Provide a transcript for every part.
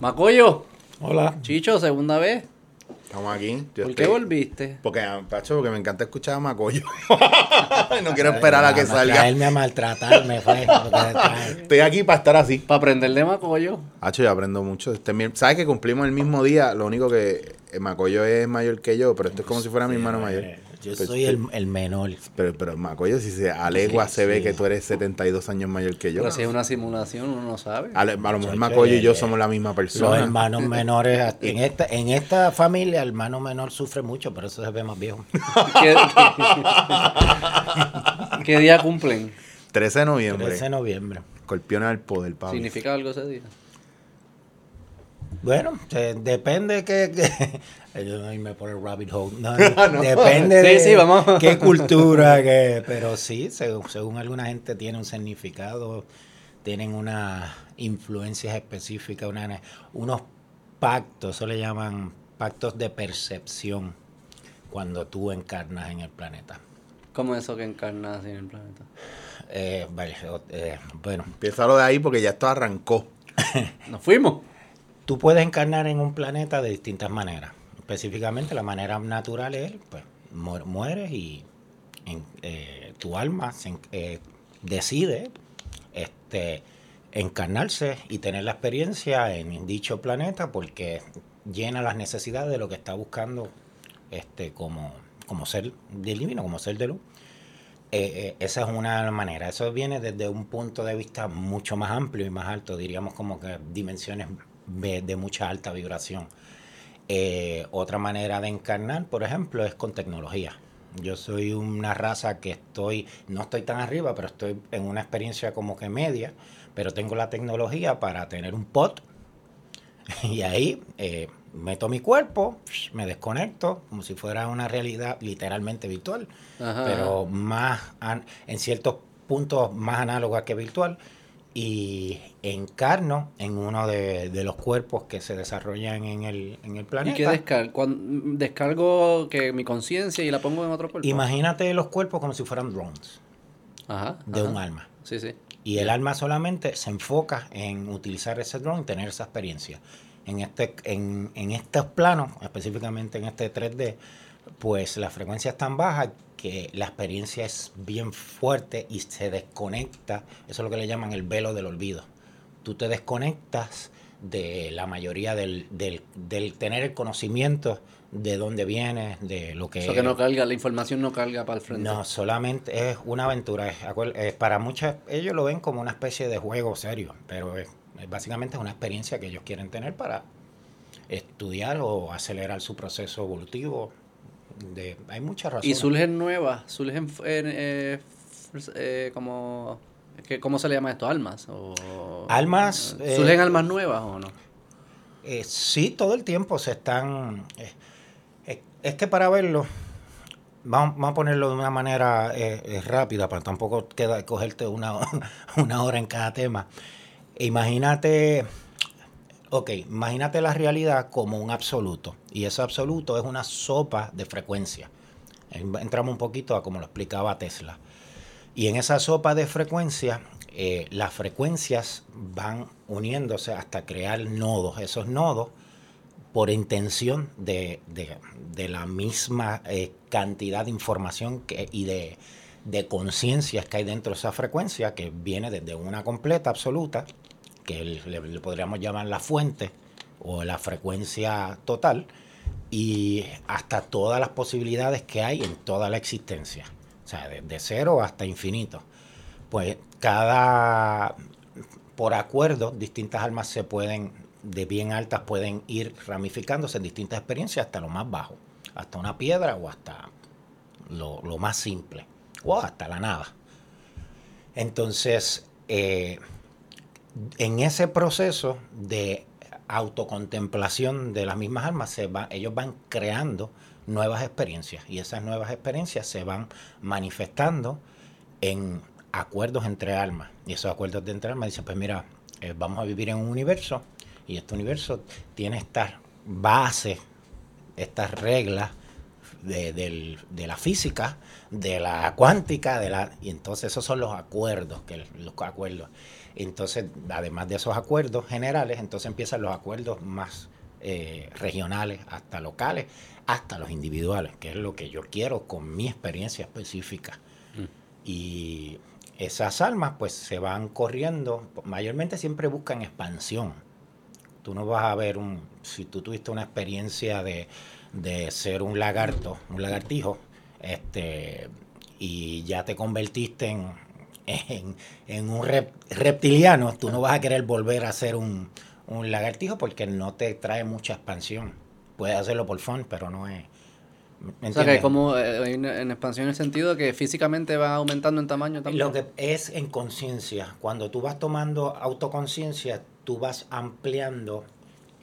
Macoyo, Hola. Chicho, segunda vez. Estamos aquí. Yo ¿Por qué volviste? Porque, Pacho, porque me encanta escuchar a Macoyo. no quiero esperar a que salga. Traerme a maltratarme fue. Estoy aquí para estar así. Para aprender de Macoyo. Hacho, yo aprendo mucho. Este, ¿Sabes que cumplimos el mismo día? Lo único que eh, Macoyo es mayor que yo, pero esto es como si fuera mi hermano mayor. Yo Pues, soy el, el menor. Pero, pero Macoyo, si se alegua, Sí, se ve que tú eres 72 años mayor que yo. Pero si es una simulación, uno no sabe. A, lo- a lo mejor Macoyo y yo eh, somos la misma Los persona. hermanos menores. En esta, en esta familia, el hermano menor sufre mucho, pero eso se ve más viejo. ¿Qué, qué- qué día cumplen? 13 de noviembre. 13 de noviembre. Escorpiones al poder, Pablo. ¿Significa algo ese día? Bueno, se- depende que, que- yo no irme por el rabbit hole. No, No. Depende Sí, de sí, vamos. qué cultura, que, pero sí, según, según alguna gente tiene un significado, tienen unas influencias específicas, una- unos pactos, eso le llaman pactos de percepción cuando tú encarnas en el planeta. ¿Cómo es eso que encarna así en el planeta? Eh, vale, eh, bueno, Empieza lo de ahí porque ya esto arrancó. Nos fuimos. Tú puedes encarnar en un planeta de distintas maneras. Específicamente, la manera natural es, pues, mu- mueres y eh, tu alma eh, decide este, encarnarse y tener la experiencia en dicho planeta porque llena las necesidades de lo que está buscando este, como, como ser divino, como ser de luz. Eh, esa es una manera. Eso viene desde un punto de vista mucho más amplio y más alto, diríamos como que dimensiones de, de mucha alta vibración. Eh, otra manera de encarnar, por ejemplo, es con tecnología. Yo soy una raza que estoy, no estoy tan arriba, pero estoy en una experiencia como que media, pero tengo la tecnología para tener un pot y ahí eh, meto mi cuerpo, me desconecto, como si fuera una realidad literalmente virtual Ajá. pero más en ciertos puntos más análoga que virtual y encarno en uno de, de los cuerpos que se desarrollan en el, en el ¿Y planeta. qué descargo? Descargo que mi conciencia y la pongo en otro cuerpo. Imagínate los cuerpos como si fueran drones Ajá. de ajá. un alma. Sí, sí. Y el alma solamente se enfoca en utilizar ese drone y tener esa experiencia. En, este, en, en estos planos, específicamente en este 3D, pues la frecuencia es tan baja que la experiencia es bien fuerte y se desconecta. Eso es lo que le llaman el velo del olvido. Tú te desconectas de la mayoría del, del, del tener el conocimiento de dónde vienes, de lo que Eso que no carga, la información no carga para el frente. no, solamente es una aventura. Es, para muchos, ellos lo ven como una especie de juego serio, pero es básicamente es una experiencia que ellos quieren tener para estudiar o acelerar su proceso evolutivo. De, hay muchas razones. Y surgen nuevas, surgen eh, eh, eh, como... ¿qué- ¿Cómo se le llama esto? ¿Almas? O, Almas, ¿Surgen almas nuevas o no? Sí, todo el tiempo se están... es que para verlo, vamos, vamos a ponerlo de una manera eh, rápida, para tampoco queda, cogerte una, una hora en cada tema. Imagínate, ok, imagínate la realidad como un absoluto, y ese absoluto es una sopa de frecuencia. Entramos un poquito a como lo explicaba Tesla. Y en esa sopa de frecuencia, eh, las frecuencias van uniéndose hasta crear nodos. Esos nodos, por intención de, de- de la misma eh, cantidad de información y de, de conciencias que hay dentro de esa frecuencia, que viene desde una completa absoluta, que le, podríamos llamar la fuente o la frecuencia total, y hasta todas las posibilidades que hay en toda la existencia. O sea, desde cero hasta infinito. Pues cada, por acuerdo, distintas almas se pueden, de bien altas, pueden ir ramificándose en distintas experiencias hasta lo más bajo, hasta una piedra o hasta lo, lo más simple, o hasta la nada. Entonces, eh, en ese proceso de autocontemplación de las mismas almas, se va, ellos van creando nuevas experiencias y esas nuevas experiencias se van manifestando en acuerdos entre almas. Y esos acuerdos de entre almas dicen, pues mira, eh, vamos a vivir en un universo y este universo tiene estas bases, estas reglas de, del- de la física, de la cuántica, de la y entonces esos son los acuerdos, que los acuerdos. Entonces, además de esos acuerdos generales, entonces empiezan los acuerdos más eh, regionales, hasta locales, hasta los individuales, que es lo que yo quiero con mi experiencia específica. Y esas almas pues se van corriendo, mayormente siempre buscan expansión. Tú no vas a ver un, si tú tuviste una experiencia de, de ser un lagarto, un lagartijo, este, y ya te convertiste en, en, en un rep- reptiliano, tú no vas a querer volver a ser un, un lagartijo porque no te trae mucha expansión. Puedes hacerlo por fun, pero no es... ¿me O sea, que como eh, en expansión en el sentido de que físicamente va aumentando en tamaño también. Lo que es en conciencia, cuando tú vas tomando autoconciencia, tú vas ampliando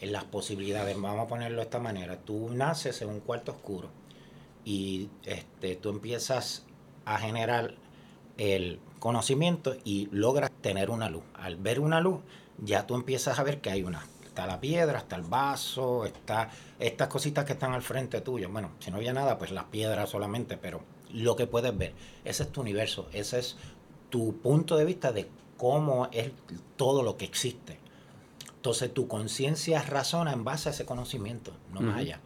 en las posibilidades. Vamos a ponerlo de esta manera. Tú naces en un cuarto oscuro y este, tú empiezas a generar el conocimiento y logras tener una luz. Al ver una luz, ya tú empiezas a ver que hay una. Está la piedra, está el vaso, está estas cositas que están al frente tuyo. Bueno, si no había nada, pues las piedras solamente, pero lo que puedes ver, ese es tu universo, ese es tu punto de vista de cómo es todo lo que existe. Entonces tu conciencia razona en base a ese conocimiento, no más allá.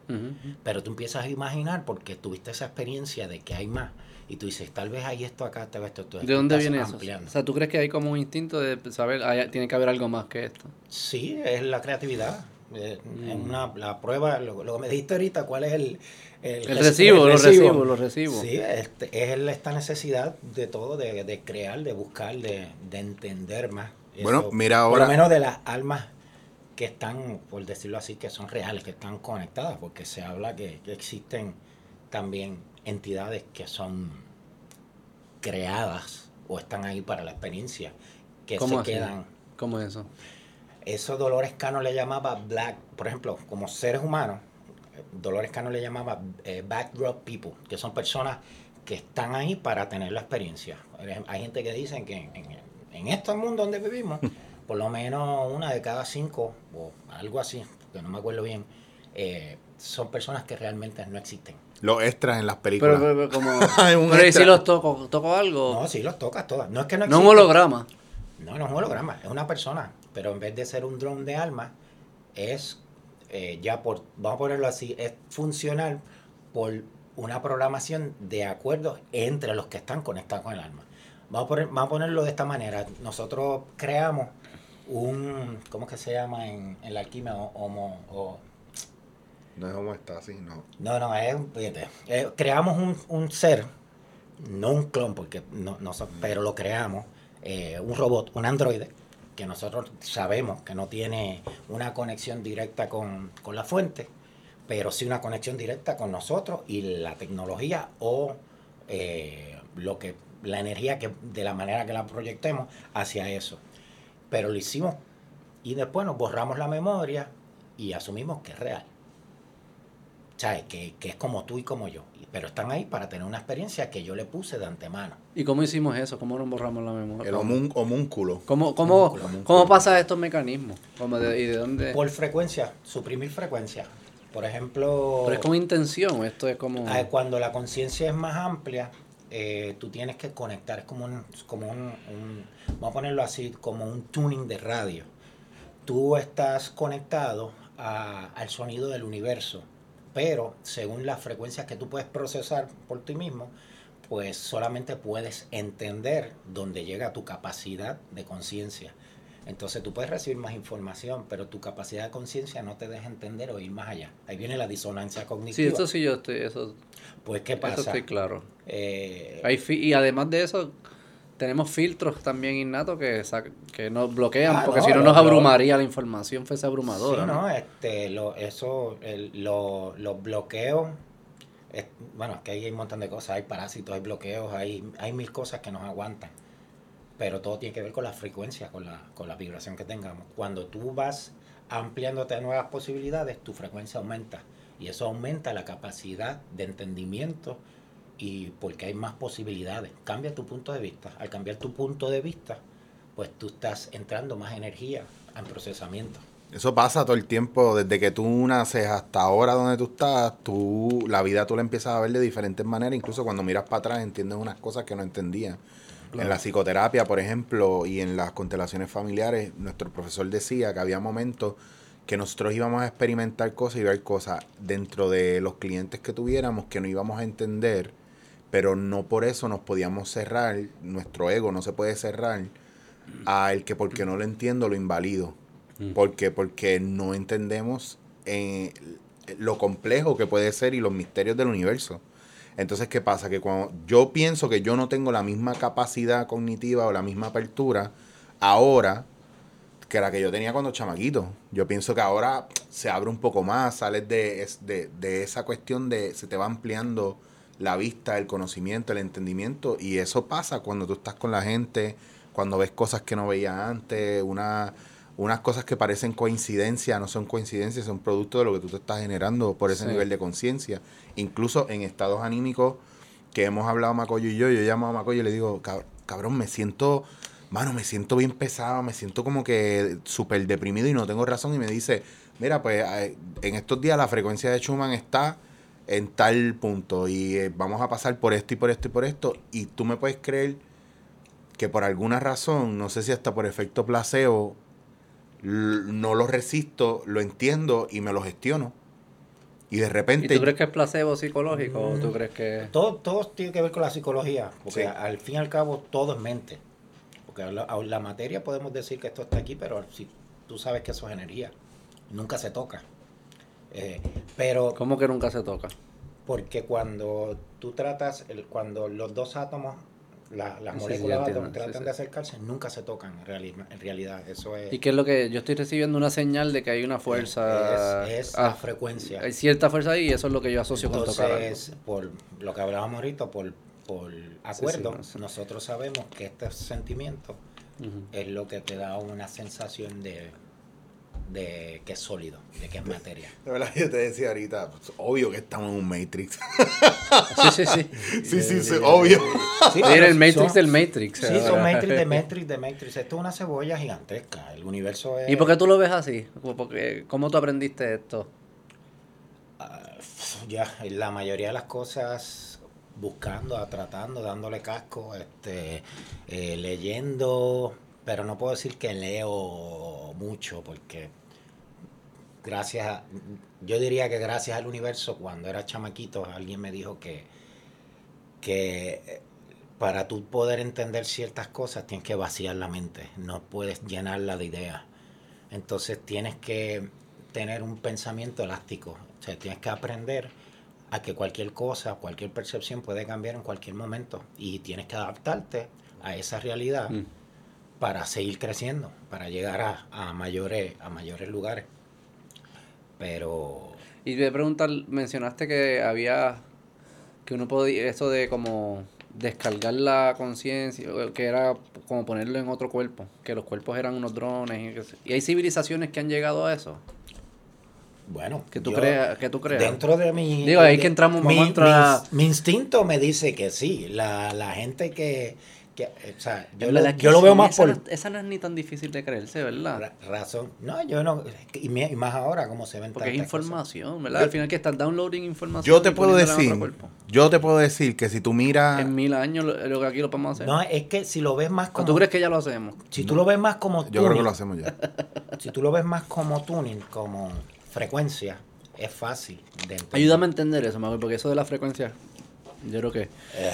Pero tú empiezas a imaginar porque tuviste esa experiencia de que hay más. Y tú dices, tal vez hay esto acá, tal vez esto, esto. ¿De dónde viene eso? ampliando. O sea, ¿tú crees que hay como un instinto de saber, hay- tiene que haber algo más que esto? Sí, es la creatividad. Eh, Mm. Es una, la prueba, lo, lo que me dijiste ahorita, ¿cuál es el... El reci- recibo, los recibos, los recibos. Sí, este, es el- esta necesidad de todo, de, de crear, de buscar, de, de entender más. Bueno, mira Por ahora- lo menos de las almas que están, por decirlo así, que son reales, que están conectadas, porque se habla que, que existen también entidades que son creadas o están ahí para la experiencia, que se quedan ¿Cómo es eso? eso Dolores Cano le llamaba black, por ejemplo, como seres humanos, Dolores Cano le llamaba eh, backdrop people, que son personas que están ahí para tener la experiencia. Hay gente que dicen que en, en- en este mundo donde vivimos, por lo menos una de cada cinco, o algo así, que no me acuerdo bien, eh, son personas que realmente no existen. Los extras en las películas. pero, pero como... Pero ¿y si los toco? ¿Toco algo? No, sí los tocas todas. No es que no no un holograma. No, no es un holograma, es una persona, pero en vez de ser un dron de alma, es eh, ya por, vamos a ponerlo así, es funcional por una programación de acuerdos entre los que están conectados con el alma. Vamos a, poner- vamos a ponerlo de esta manera. Nosotros creamos un, ¿cómo que se llama en, en la alquimia? O- homo- o- No es homoestasis, no. no, no, es, fíjate, eh, creamos un, un ser, no un clon, porque no, no so- pero lo creamos, eh, un robot, un androide, que nosotros sabemos que no tiene una conexión directa con, con la fuente, pero sí una conexión directa con nosotros y la tecnología o eh, lo que la energía que de la manera que la proyectemos hacia eso. Pero lo hicimos y después nos borramos la memoria y asumimos que es real. ¿Sabes? Que, que es como tú y como yo. Pero están ahí para tener una experiencia que yo le puse de antemano. ¿Y cómo hicimos eso? ¿Cómo nos borramos la memoria? El homún- homúnculo. ¿Cómo, cómo, Homúnculo, cómo pasa estos mecanismos? ¿Cómo de- ¿Y de dónde? Por frecuencia, suprimir frecuencia. Por ejemplo, Pero es con intención, esto es como... ah, cuando la conciencia es más amplia, eh, tú tienes que conectar. Es como un, como un, un- vamos a ponerlo así, como un tuning de radio. Tú estás conectado a- al sonido del universo, pero según las frecuencias que tú puedes procesar por ti mismo, pues solamente puedes entender dónde llega tu capacidad de conciencia. Entonces tú puedes recibir más información, pero tu capacidad de conciencia no te deja entender o ir más allá. Ahí viene la disonancia Sí, cognitiva. esto sí yo estoy, eso, Pues, ¿qué eso pasa? estoy claro. Eh, Hay y además de eso, tenemos filtros también innatos que, que nos bloquean, Ah, porque no, si no nos abrumaría la información, fuese abrumadora. Sí, ¿no? no, este, lo, eso, el- lo- los bloqueos, es- bueno, es que ahí hay un montón de cosas, hay parásitos, hay bloqueos, hay, hay mil cosas que nos aguantan, pero todo tiene que ver con la frecuencia, con la, con la vibración que tengamos. Cuando tú vas ampliándote a nuevas posibilidades, tu frecuencia aumenta y eso aumenta la capacidad de entendimiento y porque hay más posibilidades. Cambia tu punto de vista. Al cambiar tu punto de vista, pues tú estás entrando más energía en procesamiento. Eso pasa todo el tiempo, desde que tú naces hasta ahora donde tú estás, tú, la vida tú la empiezas a ver de diferentes maneras, incluso cuando miras para atrás entiendes unas cosas que no entendías. En la psicoterapia, por ejemplo, y en las constelaciones familiares, nuestro profesor decía que había momentos que nosotros íbamos a experimentar cosas y ver cosas dentro de los clientes que tuviéramos que no íbamos a entender, pero no por eso nos podíamos cerrar, nuestro ego no se puede cerrar a el que porque no lo entiendo lo invalido. Mm. Porque, porque no entendemos eh, lo complejo que puede ser y los misterios del universo. Entonces, ¿qué pasa? Que cuando yo pienso que yo no tengo la misma capacidad cognitiva o la misma apertura ahora que la que yo tenía cuando chamaquito. Yo pienso que ahora se abre un poco más, sales de, de, de esa cuestión de se te va ampliando la vista, el conocimiento, el entendimiento y eso pasa cuando tú estás con la gente, cuando ves cosas que no veías antes, una, unas cosas que parecen coincidencia, no son coincidencias, son producto de lo que tú te estás generando por ese Sí. nivel de conciencia. Incluso en estados anímicos que hemos hablado Macoyo y yo, yo llamo a Macoyo y le digo, "Cab- cabrón, me siento, mano, me siento bien pesado, me siento como que súper deprimido y no tengo razón. Y me dice, mira, pues eh, en estos días la frecuencia de Schumann está en tal punto y eh, vamos a pasar por esto y por esto y por esto. Y tú me puedes creer que por alguna razón, no sé si hasta por efecto placebo, no lo resisto, lo entiendo y me lo gestiono. Y de ¿Y repente... tú crees que es placebo psicológico o tú crees que...? Todo, todo tiene que ver con la psicología, porque Sí. al fin y al cabo todo es mente. Porque la, la materia podemos decir que esto está aquí, pero si tú sabes que eso es energía, nunca se toca. Eh, pero ¿Cómo que nunca se toca? porque cuando tú tratas, el, cuando los dos átomos, la- las Sí, sí, moléculas de entiendo, átomos sí, tratan sí. de acercarse, nunca se tocan en, reali- en realidad. Eso es, ¿Y qué es lo que yo estoy recibiendo una señal de que hay una fuerza? es, es ah, la frecuencia. Hay cierta fuerza ahí y eso es lo que yo asocio con tocar. Entonces, por lo que hablábamos ahorita, por, por acuerdo, no sé. nosotros sabemos que este sentimiento es lo que te da una sensación de, de que es sólido, de que es materia. De verdad, yo te decía ahorita, pues, obvio que estamos en un Matrix. Sí, sí, sí. sí, sí, sí, obvio. Sí, Era el Matrix son- del Matrix. Sí, ahora. son Matrix de Matrix de Matrix. Esto es una cebolla gigantesca. El universo es... ¿Y por qué tú lo ves así? Porque, ¿Cómo tú aprendiste esto? Ah, ya, la mayoría de las cosas buscando, tratando, dándole casco, este, eh, leyendo, pero no puedo decir que leo mucho porque gracias a, yo diría que gracias al universo, cuando era chamaquito, alguien me dijo que, que eh, para tú poder entender ciertas cosas tienes que vaciar la mente, no puedes llenarla de ideas. Entonces tienes que tener un pensamiento elástico, o sea, tienes que aprender a que cualquier cosa, cualquier percepción puede cambiar en cualquier momento y tienes que adaptarte a esa realidad Mm. para seguir creciendo, para llegar a, a mayores a mayores lugares. Pero Y te voy a preguntar, mencionaste que había, que uno podía, eso de como descargar la conciencia, que era como ponerlo en otro cuerpo, que los cuerpos eran unos drones. Y, hay civilizaciones que han llegado a eso. bueno, Que tú creas, que tú creas. Dentro de mi... Digo, ahí de- que entramos, mi, mi- mi instinto me dice que sí. La, la gente que... que, eh, o sea, yo, lo, verdad que yo lo sí, veo más esa por no- esa no es ni tan difícil de creerse, ¿verdad? ra- razón. No, yo no... Y, más ahora, como se ven Porque es cosas. información, ¿verdad? Al final que estás downloading información. Yo te puedo decir, yo te puedo decir que si tú miras, En mil años lo, lo que aquí lo podemos hacer. No, es que si lo ves más ¿O como... tú crees que ya lo hacemos? Si tú lo ves más como yo creo que tuning, lo hacemos ya. si tú lo ves más como tuning, como frecuencia, es fácil de entender. Ayúdame a entender eso, Manuel, porque eso de la frecuencia, yo creo que Eh,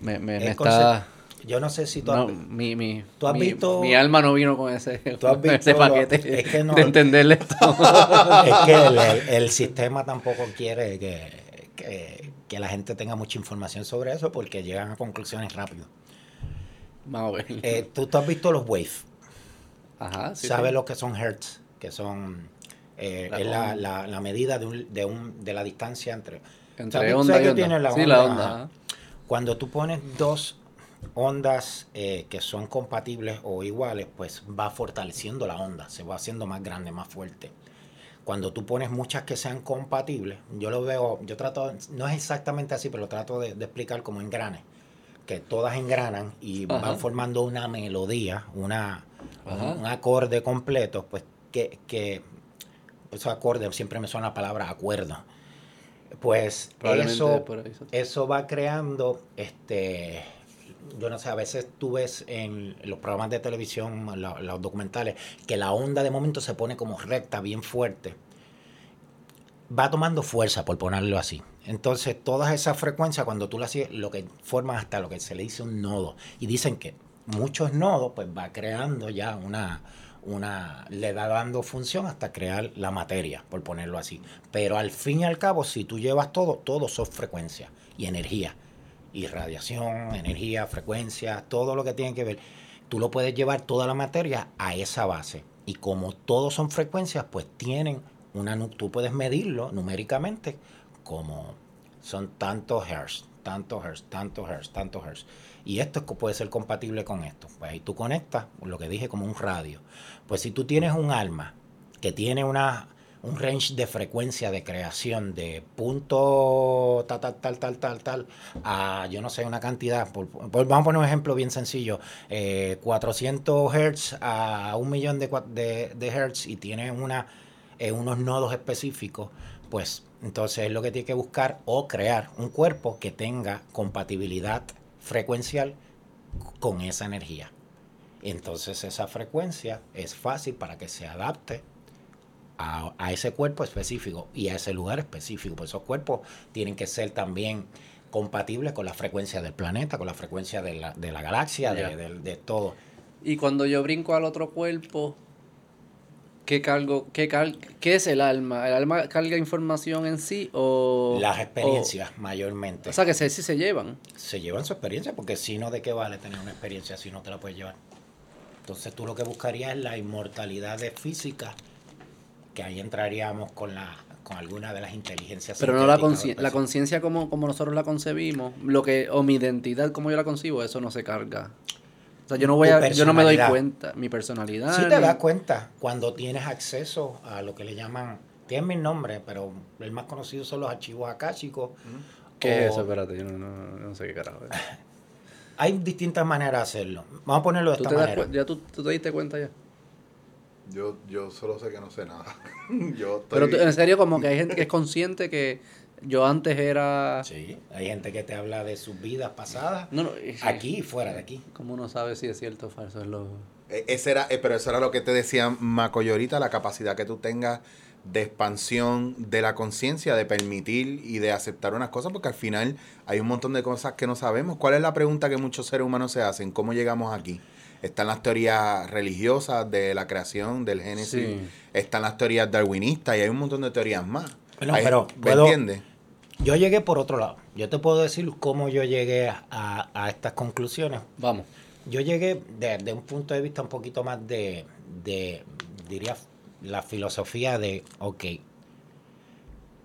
me, me, me está... Yo no sé si tú No, has, mi, mi, ¿Tú has mi, visto- mi alma no vino con ese, ¿Tú has con ese visto- paquete es que no- de entenderle esto. es que el, el- el sistema tampoco quiere que, que, que la gente tenga mucha información sobre eso porque llegan a conclusiones rápido. Vamos a ver. Eh, ¿tú, tú has visto los waves, Ajá, sí, sabes sí. lo que son hertz, que son eh, La es la, onda. la, la medida de, un, de, un, de la distancia entre... Entre ¿sabes- onda sabes y onda. tiene la sí, onda? la. Cuando tú pones dos ondas eh, que son compatibles o iguales, pues va fortaleciendo la onda, se va haciendo más grande, más fuerte. Cuando tú pones muchas que sean compatibles, yo lo veo, yo trato, no es exactamente así, pero lo trato de, de explicar como engranes, que todas engranan y Ajá. van formando una melodía, una, un acorde completo, pues que, que esos acordes, siempre me suena la palabra acuerdo. Pues eso, eso va creando, este, yo no sé, a veces tú ves en los programas de televisión, los documentales, que la onda de momento se pone como recta, bien fuerte. Va tomando fuerza, por ponerlo así. Entonces, todas esas frecuencias, cuando tú las sigues, lo que forman hasta lo que se le dice un nodo. Y dicen que muchos nodos, pues va creando ya una, una, le da dando función hasta crear la materia, por ponerlo así. Pero al fin y al cabo, si tú llevas todo, todo son frecuencias y energía. Y radiación, energía, frecuencia, todo lo que tiene que ver. Tú lo puedes llevar toda la materia a esa base. Y como todos son frecuencias, pues tienen una, tú puedes medirlo numéricamente como son tantos hertz, tantos hertz, tantos hertz, tantos hertz. Y esto puede ser compatible con esto. Pues ahí tú conectas, lo que dije, como un radio. Pues si tú tienes un alma que tiene una, un range de frecuencia de creación de punto tal, tal, tal, tal, tal, tal, a yo no sé, una cantidad, por- vamos a poner un ejemplo bien sencillo, eh, 400 hertz a un millón de, de, de hertz y tiene una, eh, unos nodos específicos, pues entonces es lo que tiene que buscar o crear un cuerpo que tenga compatibilidad frecuencial con esa energía. Entonces esa frecuencia es fácil para que se adapte a, a ese cuerpo específico y a ese lugar específico. Pues esos cuerpos tienen que ser también compatibles con la frecuencia del planeta, con la frecuencia de la, de la galaxia, de, de- de todo. Y cuando yo brinco al otro cuerpo, ¿qué cargo, qué, cal- qué es el alma? ¿El alma carga información en sí o...? Las o- experiencias mayormente. O, sea, que sé si se llevan. se llevan su experiencia, porque si no, ¿de qué vale tener una experiencia si no te la puedes llevar? Entonces tú lo que buscarías es la inmortalidad de física, que ahí entraríamos con la con alguna de las inteligencias. Pero no la, consci- la conciencia como, como nosotros la concebimos, lo que o mi identidad como yo la concibo, eso no se carga. O sea, yo no voy a, yo no me doy cuenta, mi personalidad. Sí te mi- das cuenta cuando tienes acceso a lo que le llaman, tienen mil nombres, pero el más conocido son los archivos akáshicos. ¿Qué es eso? Espérate, yo no, no- no sé qué carajo. es. Hay distintas maneras de hacerlo. Vamos a ponerlo de ¿Tú esta manera. ¿Ya tú, tú te diste cuenta ya? Yo, yo solo sé que no sé nada. yo estoy... Pero tú- en serio, como que hay gente que es consciente que yo antes era... Sí, hay gente que te habla de sus vidas pasadas, No, no, aquí y fuera de aquí. ¿Cómo uno sabe si es cierto o falso? Es lo... E- Ese era, eh, pero eso era lo que te decía Macoy ahorita, la capacidad que tú tengas de expansión de la conciencia, de permitir y de aceptar unas cosas, porque al final hay un montón de cosas que no sabemos. ¿Cuál es la pregunta que muchos seres humanos se hacen? ¿Cómo llegamos aquí? Están las teorías religiosas de la creación, del génesis, Sí. están las teorías darwinistas y hay un montón de teorías más. Bueno, Hay- pero ¿Me puedo- entiendes? Yo llegué por otro lado. Yo te puedo decir cómo yo llegué a, a estas conclusiones. Vamos. Yo llegué desde un punto de vista un poquito más de, de, diría, la filosofía de, ok,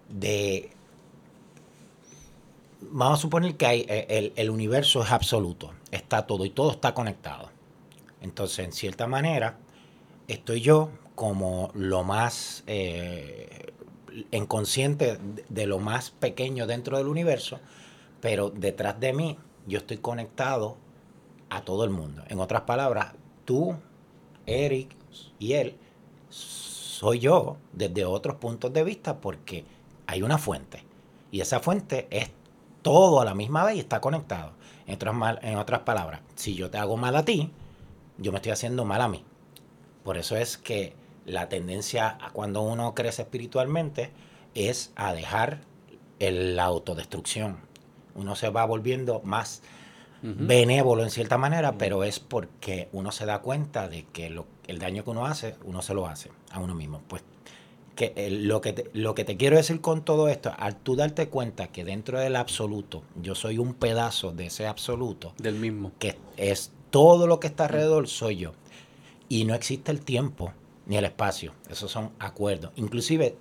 de, vamos a suponer que hay, eh, el, el universo es absoluto, está todo y todo está conectado. Entonces, en cierta manera, estoy yo como lo más eh, inconsciente de- lo más pequeño dentro del universo, pero detrás de mí yo estoy conectado a todo el mundo. En otras palabras, tú, Eric y él, soy yo desde otros puntos de vista porque hay una fuente. Y esa fuente es todo a la misma vez y está conectado. En otras, en otras palabras, si yo te hago mal a ti, yo me estoy haciendo mal a mí. Por eso es que la tendencia a cuando uno crece espiritualmente es a dejar el- la autodestrucción. Uno se va volviendo más benévolo en cierta manera, pero es porque uno se da cuenta de que lo- el daño que uno hace, uno se lo hace a uno mismo. Pues que el- lo, que te, lo que te quiero decir con todo esto, al tú darte cuenta que dentro del absoluto, yo soy un pedazo de ese absoluto, Del mismo. que es todo lo que está alrededor, soy yo. Y no existe el tiempo ni el espacio. Esos son acuerdos. Inclusive,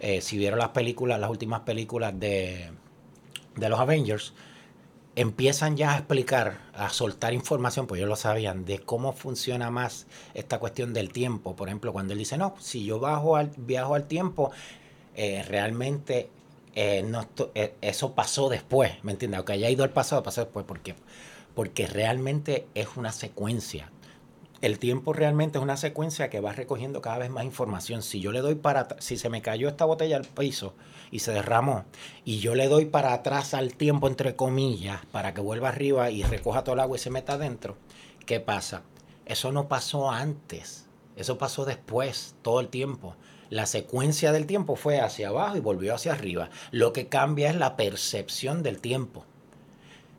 eh, si vieron las películas, las últimas películas de, de los Avengers, empiezan ya a explicar, a soltar información, pues ellos lo sabían, de cómo funciona más esta cuestión del tiempo. Por ejemplo, cuando él dice, no, si yo bajo al, viajo al tiempo, eh, realmente eh, no eso pasó después, ¿me entiendes? Aunque haya ido al pasado, pasó después, porque porque realmente es una secuencia. el tiempo realmente es una secuencia que va recogiendo cada vez más información. Si yo le doy para si se me cayó esta botella al piso y se derramó, y yo le doy para atrás al tiempo, entre comillas, para que vuelva arriba y recoja todo el agua y se meta adentro, ¿qué pasa? Eso no pasó antes, eso pasó después, todo el tiempo. La secuencia del tiempo fue hacia abajo y volvió hacia arriba. Lo que cambia es la percepción del tiempo.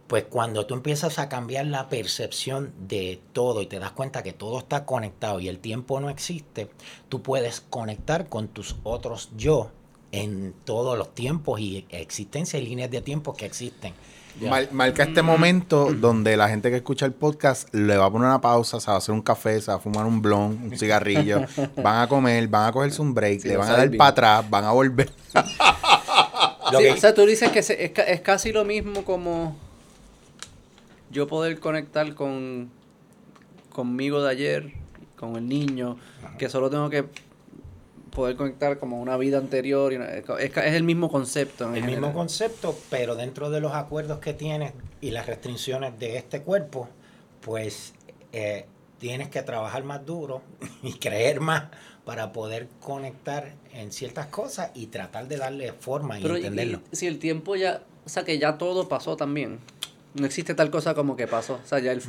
Pues cuando tú empiezas a cambiar la percepción de todo y te das cuenta que todo está conectado y el tiempo no existe, tú puedes conectar con tus otros yo en todos los tiempos y existencia y líneas de tiempo que existen. marca este momento donde la gente que escucha el podcast le va a poner una pausa, se va a hacer un café, se va a fumar un blon, un cigarrillo, van a comer, van a cogerse un break, le van a dar para atrás, van a volver. O sea, tú dices que es casi lo mismo como yo poder conectar con conmigo de ayer, con el niño, que solo tengo que poder conectar como una vida anterior. es, el mismo concepto. el mismo concepto, pero dentro de los acuerdos que tienes y las restricciones de este cuerpo, pues eh, tienes que trabajar más duro y creer más para poder conectar en ciertas cosas y tratar de darle forma y entenderlo. si el tiempo ya, o sea que ya todo pasó también no existe tal cosa como que pasó. O sea, ya el,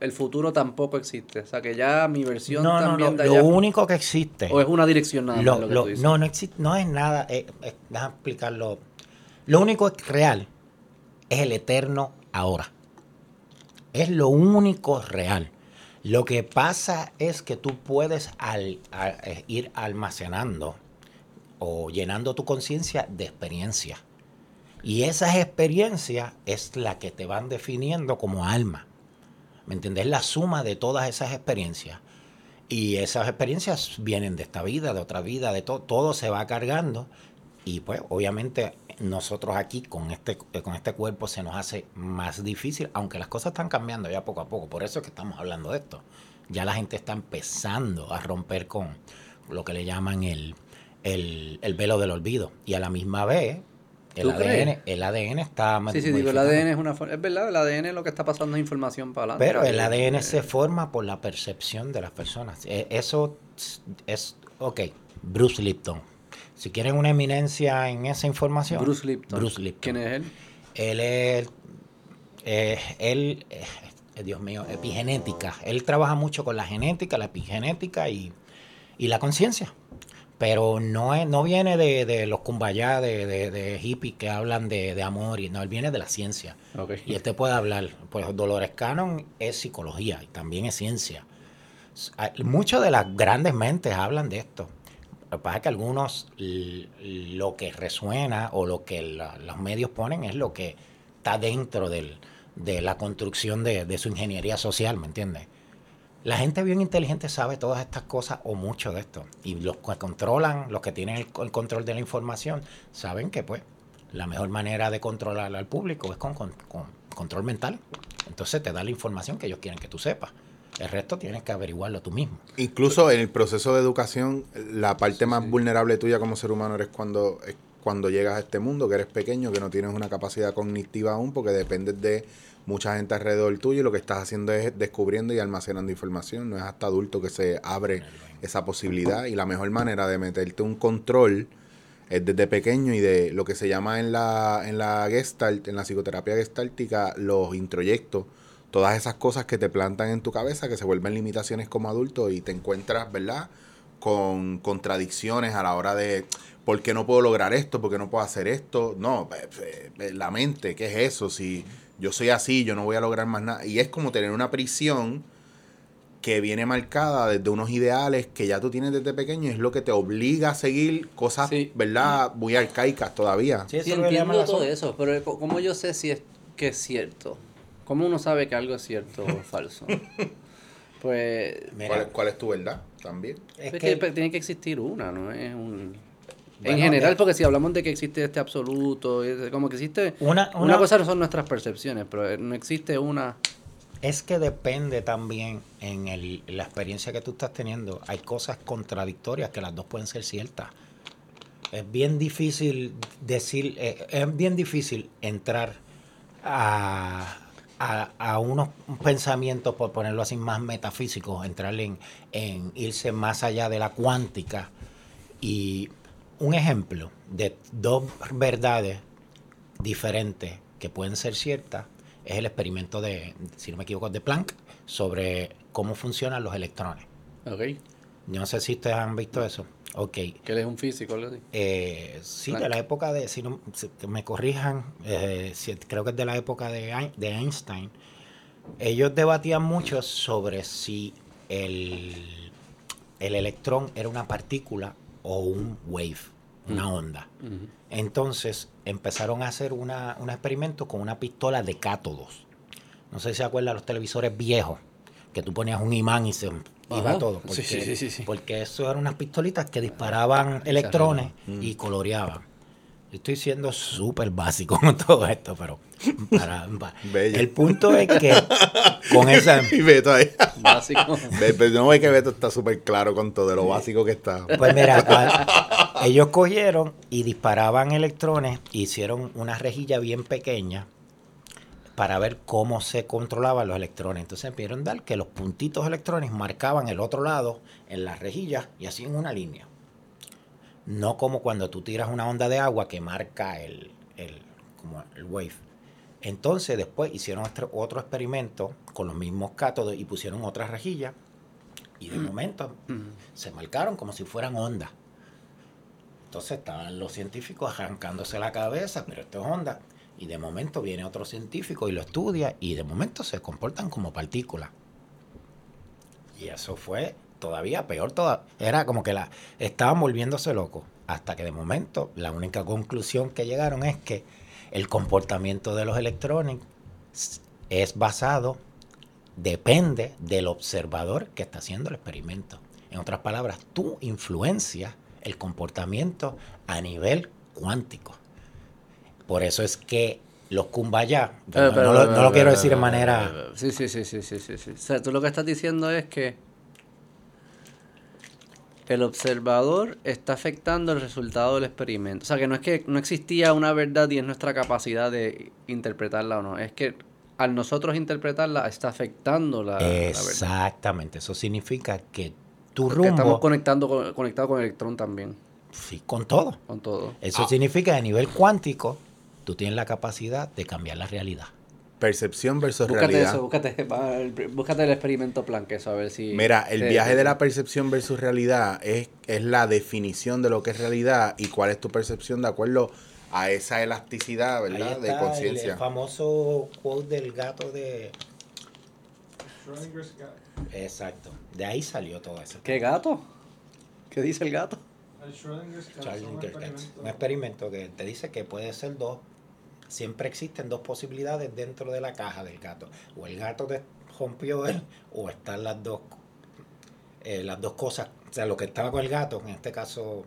el, futuro tampoco existe. O sea, que ya mi versión no, también no, no. Lo único que existe. O es una dirección nada lo, lo, No, no existe, no es nada. Eh, eh, déjame explicarlo. Lo único real es el eterno ahora. Es lo único real. Lo que pasa es que tú puedes al, eh, ir almacenando o llenando tu conciencia de experiencia y esas experiencias es la que te van definiendo como alma. ¿Me entendés? La suma de todas esas experiencias. Y esas experiencias vienen de esta vida, de otra vida, de todo. Todo se va cargando. Y pues obviamente nosotros aquí con este, con este cuerpo se nos hace más difícil, aunque las cosas están cambiando ya poco a poco. Por eso es que estamos hablando de esto. Ya la gente está empezando a romper con lo que le llaman el, el, el velo del olvido. Y a la misma vez el ADN, el ADN está Sí, sí, digo, el ADN es una Es verdad, el ADN es lo que está pasando es información para adelante. Pero el ADN se forma por la percepción de las personas. E, eso es. Ok, Bruce Lipton. Si quieren una eminencia en esa información. Bruce Lipton. Bruce Lipton. ¿Quién es él? Él es. Eh, él. Eh, Dios mío, epigenética. Él trabaja mucho con la genética, la epigenética y, y la conciencia pero no es, no viene de, los cumbayá de, de, hippies que hablan de, amor, y no, él viene de la ciencia. Y él te puede hablar, pues Dolores Cannon es psicología y también es ciencia. Muchas de las grandes mentes hablan de esto. Lo que pasa es que algunos lo que resuena o lo que los medios ponen es lo que está dentro del, de la construcción de, su ingeniería social, ¿me entiendes? La gente bien inteligente sabe todas estas cosas o mucho de esto. Y los que controlan, los que tienen el, control de la información, saben que pues la mejor manera de controlar al público es con, control mental. Entonces te da la información que ellos quieren que tú sepas. El resto tienes que averiguarlo tú mismo. Incluso en el proceso de educación, la parte más vulnerable tuya como ser humano eres cuando, es cuando llegas a este mundo, que eres pequeño, que no tienes una capacidad cognitiva aún, porque dependes de mucha gente alrededor tuyo y lo que estás haciendo es descubriendo y almacenando información. No es hasta adulto que se abre esa posibilidad y la mejor manera de meterte un control es desde pequeño y de lo que se llama en la, en la gestalt, en la psicoterapia gestáltica, los introyectos. Todas esas cosas que te plantan en tu cabeza, que se vuelven limitaciones como adulto y te encuentras, ¿verdad? Con contradicciones a la hora de, ¿por qué no puedo lograr esto? ¿Por qué no puedo hacer esto? No, la mente, ¿qué es eso? Si yo soy así, yo no voy a lograr más nada. Y es como tener una prisión que viene marcada desde unos ideales que ya tú tienes desde pequeño y es lo que te obliga a seguir cosas, ¿verdad? Muy arcaicas todavía. Sí, entiendo todo eso, pero ¿cómo yo sé si es que es cierto? ¿Cómo uno sabe que algo es cierto o falso? Pues... ¿Cuál, es tu verdad también? Es que tiene que existir una, ¿no? Es un en general, porque si hablamos de que existe este absoluto, como que existe... Una, una, cosa son nuestras percepciones, pero no existe una... Es que depende también en el, la experiencia que tú estás teniendo. Hay cosas contradictorias que las dos pueden ser ciertas. Es bien difícil decir, eh, es bien difícil entrar a, a, a unos pensamientos, por ponerlo así, más metafísicos, entrar en, en irse más allá de la cuántica. Y un ejemplo de dos verdades diferentes que pueden ser ciertas es el experimento de, si no me equivoco, de Planck sobre cómo funcionan los electrones. Ok. Yo no sé si ustedes han visto eso. Ok. Que él es un físico, algo así. Eh, sí, de la época de, si no, si- me corrijan, eh, si- creo que es de la época de, de Einstein. Ellos debatían mucho sobre si el, el electrón era una partícula o un wave, una onda. Entonces empezaron a hacer una, un experimento con una pistola de cátodos. No sé si se acuerdan los televisores viejos, que tú ponías un imán y se iba Ajá. todo. Porque, sí, sí, sí, sí. porque eso eran unas pistolitas que disparaban electrones y coloreaban. Estoy siendo súper básico con todo esto, pero para, el punto es que con esa... Y Beto ahí. Básico. Pero no ve que Beto está súper claro con todo de lo básico que está. Pues mira, ellos cogieron y disparaban electrones, hicieron una rejilla bien pequeña para ver cómo se controlaban los electrones. Entonces pudieron dar que los puntitos electrones marcaban el otro lado en las rejillas y así en una línea. No como cuando tú tiras una onda de agua que marca el, el, como el wave. Entonces después hicieron otro, otro experimento con los mismos cátodos y pusieron otras rejillas y de momento se marcaron como si fueran ondas. Entonces estaban los científicos arrancándose la cabeza, pero esto es onda. Y de momento viene otro científico y lo estudia y de momento se comportan como partículas. Y eso fue todavía peor. Toda, era como que la estaban volviéndose locos. Hasta que de momento la única conclusión que llegaron es que el comportamiento de los electrones es basado, depende del observador que está haciendo el experimento. En otras palabras, tú influencias el comportamiento a nivel cuántico. Por eso es que los kumbaya, no, no lo, no lo quiero decir de manera... Sí, sí, sí, sí, sí. O sea, tú lo que estás diciendo es que el observador está afectando el resultado del experimento. O sea, que no es que no existía una verdad y es nuestra capacidad de interpretarla o no. Es que al nosotros interpretarla está afectando la, la verdad. Exactamente, eso significa que tu Porque estamos conectando con, conectados con el electrón también, sí, con todo. con todo. Eso significa que a nivel cuántico, tú tienes la capacidad de cambiar la realidad. Percepción versus Búscate realidad. eso, búscate, búscate el experimento plan, que eso, a ver si... Mira, el te- viaje de la percepción versus realidad es, es la definición de lo que es realidad y cuál es tu percepción de acuerdo a esa elasticidad, ¿verdad? De está el, conciencia. el famoso quote del gato de... Exacto, de ahí salió todo eso. ¿Qué gato? ¿Qué dice el gato? El cat experimento. Un experimento que te dice que puede ser dos. Siempre existen dos posibilidades dentro de la caja del gato. O el gato te rompió él, o están las dos, eh, las dos cosas. O sea, lo que estaba con el gato, en este caso,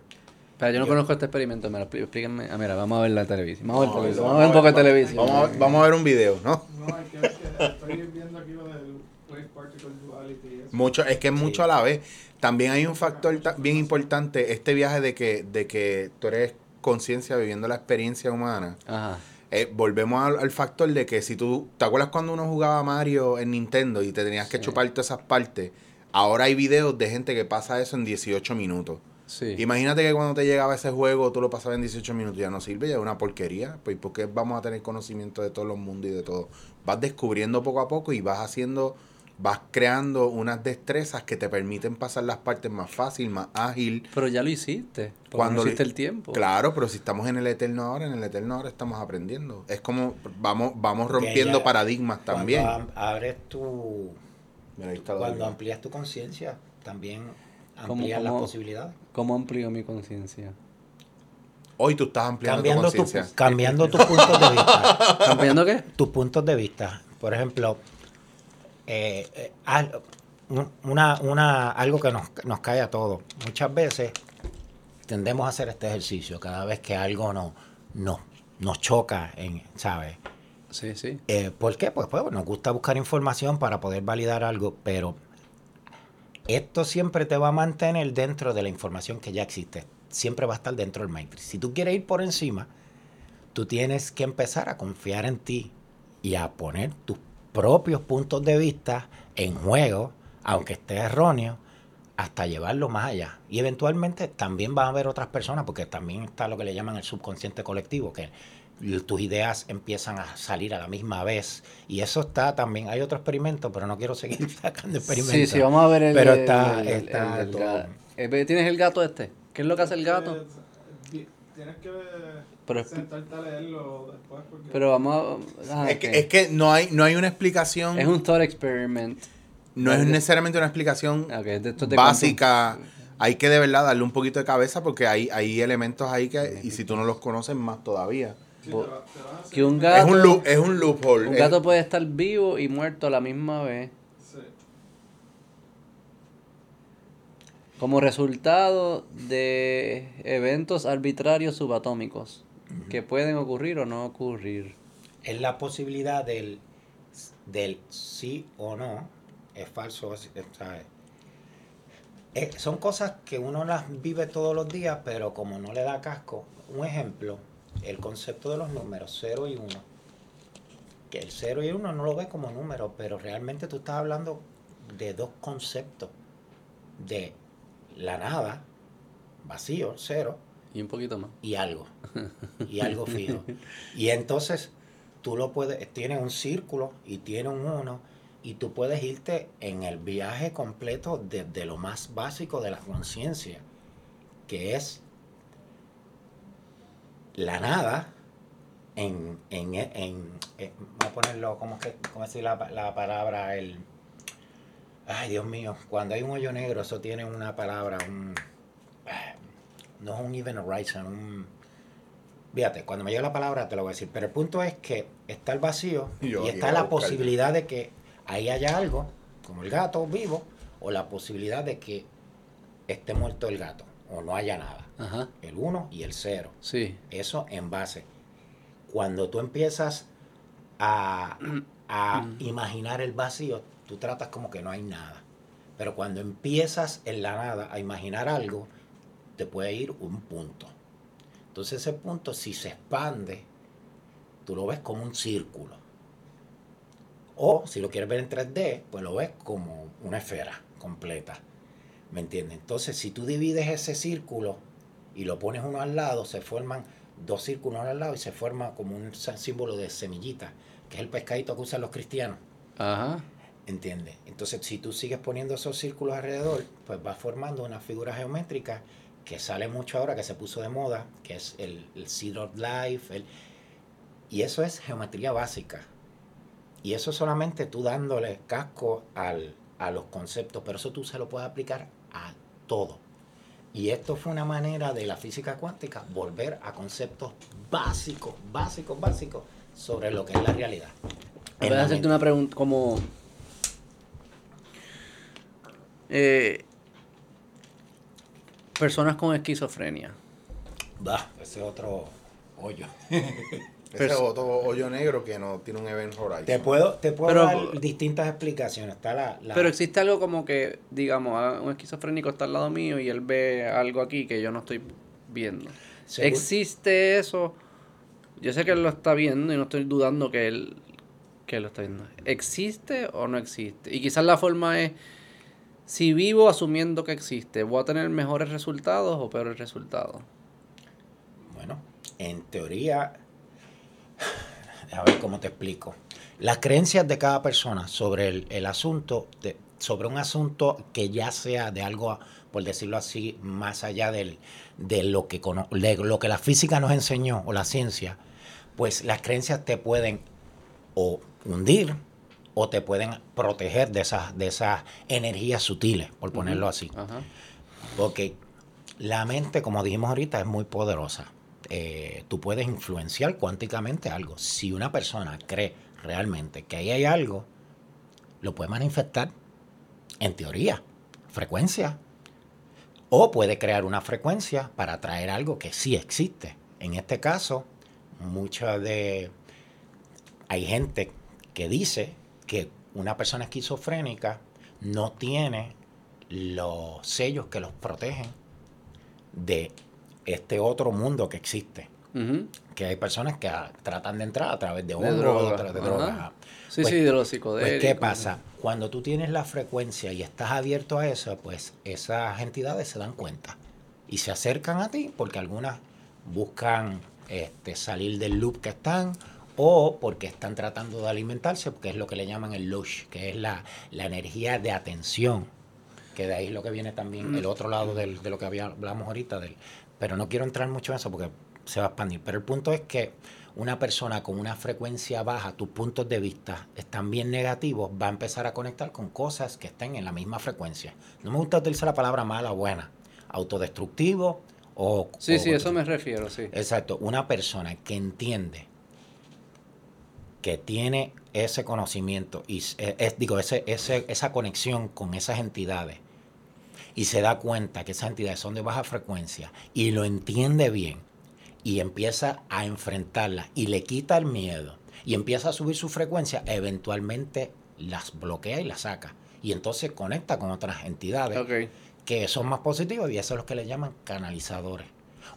Pero yo no Yo- conozco este experimento, me lo expli- explíquenme. Ah, mira, vamos a ver la televisión. Vamos a ver, Vamos a ver, televisión. vamos Vamos a ver un poco de televisión. Vamos a, vamos a ver un video, ¿no? No, hay que, que estoy viendo aquí lo del wave particle duality. y eso. Mucho, es que es Sí. mucho a la vez. También hay un factor bien importante, este viaje de que, de que tú eres conciencia viviendo la experiencia humana. Ajá. Eh, volvemos al, al factor de que si tú, ¿te acuerdas cuando uno jugaba Mario en Nintendo y te tenías que Sí. chupar todas esas partes? Ahora hay videos de gente que pasa eso en 18 minutos. Sí. Imagínate que cuando te llegaba ese juego, tú lo pasabas en 18 minutos, ya no sirve, ya es una porquería. Pues, ¿por qué vamos a tener conocimiento de todos los mundos y de todo? Vas descubriendo poco a poco y vas haciendo, vas creando unas destrezas que te permiten pasar las partes más fácil, más ágil. Pero ya lo hiciste. Cuando no hiciste el tiempo. Claro, pero si estamos en el eterno ahora, en el eterno ahora estamos aprendiendo. Es como vamos, vamos rompiendo paradigmas también. Cuando abres tu. Mira, ahí está la Cuando amplías tu conciencia, también ¿Cómo- amplías las posibilidades. ¿Cómo amplío mi conciencia? Hoy tú estás ampliando Cambiando, tu, conciencia. cambiando tus puntos de vista. ¿Cambiando qué? tus puntos de vista. Por ejemplo, eh, eh, una, una, algo que nos, nos cae a todos. Muchas veces tendemos a hacer este ejercicio cada vez que algo no, no, nos choca, en, ¿sabes? Sí, sí. Eh, ¿Por qué? Pues, pues nos gusta buscar información para poder validar algo, pero esto siempre te va a mantener dentro de la información que ya existe. Siempre va a estar dentro del matrix. Si tú quieres ir por encima, tú tienes que empezar a confiar en ti y a poner tus propios puntos de vista en juego, aunque esté erróneo, hasta llevarlo más allá. Y eventualmente también van a haber otras personas, porque también está lo que le llaman el subconsciente colectivo, que tus ideas empiezan a salir a la misma vez. Y eso está también, hay otro experimento, pero no quiero seguir sacando experimentos. Sí, sí, vamos a ver el. Pero está, el- está el- el todo. eh, ¿Tienes el gato este? ¿Qué es lo que hace el gato? Eh, Tienes que Pero es- sentarte a leerlo después porque... Pero vamos a. ah, Es, que, es que no hay, no hay una explicación, Es un thought experiment. no es de- necesariamente una explicación de básica. Hay que de verdad darle un poquito de cabeza porque hay, hay elementos ahí que, y si tú no los conoces más todavía. Sí, bo- te va- te vas a hacer- Que un Es gato. un, loop, es un loophole. un es- gato puede estar vivo y muerto a la misma vez. Sí. Como resultado de eventos arbitrarios subatómicos. Que pueden ocurrir o no ocurrir. Es la posibilidad del, del sí o no, es falso, es- es- ¿sabes? Eh, son cosas que uno las vive todos los días, pero como no le da casco. Un ejemplo, el concepto de los números 0 y 1. Que el 0 y el 1 no lo ves como número, pero realmente tú estás hablando de dos conceptos. De la nada, vacío, cero, Y un poquito más. y algo. Y algo fijo. Y entonces tú lo puedes, tiene un círculo y tiene un uno, y tú puedes irte en el viaje completo desde lo más básico de la conciencia, que es la nada en, en, en, en- vamos a ponerlo, ¿cómo, que, cómo decir la, la palabra? El, ay, Dios mío, cuando hay un hoyo negro, eso tiene una palabra, un, no es un even horizon, un, fíjate, cuando me llegue la palabra te lo voy a decir, pero el punto es que está el vacío Yo y está la posibilidad de que ahí haya algo, como el gato vivo, o la posibilidad de que esté muerto el gato, o no haya nada. Ajá. El 1 y el 0. Sí. Eso en base. Cuando tú empiezas a, a imaginar el vacío, tú tratas como que no hay nada. Pero cuando empiezas en la nada a imaginar algo, te puede ir un punto. Entonces ese punto, si se expande, tú lo ves como un círculo. O si lo quieres ver en 3D, pues lo ves como una esfera completa. ¿Me entiendes? Entonces, si tú divides ese círculo y lo pones uno al lado, se forman dos círculos al lado y se forma como un símbolo de semillita, que es el pescadito que usan los cristianos. Ajá. ¿Entiendes? Entonces, si tú sigues poniendo esos círculos alrededor, pues vas formando una figura geométrica que sale mucho ahora, que se puso de moda, que es el, el Seed of Life. el- y eso es geometría básica. Y eso solamente tú dándole casco al, a los conceptos, pero eso tú se lo puedes aplicar a todo. Y esto fue una manera de la física cuántica volver a conceptos básicos, básicos, básicos sobre lo que es la realidad. Voy a hacerte una pregunta como... eh, personas con esquizofrenia. Bah, ese es otro hoyo. Ese es otro hoyo negro que no tiene un event horizon. Te puedo, te puedo Pero- dar distintas explicaciones. Está la, la- Pero existe algo como que, digamos, ah, un esquizofrénico está al lado mío y él ve algo aquí que yo no estoy viendo. ¿Existe eso? Yo sé que él lo está viendo y no estoy dudando que él, que él lo está viendo. ¿Existe o no existe? Y quizás la forma es, si vivo asumiendo que existe, ¿voy a tener mejores resultados o peores resultados? Bueno, en teoría, a ver cómo te explico. Las creencias de cada persona sobre el, asunto, sobre un asunto que ya sea de algo, por decirlo así, más allá del, de, lo que, cono- de lo que la física nos enseñó o la ciencia, pues las creencias te pueden o hundir o te pueden proteger de esas, de esas energías sutiles, por ponerlo así. Ajá. Porque la mente, como dijimos ahorita, es muy poderosa. Eh, tú puedes influenciar cuánticamente algo. Si una persona cree realmente que ahí hay algo, lo puede manifestar, en teoría, frecuencia. O puede crear una frecuencia para atraer algo que sí existe. En este caso, mucha de... Hay gente que dice que una persona esquizofrénica no tiene los sellos que los protegen de este otro mundo que existe. Que hay personas que tratan de entrar a través de De droga, drogas. Sí, Pues- sí, de los Pues, psicodélicos. ¿qué pasa? Cuando tú tienes la frecuencia y estás abierto a eso, pues esas entidades se dan cuenta y se acercan a ti porque algunas buscan este, salir del loop que están o porque están tratando de alimentarse, porque es lo que le llaman el lush, que es la, la energía de atención, que de ahí es lo que viene también el otro lado del- de lo que hablamos ahorita, del, pero no quiero entrar mucho en eso porque se va a expandir. Pero el punto es que una persona con una frecuencia baja, tus puntos de vista están bien negativos, va a empezar a conectar con cosas que estén en la misma frecuencia. No me gusta utilizar la palabra mala o buena, autodestructivo o... Sí, o- sí, eso me refiero, sí. Exacto, una persona que entiende que tiene ese conocimiento y eh, es, digo ese, ese, esa conexión con esas entidades y se da cuenta que esas entidades son de baja frecuencia y lo entiende bien y empieza a enfrentarlas y le quita el miedo y empieza a subir su frecuencia, eventualmente las bloquea y las saca. Y entonces conecta con otras entidades que son más positivos y eso es lo que le llaman canalizadores.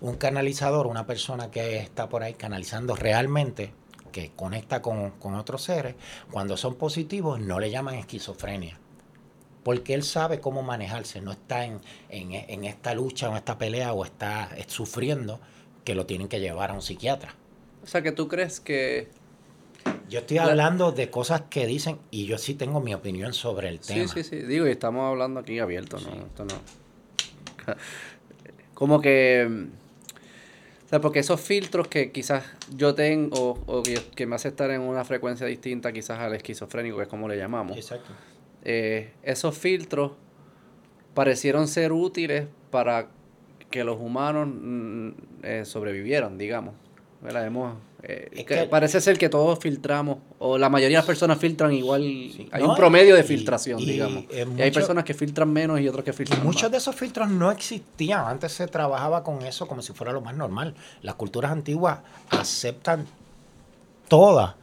Un canalizador, una persona que está por ahí canalizando realmente, que conecta con, con otros seres, cuando son positivos no le llaman esquizofrenia. Porque él sabe cómo manejarse, no está en, en, en esta lucha o en esta pelea o está sufriendo que lo tienen que llevar a un psiquiatra. O sea, que tú crees que... Yo estoy La- hablando de cosas que dicen y yo sí tengo mi opinión sobre el Sí, tema. sí, sí. Digo, y estamos hablando aquí abierto, ¿no? Esto no... Como que... Sea, porque esos filtros que quizás yo tengo o que, que me hace estar en una frecuencia distinta quizás al esquizofrénico, que es como le llamamos. Exacto. eh, esos filtros parecieron ser útiles para que los humanos mm, eh, sobrevivieran, digamos. ¿Verdad? Hemos, eh, Es que que- parece ser que todos filtramos, o la mayoría de las personas filtran igual. hay No, un promedio de y- filtración, y, digamos. y hay personas que filtran menos y otros que Y filtran muchos más. de esos filtros no existían. Antes se trabajaba con eso como si fuera lo más normal. Las culturas antiguas aceptan toda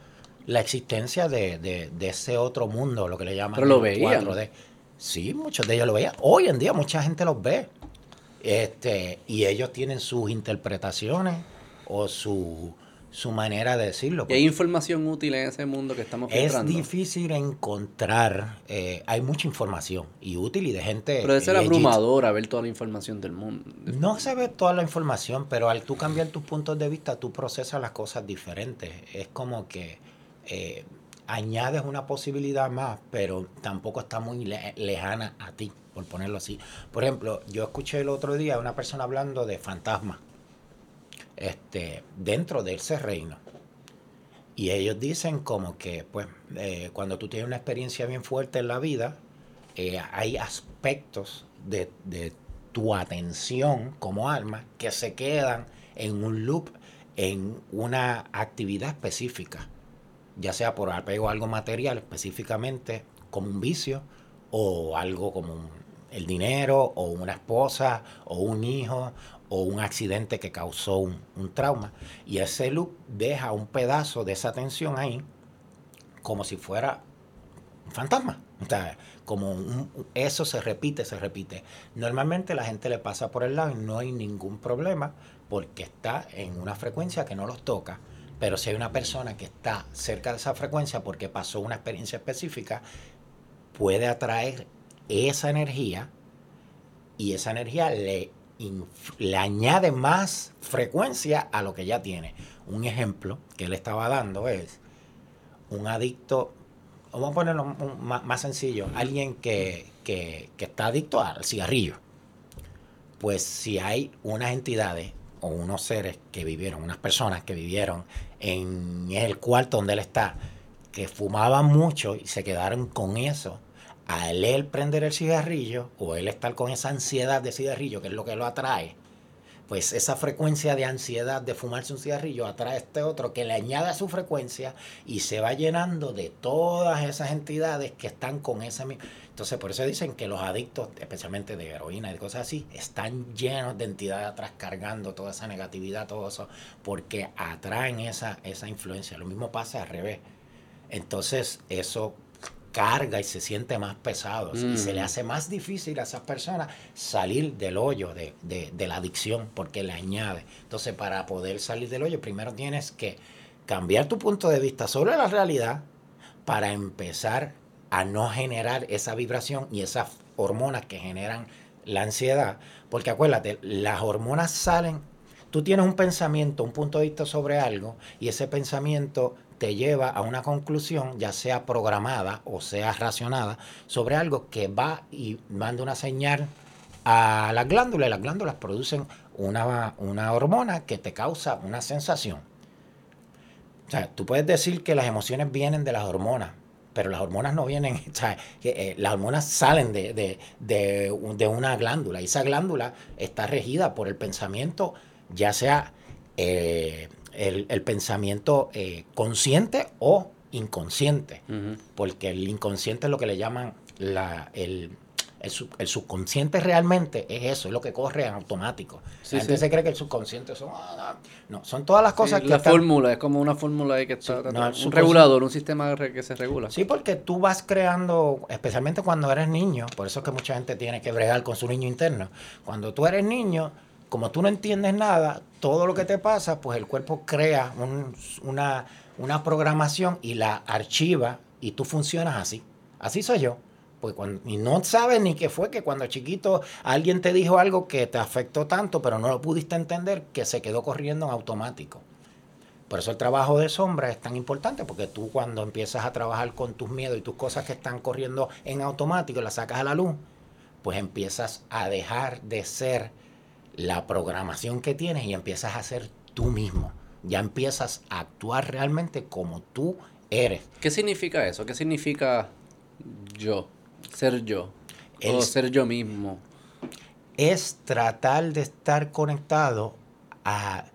la existencia de, de- de ese otro mundo, lo que le llaman Pero lo el veían. 4D. Sí, muchos de ellos lo veían. Hoy en día mucha gente los ve. Este, y ellos tienen sus interpretaciones o su, su manera de decirlo. Y hay información útil en ese mundo que estamos Es filtrando. difícil encontrar, eh, hay mucha información y útil y de gente... Pero debe ser legit. abrumadora ver toda la información del mundo. No se ve toda la información, pero al tú cambiar tus puntos de vista, tú procesas las cosas diferentes. Es como que eh, añades una posibilidad más, pero tampoco está muy le- lejana a ti, por ponerlo así. Por ejemplo, yo escuché el otro día a una persona hablando de fantasmas este, dentro de ese reino. Y ellos dicen como que, pues, eh, cuando tú tienes una experiencia bien fuerte en la vida, eh, hay aspectos de, de tu atención como alma que se quedan en un loop, en una actividad específica, ya sea por apego a algo material específicamente, como un vicio, o algo como el dinero, o una esposa, o un hijo, o un accidente que causó un, un trauma. Y ese loop deja un pedazo de esa atención ahí, como si fuera un fantasma. O sea, como eso se repite, se repite. Normalmente la gente le pasa por el lado y no hay ningún problema porque está en una frecuencia que no los toca. Pero si hay una persona que está cerca de esa frecuencia porque pasó una experiencia específica, puede atraer esa energía y esa energía le, le añade más frecuencia a lo que ya tiene. Un ejemplo que él estaba dando es un adicto, vamos a ponerlo un- más, sencillo, alguien que, que- que está adicto al cigarrillo. Pues si hay unas entidades o unos seres que vivieron, unas personas que vivieron en el cuarto donde él está, que fumaban mucho y se quedaron con eso, al él prender el cigarrillo o él estar con esa ansiedad de cigarrillo, que es lo que lo atrae, pues esa frecuencia de ansiedad de fumarse un cigarrillo atrae a este otro que le añade a su frecuencia y se va llenando de todas esas entidades que están con ese mismo. Entonces, por eso dicen que los adictos, especialmente de heroína y cosas así, están llenos de entidades atrás cargando toda esa negatividad, todo eso, porque atraen esa, esa influencia. Lo mismo pasa al revés. Entonces, eso carga y se siente más pesado. Y se le Mm. hace más difícil a esas personas salir del hoyo de, de- de la adicción porque le añade. Entonces, para poder salir del hoyo, primero tienes que cambiar tu punto de vista sobre la realidad para empezar a no generar esa vibración y esas hormonas que generan la ansiedad. Porque acuérdate, las hormonas salen, tú tienes un pensamiento, un punto de vista sobre algo y ese pensamiento te lleva a una conclusión, ya sea programada o sea racionada, sobre algo que va y manda una señal a las glándulas las glándulas producen una, una hormona que te causa una sensación. O sea, tú puedes decir que las emociones vienen de las hormonas, pero las hormonas no vienen, o sea, eh, las hormonas salen de, de- de una glándula y esa glándula está regida por el pensamiento, ya sea eh, el, el pensamiento eh, consciente o inconsciente, porque el inconsciente es lo que le llaman la, el, el, sub- el subconsciente realmente es eso, es lo que corre en automático. Sí, la gente sí. se cree que el subconsciente son, ah, no, son todas las cosas Sí, que la están- fórmula, es como una fórmula ahí que está, no, un subconsci- regulador, un sistema que se regula. Sí, porque tú vas creando, especialmente cuando eres niño, por eso es que mucha gente tiene que bregar con su niño interno. Cuando tú eres niño, como tú no entiendes nada, todo lo que te pasa, pues el cuerpo crea un- una, una programación y la archiva y tú funcionas así. Así soy yo. Pues cuando, y no sabes ni qué fue que cuando chiquito alguien te dijo algo que te afectó tanto, pero no lo pudiste entender, que se quedó corriendo en automático. Por eso el trabajo de sombra es tan importante, porque tú cuando empiezas a trabajar con tus miedos y tus cosas que están corriendo en automático las sacas a la luz, pues empiezas a dejar de ser la programación que tienes y empiezas a ser tú mismo. Ya empiezas a actuar realmente como tú eres. ¿Qué significa eso? ¿Qué significa yo? Ser yo. El- O ser yo mismo. es tratar de estar conectado a,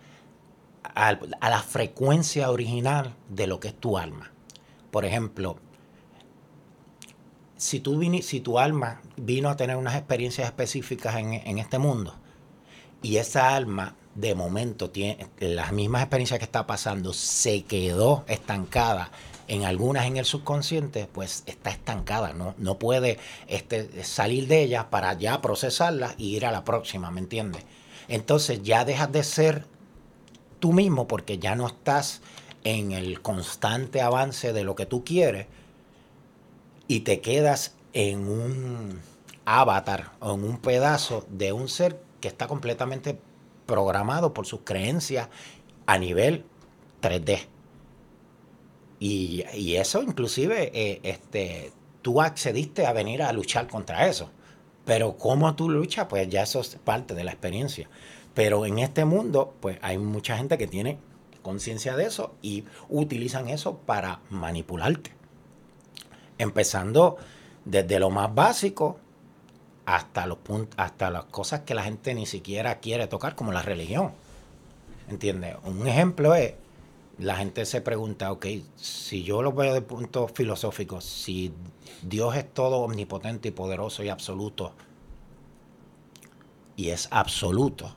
a- a la frecuencia original de lo que es tu alma. Por ejemplo, si, tú si tu alma vino a tener unas experiencias específicas en, en este mundo y esa alma de momento tiene las mismas experiencias que está pasando, se quedó estancada en algunas en el subconsciente, pues está estancada, no, no puede este, salir de ellas para ya procesarlas y ir a la próxima, ¿me entiendes? Entonces ya dejas de ser tú mismo porque ya no estás en el constante avance de lo que tú quieres y te quedas en un avatar o en un pedazo de un ser que está completamente programado por sus creencias a nivel 3D. Y, eso inclusive, eh, este, tú accediste a venir a luchar contra eso. Pero cómo tú luchas, pues ya eso es parte de la experiencia. Pero en este mundo, pues hay mucha gente que tiene conciencia de eso y utilizan eso para manipularte. Empezando desde lo más básico hasta los punt- hasta las cosas que la gente ni siquiera quiere tocar, como la religión. ¿Entiendes? Un ejemplo es, la gente se pregunta, ok, si yo lo veo de punto filosófico, si Dios es todo omnipotente y poderoso y absoluto, y es absoluto,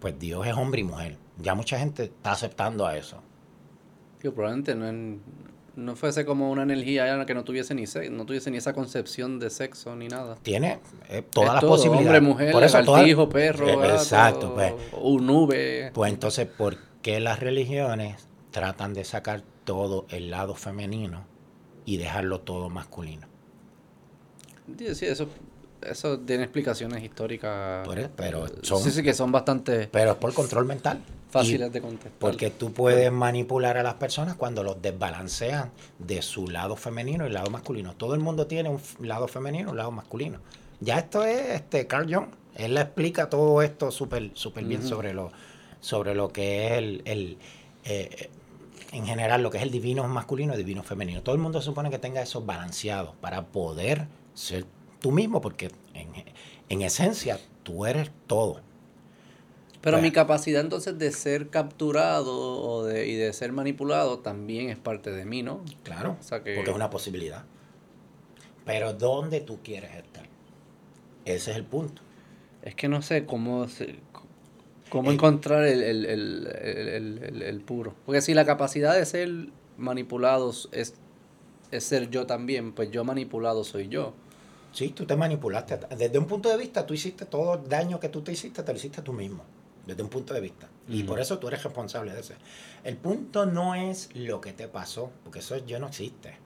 pues Dios es hombre y mujer. Ya mucha gente está aceptando a eso. Que probablemente no, no fuese como una energía que no tuviese ni se- no tuviese ni esa concepción de sexo ni nada. Tiene eh, todas Es las todo, posibilidades. Hombre, mujer, Por eso, lagartijo, perro, Eh, gato, Exacto, pues. un nube. Pues entonces, ¿por qué las religiones tratan de sacar todo el lado femenino y dejarlo todo masculino? Sí, sí, eso, eso tiene explicaciones históricas. Por eso, pero son- Sí, sí, que son bastante Pero es por control mental. Fáciles de contestar. Porque tú puedes manipular a las personas cuando los desbalancean de su lado femenino y lado masculino. Todo el mundo tiene un lado femenino y un lado masculino. Ya esto es este Carl Jung. Él le explica todo esto súper súper bien sobre lo sobre lo que es el, el, eh, en general lo que es el divino masculino y el divino femenino. Todo el mundo supone que tenga eso balanceado para poder ser tú mismo, porque en, en esencia tú eres todo. Pero mi capacidad entonces de ser capturado o de, y de ser manipulado también es parte de mí, ¿no? Claro, O sea que- porque es una posibilidad. Pero ¿dónde tú quieres estar? Ese es el punto. Es que no sé cómo, se- cómo Eh. encontrar el, el, el, el, el- el- el puro. Porque si la capacidad de ser manipulados es es ser yo también, pues yo manipulado soy yo. Sí, tú te manipulaste. Desde un punto de vista, tú hiciste todo el daño que tú te hiciste, te lo hiciste tú mismo. Desde un punto de vista. Y por eso tú eres responsable de eso. El punto no es lo que te pasó, porque eso ya no existe.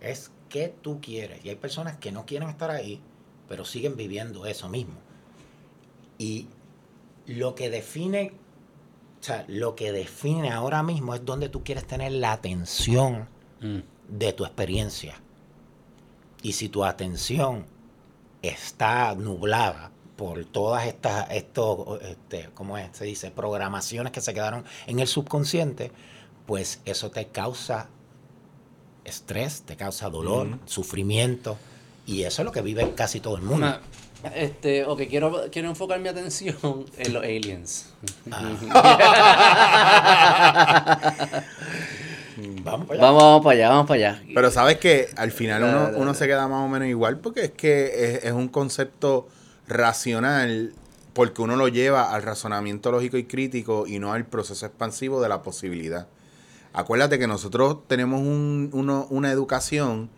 Es qué tú quieres. Y hay personas que no quieren estar ahí, pero siguen viviendo eso mismo. Y lo que define, o sea, lo que define ahora mismo es donde tú quieres tener la atención Mm. de tu experiencia. Y si tu atención está nublada por todas estas, estos, este, ¿cómo es? Se dice, programaciones que se quedaron en el subconsciente, pues eso te causa estrés, te causa dolor, sufrimiento, y eso es lo que vive casi todo el mundo. Ma- Este, ok, quiero, quiero enfocar mi atención en los aliens. Vamos para allá. Vamos, vamos para allá, vamos para allá. Pero sabes que al final uno, uno se queda más o menos igual porque es que es, es un concepto racional porque uno lo lleva al razonamiento lógico y crítico y no al proceso expansivo de la posibilidad. Acuérdate que nosotros tenemos un- uno- una educación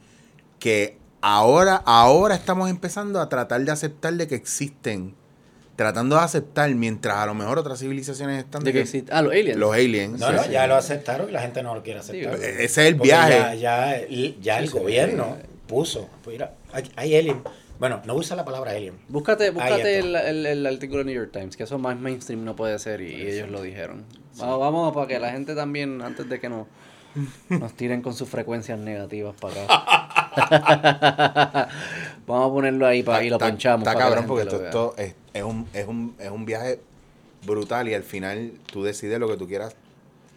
que ahora, ahora estamos empezando a tratar de aceptar de que existen, tratando de aceptar mientras a lo mejor otras civilizaciones están ¿De qué existe? Ah, los aliens. los aliens. No, sí, no, sí. ya lo aceptaron y la gente no lo quiere aceptar. Sí, Ese es el viaje. Ya, ya, el- ya gobierno sí. puso. pues mira, hay, hay alien. Bueno, no usa la palabra alien. Búscate, búscate el, el, el artículo de New York Times, que eso más mainstream no puede ser y, ellos lo dijeron. Vamos, vamos para que la gente también, antes de que nos, nos tiren con sus frecuencias negativas para acá. vamos a ponerlo ahí para, y lo Está- ponchamos. Está cabrón porque esto, esto es, es un, es, un, es un viaje brutal y al final tú decides lo que tú quieras,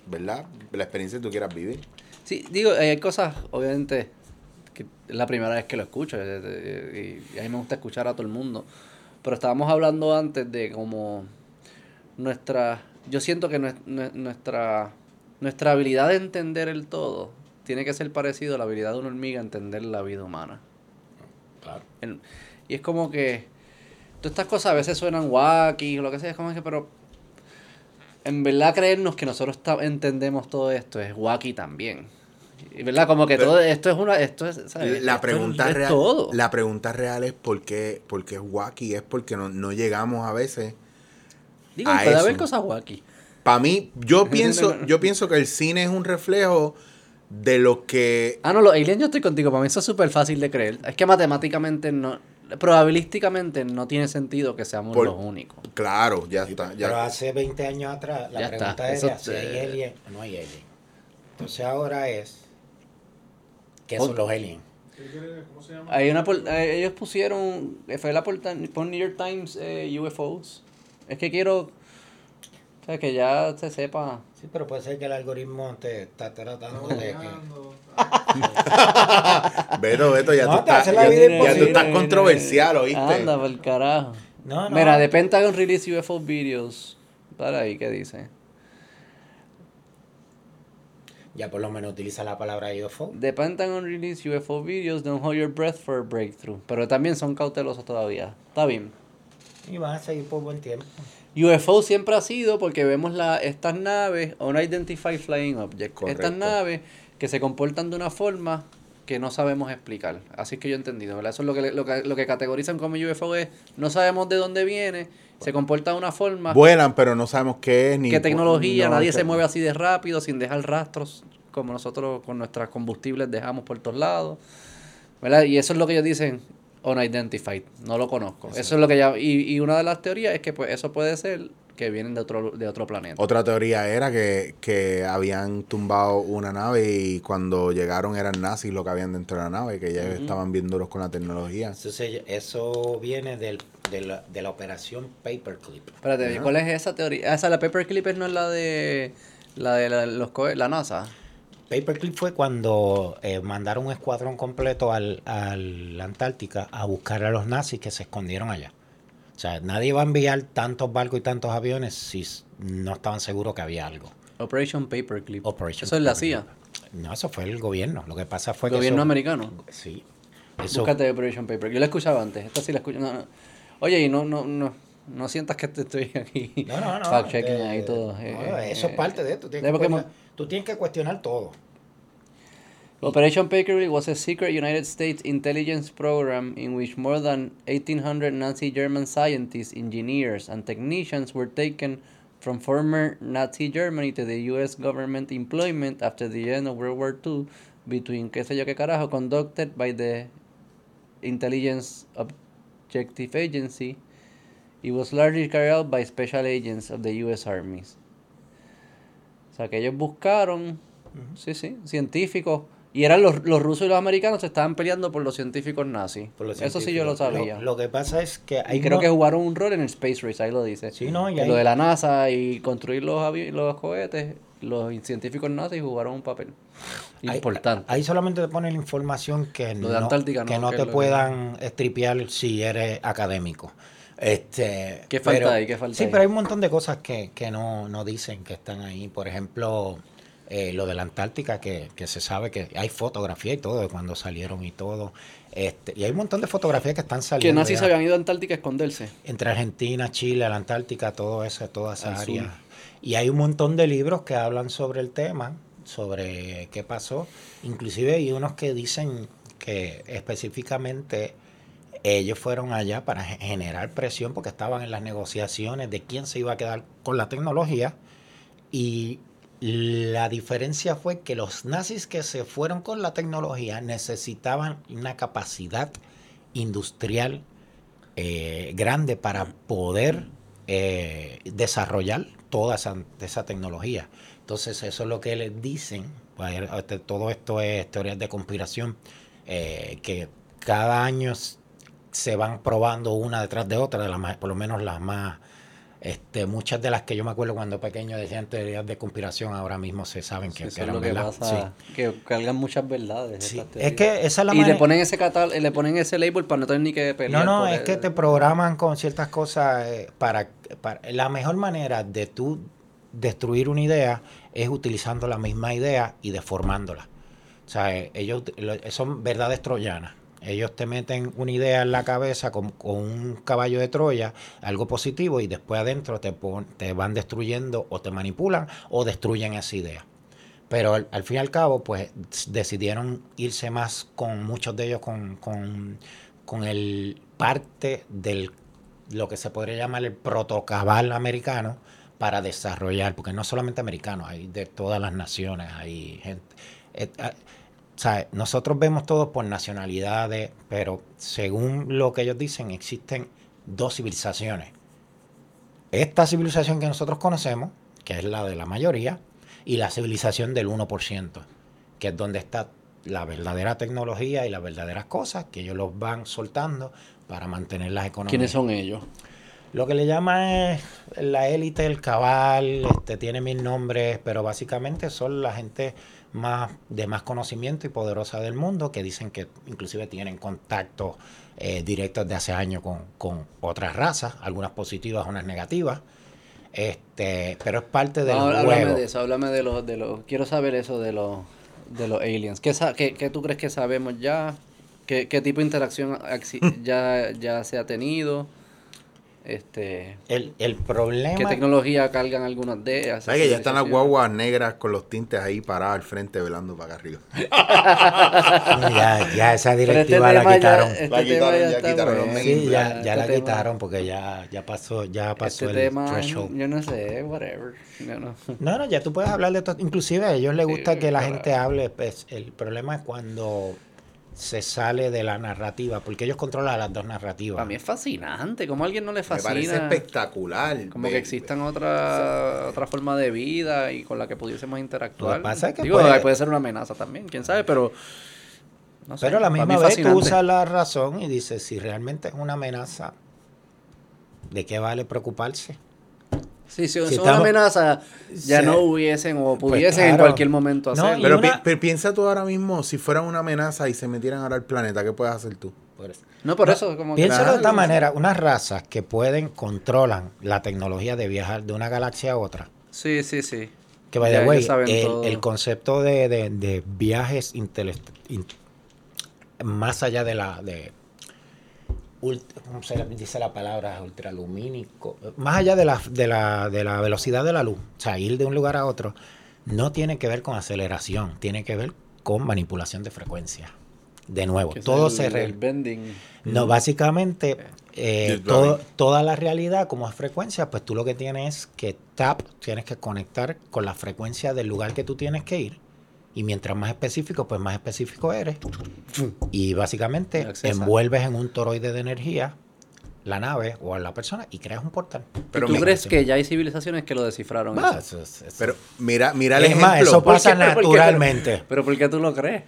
¿verdad? La experiencia que tú quieras vivir. Sí, digo, hay cosas, obviamente, que es la primera vez que lo escucho eh, eh, y, y a mí me gusta escuchar a todo el mundo. Pero estábamos hablando antes de como nuestra, yo siento que nues- nue- nuestra, nuestra habilidad de entender el todo tiene que ser parecido a la habilidad de una hormiga a entender la vida humana. Claro. El- y es como que todas estas cosas a veces suenan wacky o lo que sea, es como que, pero en verdad creernos que nosotros entendemos todo esto es wacky también. Verdad, como que Pero- todo esto es una, esto es, ¿sabes? La Esto pregunta, es real, todo. la pregunta real es por qué, por qué es wacky, es porque no, no llegamos a veces. Digo, a puede eso. haber cosas wacky. Para mí, yo pienso, yo pienso que el cine es un reflejo de lo que Ah, no, los aliens yo estoy contigo, para mí eso es súper fácil de creer. Es que matemáticamente no, probabilísticamente no tiene sentido que seamos Por- los únicos. Claro, ya está. Pero hace 20 años atrás la Ya pregunta está, era eso si te- hay alien o no hay alien. Entonces ahora es ¿qué son los aliens? ¿Qué quiere- ¿Cómo se llama? Hay una por- eh, ellos pusieron, eh, fue la portada, por New York Times eh, UFOs. Es que quiero, o sea, que ya se sepa. Sí, pero puede ser que el algoritmo te está tratando de que... Beto, Beto, ya No, tú estás, ya, ya tú estás controversial, ¿oíste? Anda, por el carajo. No, no. Mira, The Pentagon release UFO videos. Para ahí, ¿qué dice? Ya por lo menos utiliza la palabra UFO. The Pentagon release UFO videos, don't hold your breath for a breakthrough. Pero también son cautelosos todavía. Está bien. Y van a seguir por buen tiempo. UFO siempre ha sido porque vemos la, estas naves, Unidentified Flying Object. Correcto. Estas naves que se comportan de una forma que no sabemos explicar. Así es que yo he entendido, ¿verdad? Eso es lo que, lo que, lo que categorizan como UFO es, no sabemos de dónde viene, se comporta de una forma, Vuelan, pero no sabemos qué es ni qué tecnología, no, nadie se mueve así de rápido, sin dejar rastros, como nosotros con nuestros combustibles dejamos por todos lados. ¿Verdad? Y eso es lo que ellos dicen, unidentified, no lo conozco. Eso es lo que ya, y, y una de las teorías es que pues eso puede ser que vienen de otro, de otro planeta. Otra teoría era que, que habían tumbado una nave y cuando llegaron eran nazis lo que habían dentro de la nave, que ya estaban viéndolos con la tecnología. Entonces, eso viene del, de, la, de la operación Paperclip. Espérate. ¿cuál es esa teoría? Ah, Esa, la Paperclip no es la de la de la, los la NASA. Paperclip fue cuando eh, mandaron un escuadrón completo al, al Antártica a buscar a los nazis que se escondieron allá. O sea, nadie va a enviar tantos barcos y tantos aviones si no estaban seguros que había algo. Operation Paperclip. Operation Eso es la. CIA. No, eso fue el gobierno. Lo que pasa fue El que gobierno eso- americano. Sí. Eso, Búscate Operation Paperclip. Yo la escuchaba antes. Esta sí la escucho. no, no. Oye, y no, no, no, no sientas que te estoy aquí. No, no, no. Fact checking eh, ahí todo. eh, eso eh, es parte de esto. Tienes que porque tú tienes que cuestionar todo. Operation Paperwheel was a secret United States intelligence program in which more than 1,800 Nazi German scientists, engineers, and technicians were taken from former Nazi Germany to the U.S. government employment after the end of World War II between qué sé yo qué carajo, conducted by the Intelligence Objective Agency. It was largely carried out by special agents of the U.S. armies. O sea, que ellos buscaron, sí, sí, científicos. Y eran los, los rusos y los americanos se estaban peleando por los científicos nazis. Por los Eso sí yo lo sabía. Lo, que pasa es que hay y creo que jugaron un rol en el Space Race, ahí lo dice. Sí, no, y Que Lo de la NASA y construir los, los cohetes, los científicos nazis jugaron un papel importante. Ahí solamente te pone la información que Lo no, de Antártica, que no, no que te puedan estripear si eres académico. Este, ¿Qué falta pero- ahí? ¿Qué falta sí, ahí? pero hay un montón de cosas que, que no, no dicen que están ahí. Por ejemplo, eh, lo de la Antártica, que, que se sabe que hay fotografía y todo de cuando salieron y todo. Este, y hay un montón de fotografías que están que saliendo. nazis ya. se habían ido a Antártica a esconderse. entre Argentina, Chile, la Antártica, todo eso, toda esa Al área. sur. Y hay un montón de libros que hablan sobre el tema, sobre qué pasó. Inclusive hay unos que dicen que específicamente ellos fueron allá para ge- generar presión porque estaban en las negociaciones de quién se iba a quedar con la tecnología. Y la diferencia fue que los nazis que se fueron con la tecnología necesitaban una capacidad industrial eh, grande para poder eh, desarrollar toda esa, tecnología. Entonces eso es lo que les dicen. pues, este, Todo esto es teorías de conspiración, eh, que cada año se van probando una detrás de otra, de las por lo menos las más... Este, muchas de las que yo me acuerdo cuando pequeño decían teorías de conspiración, ahora mismo se saben que, Sí, que eran lo que verdad. pasa, que cargan muchas verdades. Sí. Sí, Es que esa es la y le ponen ese catal le ponen ese label para no tener ni que pelear. No, no, es el- que te programan con ciertas cosas eh, para, para... La mejor manera de tú destruir una idea es utilizando la misma idea y deformándola. O sea, eh, ellos lo- son verdades troyanas. Ellos te meten una idea en la cabeza con, con un caballo de Troya, algo positivo, y después adentro te, pon- te van destruyendo o te manipulan o destruyen esa idea. Pero al, al fin y al cabo, pues decidieron irse más con muchos de ellos con, con, con el parte del lo que se podría llamar el protocabal americano para desarrollar, porque no solamente americanos, hay de todas las naciones, hay gente. eh, ah, o sea, nosotros vemos todo por nacionalidades, pero según lo que ellos dicen, existen dos civilizaciones. Esta civilización que nosotros conocemos, que es la de la mayoría, y la civilización del 1%, que es donde está la verdadera tecnología y las verdaderas cosas que ellos los van soltando para mantener las economías. ¿Quiénes son ellos? Lo que le llama es la élite, el cabal, este, tiene mil nombres, pero básicamente son la gente más de más conocimiento y poderosa del mundo que dicen que inclusive tienen contacto eh, directos de hace años con, con otras razas, algunas positivas, unas negativas. Este, pero es parte del No, háblame juego. de eso, háblame de los, de los, quiero saber eso de los, de los aliens. ¿Qué, qué, qué tú crees que sabemos ya? ¿Qué, qué tipo de interacción ya, ya se ha tenido? Este, El, el problema ¿Qué tecnología cargan algunas de ellas? ¿Sabes que ya están las guaguas negras con los tintes ahí paradas al frente velando para acá arriba? ya, ya esa este directiva la tema ya- quitaron. este La quitaron, ya está quitaron los Sí, ya, este ya la tema- quitaron porque ya, ya pasó, ya pasó Este el tema, threshold. yo no sé, whatever. Yo no. No, no, ya tú puedes hablar de todo. Inclusive a ellos les gusta Sí, que la claro. gente hable. pues, el problema es cuando se sale de la narrativa, porque ellos controlan las dos narrativas. Para mí es fascinante, como a alguien no le Me parece fascina. espectacular. Como que existan otra otra forma de vida y con la que pudiésemos interactuar. Lo que pasa es que Digo, puede- puede ser una amenaza también, quién sabe, pero. no sé, Pero a la misma mí vez tú fascinante. usas la razón y dices, si realmente es una amenaza, ¿de qué vale preocuparse? Sí, si, si son una estamos- amenaza, ya Sí. no hubiesen o pudiesen en claro. cualquier momento hacerlo. Pero, una- pi- pero piensa tú ahora mismo, si fueran una amenaza y se metieran ahora al planeta, ¿qué puedes hacer tú? Por eso. No, por No, eso, como que- Piénsalo de esta manera, unas razas que pueden, controlan la tecnología de viajar de una galaxia a otra. Sí, sí, sí. Que by Ya the way, el, concepto de, de- de viajes intelest- in- más allá de la de ult- ¿cómo se dice la palabra ultralumínico? Más allá de la, de la de la velocidad de la luz, o sea, ir de un lugar a otro, no tiene que ver con aceleración, tiene que ver con manipulación de frecuencia. De nuevo, Que todo el- se... re- el bending. No, básicamente, eh, todo- learning. toda la realidad, como es frecuencia, pues tú lo que tienes es que tap, tienes que conectar con la frecuencia del lugar que tú tienes que ir. Y mientras más específico, pues más específico eres. Y básicamente Accesa. envuelves en un toroide de energía la nave o a la persona y creas un portal. Pero ¿Y tú crees que ya hay civilizaciones que lo descifraron? Ah, eso? eso es- eso Pero mira, mira el es ejemplo. más, eso ¿Por pasa qué? ¿Por qué? naturalmente. Pero ¿por qué tú lo crees?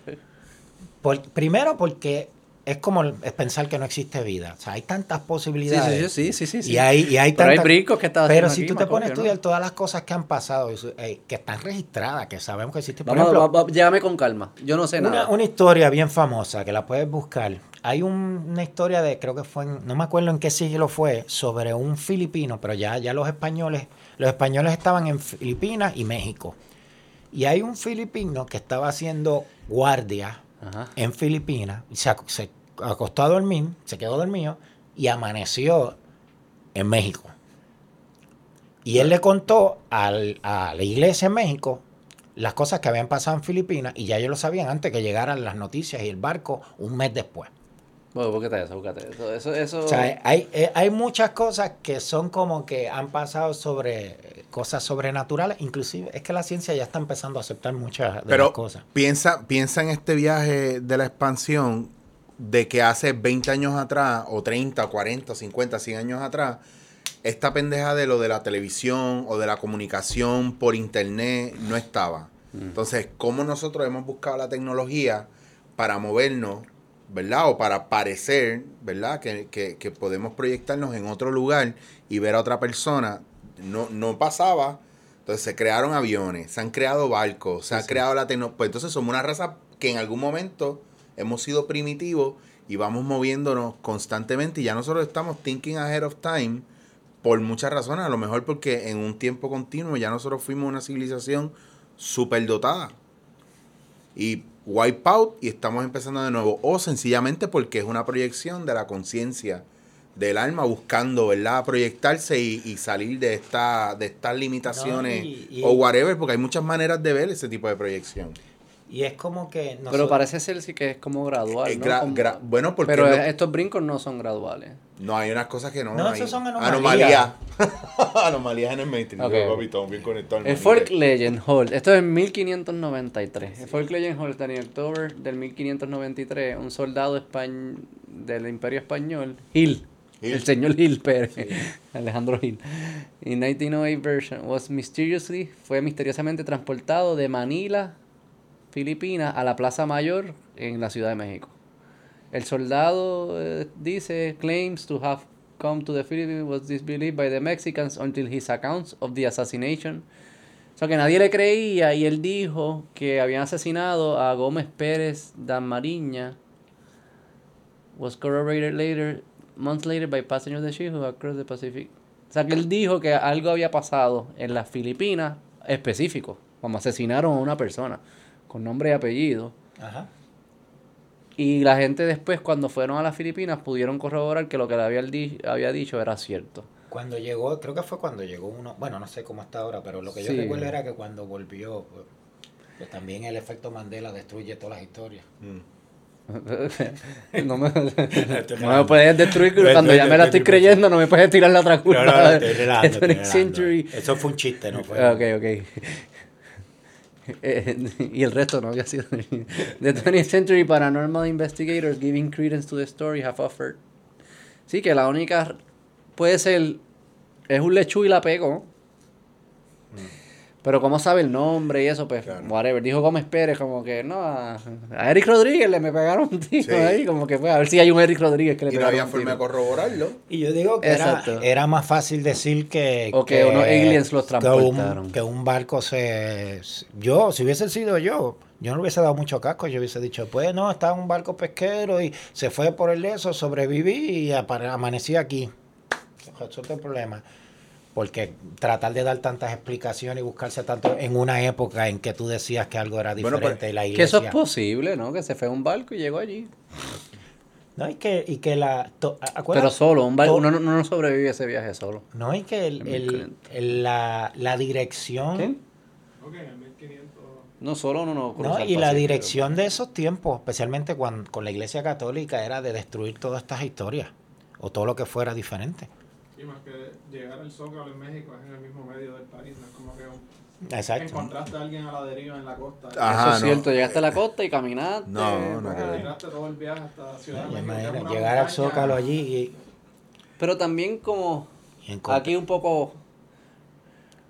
Por- primero porque es como es pensar que no existe vida. O sea, hay tantas posibilidades. sí, sí, sí, sí, sí. Y hay, y hay Pero hay brincos que estás Pero si aquí, tú te pones a estudiar todas las cosas que han pasado, eh, que están registradas, que sabemos que existen. Por Vamos, ejemplo, va- va- llévame con calma. Yo no sé una, nada. una historia bien famosa que la puedes buscar. Hay un- una historia de, creo que fue, en- no me acuerdo en qué siglo fue, sobre un filipino, pero ya, ya los españoles, los españoles estaban en Filipinas y México. Y hay un filipino que estaba haciendo guardia En Filipinas, se, se acostó a dormir, se quedó dormido y amaneció en México. Y él le contó al- a la iglesia en México las cosas que habían pasado en Filipinas y ya ellos lo sabían antes que llegaran las noticias y el barco un mes después. Bueno, búscate eso, búscate eso. Eso, eso... O sea, hay, eh, hay muchas cosas que son como que han pasado sobre cosas sobrenaturales, inclusive es que la ciencia ya está empezando a aceptar muchas de Pero las cosas. piensa, piensa en este viaje de la expansión de que hace 20 años atrás, o 30, 40, 50, 100 años atrás, esta pendeja de lo de la televisión o de la comunicación por internet no estaba. Entonces, ¿cómo nosotros hemos buscado la tecnología para movernos, ¿verdad? O para parecer, ¿verdad? Que, que- que podemos proyectarnos en otro lugar y ver a otra persona. No, no pasaba. Entonces se crearon aviones, se han creado barcos, se ha creado la tecnología. Pues entonces somos una raza que en algún momento hemos sido primitivos y vamos moviéndonos constantemente y ya nosotros estamos thinking ahead of time por muchas razones. A lo mejor porque en un tiempo continuo ya nosotros fuimos una civilización súper dotada. Y wipe out y estamos empezando de nuevo. O sencillamente porque es una proyección de la conciencia del alma buscando, ¿verdad? Proyectarse y, y salir de, esta, de estas limitaciones No, y- y- o whatever, porque hay muchas maneras de ver ese tipo de proyección. Y es como que... Pero nosotros- parece ser sí que es como gradual, ¿no? gra- gra- bueno, porque Pero no, estos brincos no son graduales. no, hay unas cosas que no. No, esos son anomalías. anomalías. anomalías en el mainstream. Ok. Yo, papi, estamos bien conectados. El. Folk Legend Hall. Esto es en 1593. El Folk Legend Hall está en octubre del 1593. Un soldado españ- del Imperio Español, Hill. Hill. El señor Hill Pérez. Alejandro Hill. In 1908 version was mysteriously fue misteriosamente transportado de Manila, Filipinas, a la Plaza Mayor en la Ciudad de México. El soldado eh, dice claims to have come to the Philippines was disbelieved by the Mexicans until his accounts of the assassination. O sea que nadie le creía y él dijo que habían asesinado a Gómez Pérez Damariña. Was corroborated later, months later by passengers of the ship who across the Pacific. O sea que él dijo que algo había pasado en las Filipinas específico, como asesinaron a una persona con nombre y apellido. Ajá. Y la gente después, cuando fueron a las Filipinas, pudieron corroborar que lo que le había, di- había dicho era cierto. Cuando llegó, creo que fue cuando llegó uno, bueno, no sé cómo está ahora, pero lo que yo Sí. recuerdo era que cuando volvió, pues, pues también el efecto Mandela destruye todas las historias. Mm. no, me, no me puedes destruir cuando ya me la estoy creyendo, no me puedes tirar la otra culpa. No, no, no, de- estoy de relajando, estoy 20th relajando. century. Eso fue un chiste, no fue. Ok, ok. Y el resto no había sido. The 20th Century Paranormal Investigators Giving Credence to the Story have offered. Sí, que la única. Puede ser. Es un lechu y la pegó. Pero como sabe el nombre y eso, pues, Claro. whatever. Dijo Gómez Pérez, como que no, a, a Eric Rodríguez le me pegaron un tiro Sí. ahí, como que fue, a ver si hay un Eric Rodríguez que le Y no pegaron había un forma de corroborarlo. Y yo digo que era, era más fácil decir que... O que unos aliens los que un- transportaron. Que un, barco se... Yo, si hubiese sido yo, yo no le hubiese dado mucho casco. Yo hubiese dicho, pues no, estaba en un barco pesquero y se fue por el eso, sobreviví y amanecí aquí. Resuelto el problema. Porque tratar de dar tantas explicaciones y buscarse tanto en una época en que tú decías que algo era Bueno, diferente pues, y la Que iglesia... eso es posible, ¿no? Que se fue a un barco y llegó allí. No, y que, y que la... to- Pero solo, un barco, to- uno no, no sobrevive a ese viaje solo. No, y que el, el- 1500. el- la, la dirección... En 1500. No solo no, no, No, y la dirección de esos tiempos, especialmente cuando, con la Iglesia Católica, era de destruir todas estas historias o todo lo que fuera diferente. Y más que llegar al Zócalo en México es en el mismo medio del país, no es como que un- Exacto. encontraste a alguien a la deriva en la costa. Ajá. Eso es no. cierto, llegaste a la costa y caminaste. No, no. Tiraste todo el viaje hasta Ciudad México, es imagina, una llegar al. Zócalo allí y, Pero también como aquí un poco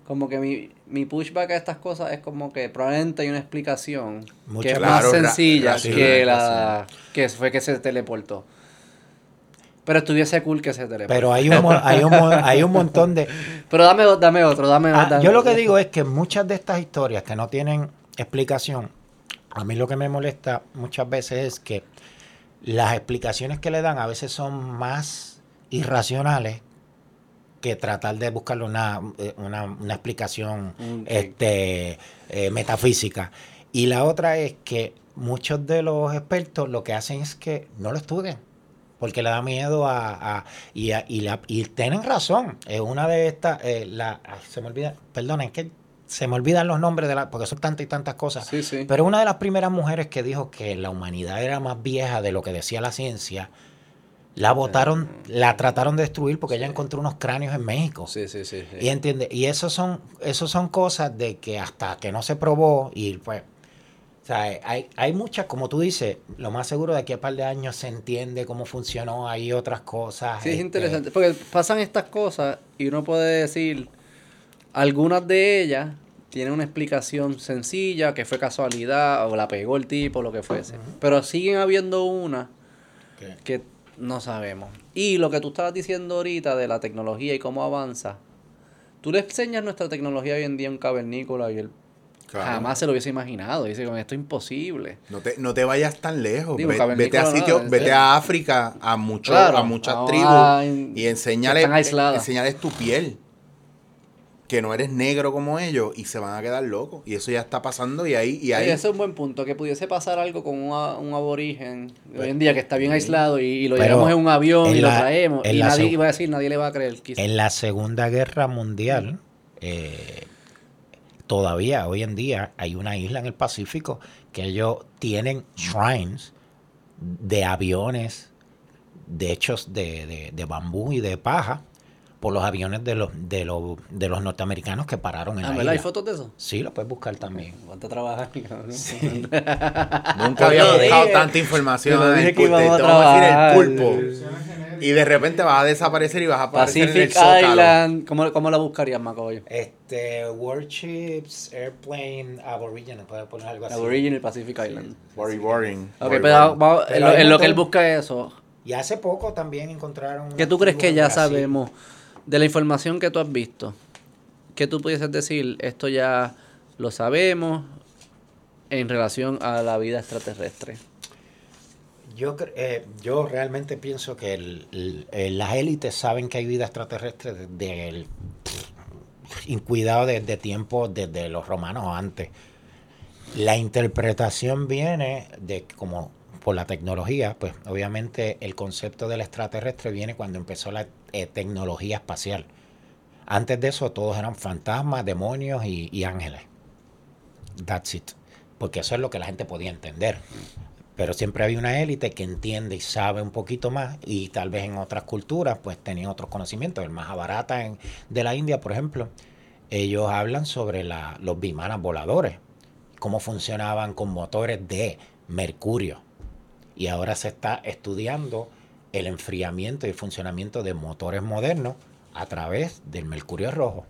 como que mi, mi pushback a estas cosas es como que probablemente hay una explicación Mucho que es Claro, más sencilla que la que fue que se teleportó. Pero estuviese cool que se teleportó. Pero hay un, hay, un, hay un montón de... Pero dame, dame otro, dame, Ah, dame yo lo que digo es que muchas de estas historias que no tienen explicación, a mí lo que me molesta muchas veces es que las explicaciones que le dan a veces son más irracionales que tratar de buscarle una, eh, una, una explicación este, eh, metafísica. Y la otra es que muchos de los expertos lo que hacen es que no lo estudian. Porque le da miedo a... a- y, a- y, la- y tienen razón. Es una de estas... eh, la, ay, se me olvida... Perdonen, que se me olvidan los nombres de la... Porque son tantas y tantas cosas. Sí, sí. Pero una de las primeras mujeres que dijo que la humanidad era más vieja de lo que decía la ciencia, la votaron, la trataron de destruir porque ella encontró unos cráneos en México. Sí, sí, sí. sí. Y entiende, y eso son, eso son cosas de que hasta que no se probó, y pues, o sea, hay, hay muchas, como tú dices, lo más seguro de aquí a un par de años se entiende cómo funcionó, hay otras cosas. Sí, es este, interesante. Porque pasan estas cosas y uno puede decir, algunas de ellas tienen una explicación sencilla, que fue casualidad, o la pegó el tipo, lo que fuese. Pero siguen habiendo una que- que no sabemos. Y lo que tú estabas diciendo ahorita de la tecnología y cómo avanza, tú le enseñas nuestra tecnología hoy en día a un cavernícola y él Claro. jamás se lo hubiese imaginado. Dice, con esto es imposible. No te, no te vayas tan lejos. Digo, Ve- cavernícola vete a no, es- vete a África, a muchos, Claro, a muchas a- tribus a- y enseñales, enseñales tu piel. Que no eres negro como ellos y se van a quedar locos. Y eso ya está pasando y ahí, y ahí Sí, ese es un buen punto, que pudiese pasar algo con un, aborigen hoy en día que está bien aislado y, y lo Pero llevamos en un avión en y lo traemos. Y nadie iba a decir, nadie le va a creer. quizá. En la Segunda Guerra Mundial, eh, todavía hoy en día hay una isla en el Pacífico que ellos tienen shrines de aviones de hechos de, de- de bambú y de paja por los aviones de los, de los, de los norteamericanos que pararon en Ah, la ¿verdad? ¿Hay isla. fotos de eso? Sí, lo puedes buscar también. ¿Cuánto trabajas? nunca había buscado tanta información. Yo dije que íbamos a Te vamos a decir trabajar. el pulpo. Y de repente vas a desaparecer y vas a aparecer en el Pacific zócalo. Island. ¿Cómo, cómo la buscarías, Macoyo? Este, Warships, Airplane, Aborigine, puedes poner algo así. Aboriginal Pacific Island. Very boring. Ok, Very pero boring. vamos- Pero en, lo, en que él busca eso, Y hace poco también encontraron... ¿qué tú crees que ya Brasil. sabemos de la información que tú has visto? ¿Qué tú pudieses decir? Esto ya lo sabemos en relación a la vida extraterrestre. Yo, eh, yo realmente pienso que eh, las élites saben que hay vida extraterrestre desde el incuidado desde tiempos desde los romanos antes. La interpretación viene de como por la tecnología, pues obviamente el concepto del extraterrestre viene cuando empezó la eh, tecnología espacial. Antes de eso todos eran fantasmas, demonios y, ángeles. That's it. Porque eso es lo que la gente podía entender. Pero siempre había una élite que entiende y sabe un poquito más y tal vez en otras culturas pues tenían otros conocimientos. El Mahabharata en, de la India, por ejemplo, ellos hablan sobre los bimanas voladores, cómo funcionaban con motores de mercurio. Y ahora se está estudiando el enfriamiento y el funcionamiento de motores modernos a través del mercurio rojo.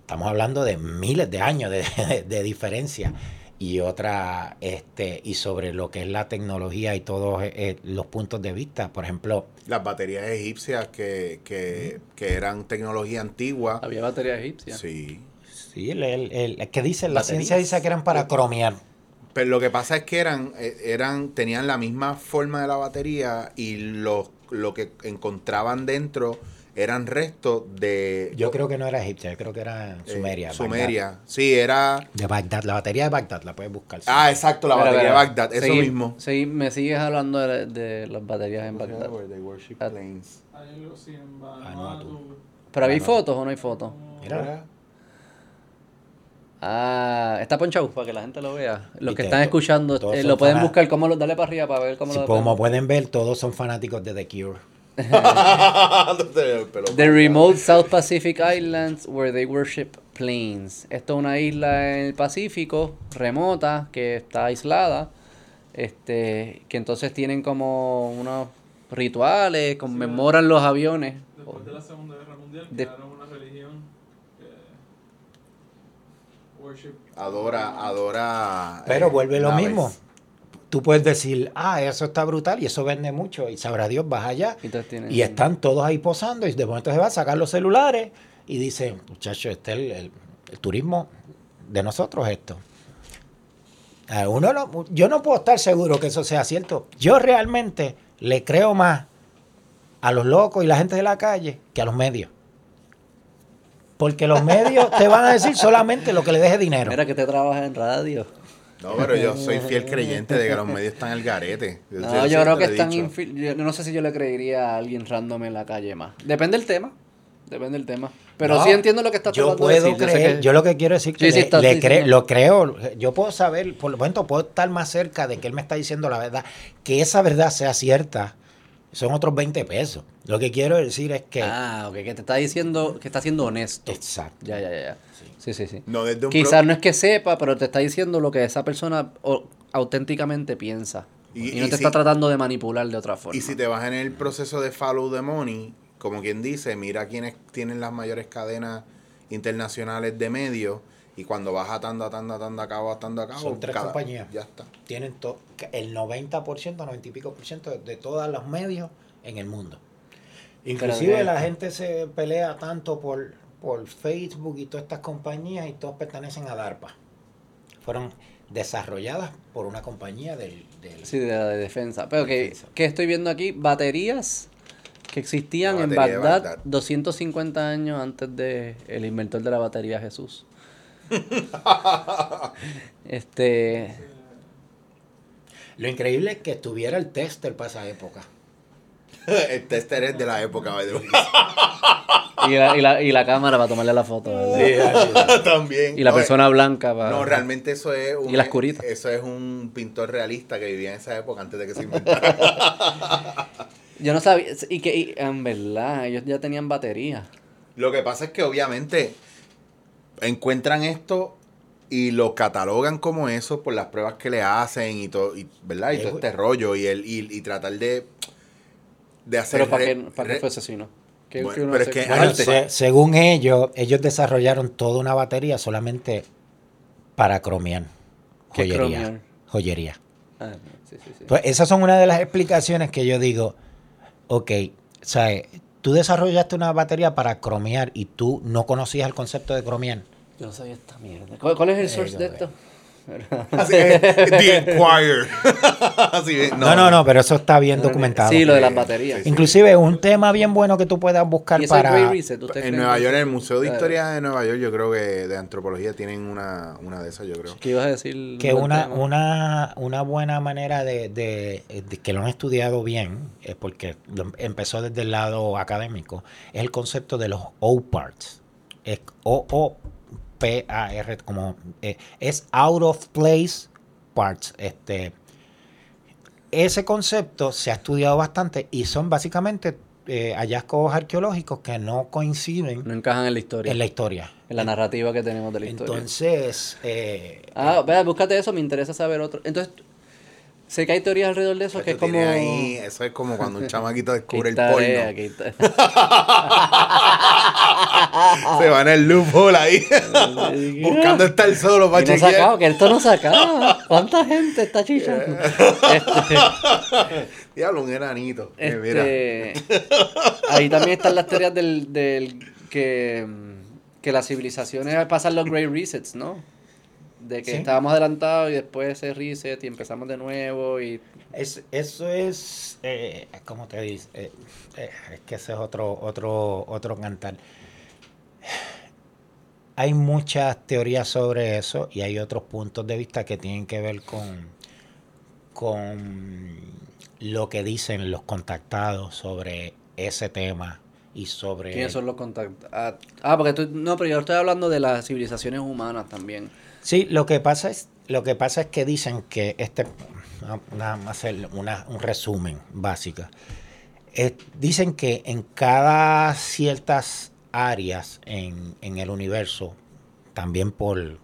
Estamos hablando de miles de años de, de- de diferencia. Y otra, este, y sobre lo que es la tecnología y todos eh, los puntos de vista. Por ejemplo, Las baterías egipcias que, que, que eran tecnología antigua. Había batería egipcia. Sí. sí, el, el- el- ¿qué dice? La Baterías. ciencia dice que eran para cromear. Pero lo que pasa es que eran, eh, eran, tenían la misma forma de la batería y lo, lo que encontraban dentro eran restos de Yo creo que no era egipcia, yo creo que era eh, Sumeria. Bagdad. Sumeria. Sí, era. De Bagdad, la batería de Bagdad la puedes buscar. sí. Ah, exacto, la batería de Bagdad, eso mismo. seguí- me sigues hablando de, de las baterías en Bagdad. Ah. Vanuatu. ¿Pero hay Bueno. fotos o no hay fotos? Mira, Ah, está ponchado para que la gente lo vea. Los que Viste, están escuchando, eh, lo pueden buscar, cómo lo, dale para arriba para ver cómo Si lo como pueden ver, todos son fanáticos de The Cure. The remote South Pacific Islands where they worship planes. Esto es una isla en el Pacífico, remota, que está aislada. Este, que entonces tienen como unos rituales, conmemoran los aviones. Después de la Segunda Guerra Mundial De- crearon una religión que worship Adora, adora. Pero eh, vuelve lo naves. mismo. Tú puedes decir, ah, eso está brutal y eso vende mucho. Y sabrá Dios, vas allá. Tienen- Y están todos ahí posando. Y de momento se va a sacar los celulares y dice, muchacho, este es el, el- el turismo de nosotros esto. Uno no- yo no puedo estar seguro que eso sea cierto. Yo realmente le creo más a los locos y la gente de la calle que a los medios. Porque los medios te van a decir solamente lo que le deje dinero. Mira que te trabajas en radio. No, pero yo soy fiel creyente de que los medios están al garete. No, yo creo que están infil- yo no sé si yo le creería a alguien random en la calle más. Depende del tema. Depende del tema. Pero No, sí entiendo lo que estás yo tratando de puedo decir. Yo creer, que- yo lo que quiero decir que Sí, le cre- lo creo, yo puedo saber, por lo momento puedo estar más cerca de que él me está diciendo la verdad, que esa verdad sea cierta, son otros 20 pesos. Lo que quiero decir es que... Ah, ok, que te está diciendo que está siendo honesto. Exacto. Ya, ya, ya. ya. Sí, sí, sí. No, desde un Quizás pro- no es que sepa, pero te está diciendo lo que esa persona o- auténticamente piensa. Y- Y, no y te si- está tratando de manipular de otra forma. Y si te vas en el proceso de follow the money, como quien dice, mira quiénes tienen las mayores cadenas internacionales de medios y cuando vas atando, atando, atando a cabo, atando a cabo, Son tres cada- compañías. Ya está. Tienen to- el 90%, 90 y pico por ciento de, de todos los medios en el mundo. Inclusive la gente se pelea tanto por, por Facebook y todas estas compañías y todas pertenecen a DARPA. Fueron desarrolladas por una compañía del... del- Sí, de la de defensa. Pero que, Defensa. que estoy viendo aquí, baterías que existían en Bagdad, Bagdad. 250 años antes de el inventor de la batería Jesús. Este Lo increíble es que tuviera el tester para esa época. el tester es de la época, by the way. y la, y, la, y la cámara para tomarle la foto. ¿verdad? También. Y la No, persona blanca para No, realmente eso es un, Y la oscurita. Eso es un pintor realista que vivía en esa época antes de que se inventara. Yo no sabía y que y, en verdad ellos ya tenían batería. Lo que pasa es que obviamente encuentran esto y lo catalogan como eso por las pruebas que le hacen y todo, y, ¿verdad? Y todo este rollo y el y, y tratar de de hacer Pero ¿para re- qué, para qué re- fue asesino? ¿Qué- Bueno, pero es que Bueno, antes- se- según ellos, ellos desarrollaron toda una batería solamente para cromear. ¿Qué Joyería. Joyería. Ah, sí, sí, sí. Pues esas son una de las explicaciones que yo digo, ok, ¿sabes? Tú desarrollaste una batería para cromear y tú no conocías el concepto de cromear. Yo no sabía esta mierda. ¿Cuál, cuál es el Eh, source de esto? Así es, The Enquirer. Así es, No, no, no, pero eso está bien documentado. Sí, lo de las baterías. sí, sí. Inclusive un tema bien bueno que tú puedas buscar ¿Y eso es para... Reset? ¿Usted cree En Nueva York, en el Museo de Historia de Nueva York, yo creo que de antropología tienen una, una de esas, yo creo. ¿Qué ibas a decir? que una, tema? una, una buena manera de, de- de que lo han estudiado bien, es porque lo empezó desde el lado académico, es el concepto de los O-parts. Es O-O-P-A-R, como eh, es out of place parts. Este, ese concepto se ha estudiado bastante y son básicamente eh, hallazgos arqueológicos que no coinciden No encajan en la historia. en la historia. en la narrativa que tenemos de la historia. Entonces, eh, ah, vea, búscate eso, me interesa saber otro. Entonces, sé que hay teorías alrededor de eso que es como... ahí, eso es como cuando un chamaquito descubre el porno. Se va en el loophole ahí. buscando estar solo para no chequear. sacado, que esto no sacaba. ¿Cuánta gente está chichando? Este, Diablo, un enanito. Eh, mira. este, ahí también están las teorías del, del que, que las civilizaciones pasan los great resets, ¿no? De que Sí. estábamos adelantados y después ese reset y empezamos de nuevo y Es, eso es, eh, ¿cómo te dice? Eh, eh, es que ese es otro, otro, otro cantar. Hay muchas teorías sobre eso y hay otros puntos de vista que tienen que ver con, con lo que dicen los contactados sobre ese tema y sobre... ¿Quiénes son los contactos? Ah, ah, porque tú, no, pero yo estoy hablando de las civilizaciones humanas también. Sí, lo que pasa es, lo que pasa es que dicen que este, nada más hacer una- un resumen básico. Eh, dicen que en cada ciertas áreas en, en el universo, también por,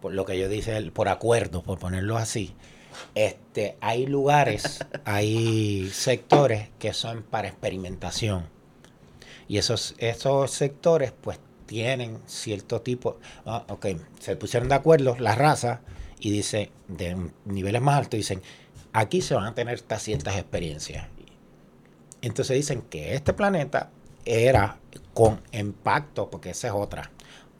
por lo que yo dice, por acuerdo, por ponerlo así, este, hay lugares, hay sectores que son para experimentación. Y esos, esos sectores, pues, tienen cierto tipo. Ah, ok, se pusieron de acuerdo las razas y dice, de niveles más altos, dicen, aquí se van a tener estas ciertas experiencias. Entonces dicen que este planeta era con impacto, porque esa es otra,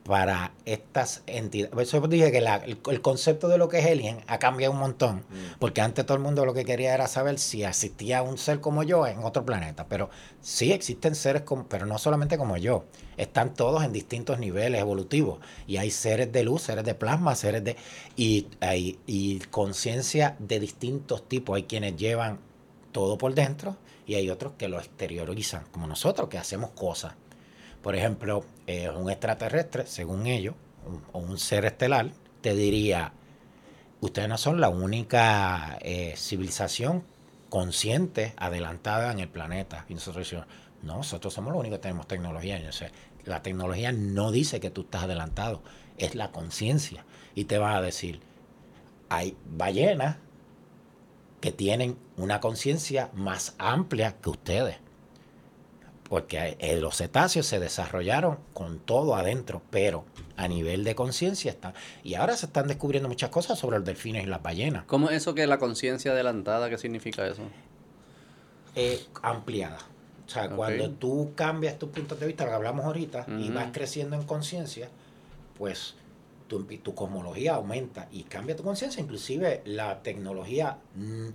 para estas entidades. Por eso dije que la- el, el concepto de lo que es alien ha cambiado un montón, porque antes todo el mundo lo que quería era saber si existía un ser como yo en otro planeta, pero sí existen seres, como, pero no solamente como yo, están todos en distintos niveles evolutivos, y hay seres de luz, seres de plasma, seres de... y, hay- y conciencia de distintos tipos, hay quienes llevan todo por dentro y hay otros que lo exteriorizan, como nosotros, que hacemos cosas. Por ejemplo, eh, un extraterrestre, según ellos, o un ser estelar, te diría, ustedes no son la única eh, civilización consciente, adelantada en el planeta. Y nosotros decimos, no, nosotros somos los únicos que tenemos tecnología. Y yo la tecnología no dice que tú estás adelantado, es la conciencia. Y te va a decir, hay ballenas que tienen una conciencia más amplia que ustedes. Porque los cetáceos se desarrollaron con todo adentro, pero a nivel de conciencia están. Y ahora se están descubriendo muchas cosas sobre los delfines y las ballenas. ¿Cómo es eso que la conciencia adelantada? ¿Qué significa eso? eh, ampliada. O sea, cuando tú cambias tus puntos de vista, lo que hablamos ahorita, y vas creciendo en conciencia, pues tu, tu cosmología aumenta y cambia tu conciencia. Inclusive la tecnología mm,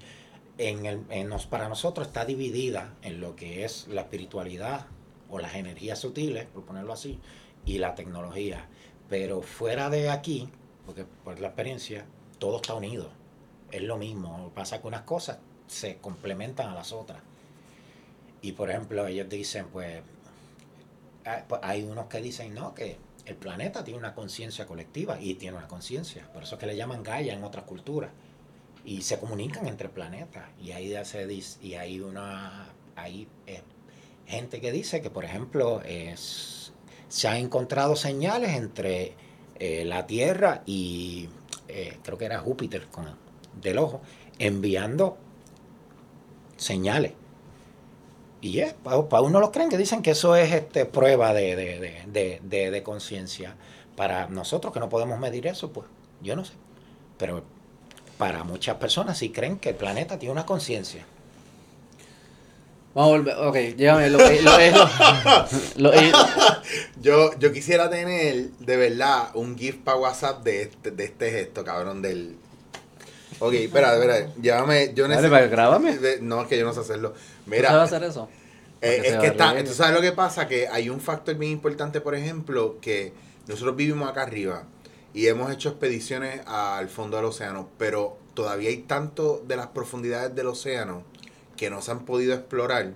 en el, en nos- para nosotros está dividida en lo que es la espiritualidad o las energías sutiles, por ponerlo así, y la tecnología. Pero fuera de aquí, porque por la experiencia, todo está unido. Es lo mismo. Pasa que unas cosas se complementan a las otras. Y por ejemplo, ellos dicen, pues, hay- pues, hay unos que dicen, no, que el planeta tiene una conciencia colectiva y tiene una conciencia. Por eso es que le llaman Gaia en otras culturas. Y se comunican entre planetas. Y ahí se dice, y hay una, hay eh, gente que dice que, por ejemplo, es, se han encontrado señales entre eh, la Tierra y eh, creo que era Júpiter con del ojo, enviando señales. Y es, para uno los creen que dicen que eso es este, prueba de, de, de, de, de- de conciencia. Para nosotros que no podemos medir eso, pues yo no sé. Pero para muchas personas sí creen que el planeta tiene una conciencia. Vamos a volver. Ok, llévame. Lo, que- lo, lo, lo- Yo, yo quisiera tener, de verdad, un GIF para WhatsApp de este, de este gesto, cabrón, del... Ok, espera, espera, llévame, yo Dale, necesito... para, grábame. No, es que yo no sé hacerlo. ¿tú Mira, sabes hacer eso? Eh, es que está, tú sabes lo que pasa, que hay un factor bien importante, por ejemplo, que nosotros vivimos acá arriba y hemos hecho expediciones al fondo del océano, pero todavía hay tanto de las profundidades del océano que no se han podido explorar,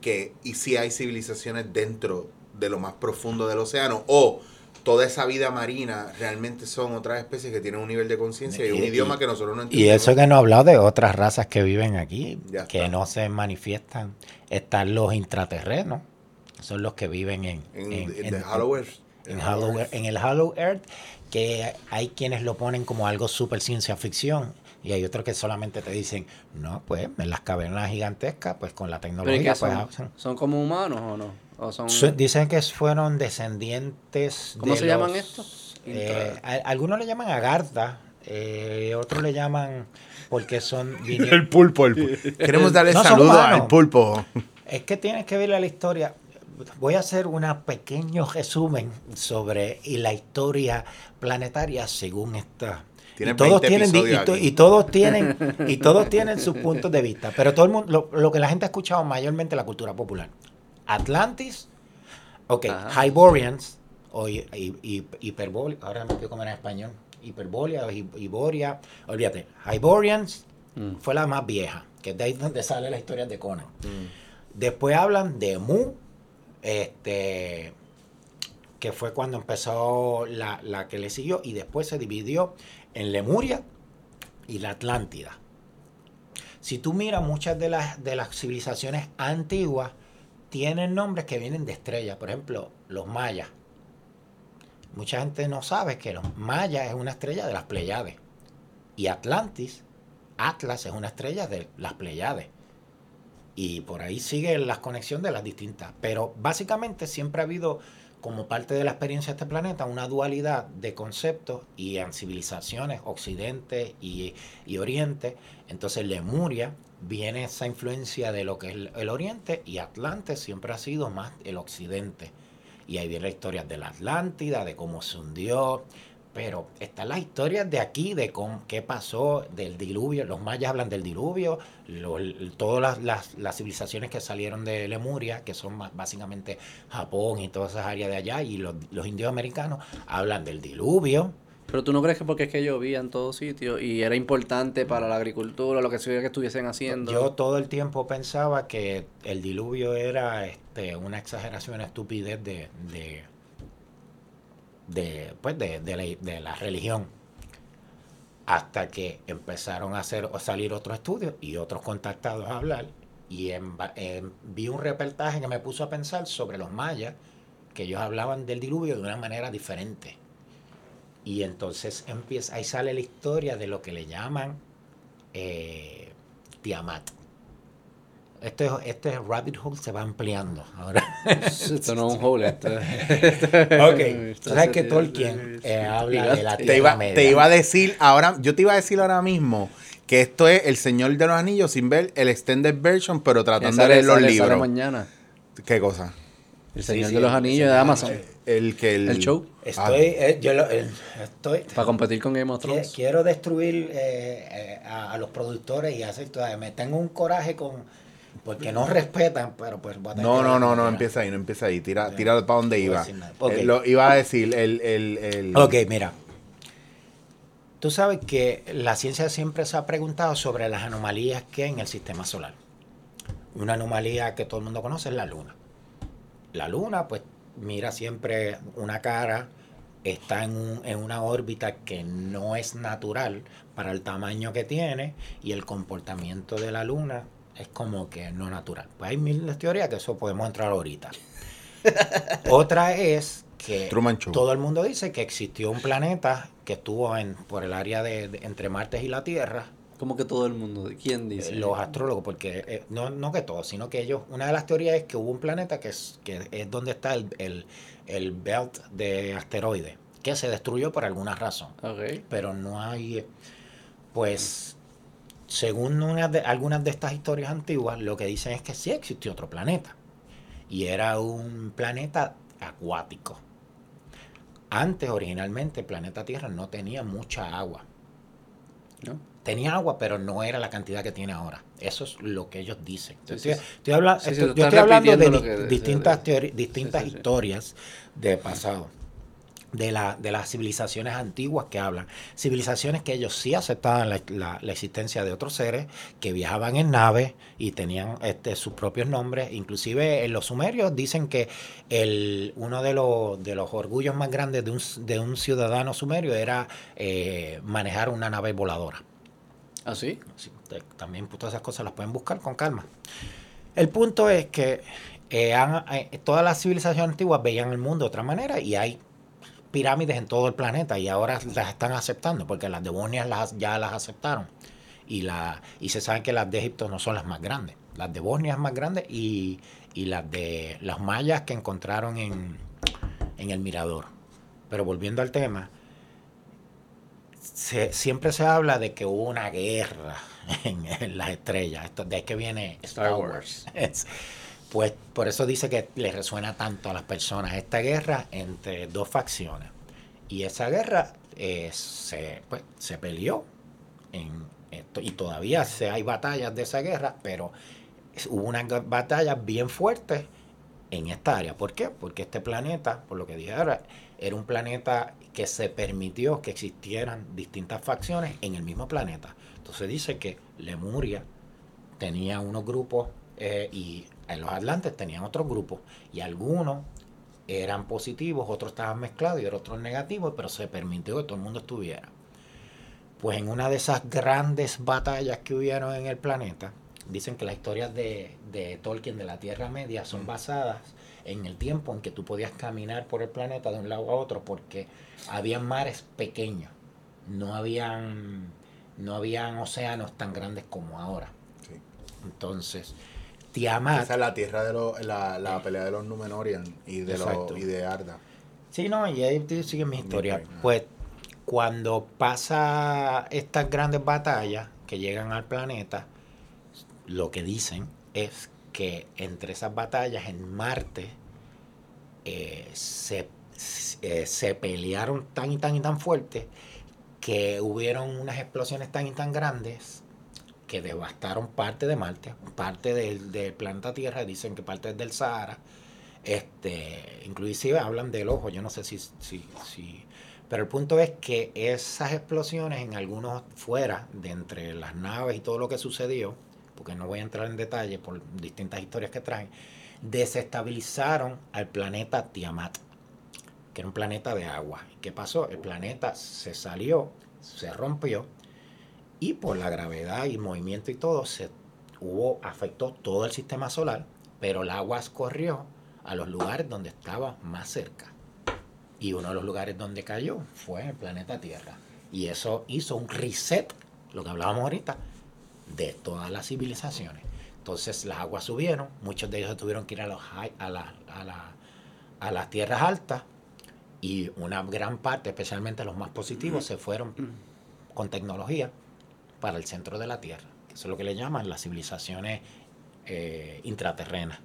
que y si hay civilizaciones dentro de lo más profundo del océano, o toda esa vida marina realmente son otras especies que tienen un nivel de conciencia y un Y- idioma y- que nosotros no Y entendemos. eso que no he hablado de otras razas que viven aquí, Ya que está. no se manifiestan. Están los intraterrenos, son los que viven en, en, en- en en- the Hollow Earth. en Hollow Earth- en el Hollow Earth, que hay quienes lo ponen como algo super ciencia ficción. Y hay otros que solamente te dicen, no, pues en las cavernas gigantescas, pues con la ¿Pero y tecnología, pues son? hacen- ¿Son como humanos o no? ¿O son... Su- Dicen que fueron descendientes ¿Cómo de se llaman estos? eh, a- algunos le llaman agartha, eh, otros le llaman porque son pulpo, el pulpo. Queremos darle No humanos. al pulpo. Es que tienes que ver la historia. Voy a hacer un pequeño resumen sobre y la historia planetaria según esta. Y todos 20 tienen to- y todos tienen y todos tienen sus puntos de vista, pero todo el mundo lo, lo que la gente ha escuchado mayormente la cultura popular. Atlantis, ok, Ajá. Hyborians o hi- hi- hi- Hyperbol- ahora me estoy como en español, Hiperbolia Hiboria, olvídate, Hyborians Mm. fue la más vieja, que es de ahí donde sale la historia de Conan. Después hablan de Mu, este, que fue cuando empezó la, la que le siguió, y después se dividió en Lemuria y la Atlántida. Si tú miras muchas de las, de las civilizaciones antiguas, tienen nombres que vienen de estrellas. Por ejemplo, los mayas. Mucha gente no sabe que los mayas es una estrella de las Pleiades. Y Atlantis, Atlas es una estrella de las Pleiades. Y por ahí sigue la conexión de las distintas. Pero básicamente siempre ha habido, como parte de la experiencia de este planeta, una dualidad de conceptos y en civilizaciones, Occidente y, y Oriente. Entonces Lemuria viene esa influencia de lo que es el, Oriente y Atlante siempre ha sido más el Occidente. Y ahí viene la historia de la Atlántida, de cómo se hundió. Pero están las historias de aquí, de cómo, qué pasó, del diluvio. Los mayas hablan del diluvio, todas las, las- las civilizaciones que salieron de Lemuria, que son más básicamente Japón y todas esas áreas de allá, y los, los indios americanos hablan del diluvio. Pero tú no crees que porque es que llovía en todos sitios y era importante para la agricultura, lo que sea que estuviesen haciendo. Yo todo el tiempo pensaba que el diluvio era este, una exageración, una estupidez de, de, de, pues de, de la, de la religión. Hasta que empezaron a hacer a salir otros estudios y otros contactados a hablar. Y en, en- vi un reportaje que me puso a pensar sobre los mayas, que ellos hablaban del diluvio de una manera diferente. Y entonces empieza, ahí sale la historia de lo que le llaman eh, Tiamat. Este, este rabbit hole se va ampliando ahora. Esto no es un hole. Esto, ok, tú sabes que Tolkien eh, habla de la Te Tierra iba, Media. te iba a decir ahora, yo te iba a decir ahora mismo que esto es El Señor de los Anillos sin ver el extended version, pero tratando de leer los sale- sale libros. mañana. ¿Qué cosa? El Sí, Señor sí, de los el Anillos de Amazon. El que el, El show. Estoy, eh, yo lo- estoy, Para competir con Game of Thrones. quiero destruir eh, eh, a, a los productores y hacer todo. Me tengo un coraje con porque no respetan, pero pues voy a tener No, no, no, no empieza ahí, no empieza ahí. Tira, Ya. tira para donde No iba. Eh, lo iba a decir el, el, el Ok, mira. Tú sabes que la ciencia siempre se ha preguntado sobre las anomalías que hay en el sistema solar. Una anomalía que todo el mundo conoce es la luna. La luna, pues, mira siempre una cara, está en, un- en una órbita que no es natural para el tamaño que tiene y el comportamiento de la luna es como que no natural. Pues hay miles de teorías que eso podemos entrar ahorita. Otra es que todo el mundo dice que existió un planeta que estuvo en, por el área de, de- entre Marte y la Tierra, Como que todo el mundo. ¿Quién eh, dice? los astrólogos, porque eh, no, no que todos, sino que ellos, una de las teorías es que hubo un planeta que es, que es donde está el, el, el belt de asteroides, que se destruyó por alguna razón pero no hay, eh, pues, según una de, algunas de estas historias antiguas, lo que dicen es que sí existió otro planeta. Y era un planeta acuático. Antes, originalmente, el planeta Tierra no tenía mucha agua. ¿No? Tenía agua, pero no era la cantidad que tiene ahora. Eso es lo que ellos dicen. Sí, Estoy, sí. estoy habla- Sí, sí, estoy- tú yo estás estoy hablando de di- que- distintas, historias de pasado de, la, de las civilizaciones antiguas que hablan. Civilizaciones que ellos sí aceptaban la, la- la existencia de otros seres, que viajaban en naves y tenían este, sus propios nombres. Inclusive en los sumerios dicen que el, uno de los, de los orgullos más grandes de un, de un ciudadano sumerio era eh, manejar una nave voladora. ¿Ah, sí? También pues, todas esas cosas las pueden buscar con calma. El punto es que eh, eh, todas las civilizaciones antiguas veían el mundo de otra manera y hay pirámides en todo el planeta y ahora las están aceptando porque las devonias las, ya las aceptaron y, la, y se sabe que las de Egipto no son las más grandes. Las de Bosnia es más grande y, y las de las mayas que encontraron en, en el mirador. Pero volviendo al tema, se- siempre se habla de que hubo una guerra en, en las estrellas. Esto, de ahí que viene Star, Star Wars. Es- pues por eso dice que le resuena tanto a las personas esta guerra entre dos facciones. Y esa guerra eh, se, pues, se peleó en esto, y todavía se, hay batallas de esa guerra, pero es- hubo unas batallas bien fuertes en esta área. ¿Por qué? Porque este planeta, por lo que dije ahora, era un planeta que se permitió que existieran distintas facciones en el mismo planeta. Entonces dice que Lemuria tenía unos grupos eh, y eh, los atlantes tenían otros grupos y algunos eran positivos, otros estaban mezclados y otros negativos, pero se permitió que todo el mundo estuviera. Pues en una de esas grandes batallas que hubieron en el planeta, dicen que las historias de, de Tolkien de la Tierra Media son basadas en el tiempo en que tú podías caminar por el planeta de un lado a otro, porque había mares pequeños, no habían, no habían océanos tan grandes como ahora. Sí. Entonces, Tiamat... Esa es la tierra de los, la, la pelea de los Númenorian y de, los, y de Arda. Sí, no, y ahí sigue mi historia. Pues cuando pasa estas grandes batallas que llegan al planeta, lo que dicen es que entre esas batallas en Marte eh, se, eh, se pelearon tan y tan y tan fuerte que hubieron unas explosiones tan y tan grandes que devastaron parte de Marte, parte del, del planeta Tierra, dicen que parte del Sahara, este, inclusive hablan del ojo, yo no sé si, si, si, pero el punto es que esas explosiones en algunos fuera de entre las naves y todo lo que sucedió, porque no voy a entrar en detalle por distintas historias que traen, desestabilizaron al planeta Tiamat, que era un planeta de agua. ¿Qué pasó? El planeta se salió, se rompió y por la gravedad y movimiento y todo se hubo afectó todo el sistema solar, pero el agua escorrió a los lugares donde estaba más cerca. Y uno de los lugares donde cayó fue el planeta Tierra. Y eso hizo un reset, lo que hablábamos ahorita, de todas las civilizaciones. Entonces las aguas subieron, muchos de ellos tuvieron que ir a, los, a, la- a, la- a las tierras altas y una gran parte, especialmente los más positivos, se fueron con tecnología para el centro de la Tierra. Eso es lo que le llaman las civilizaciones eh, intraterrenas.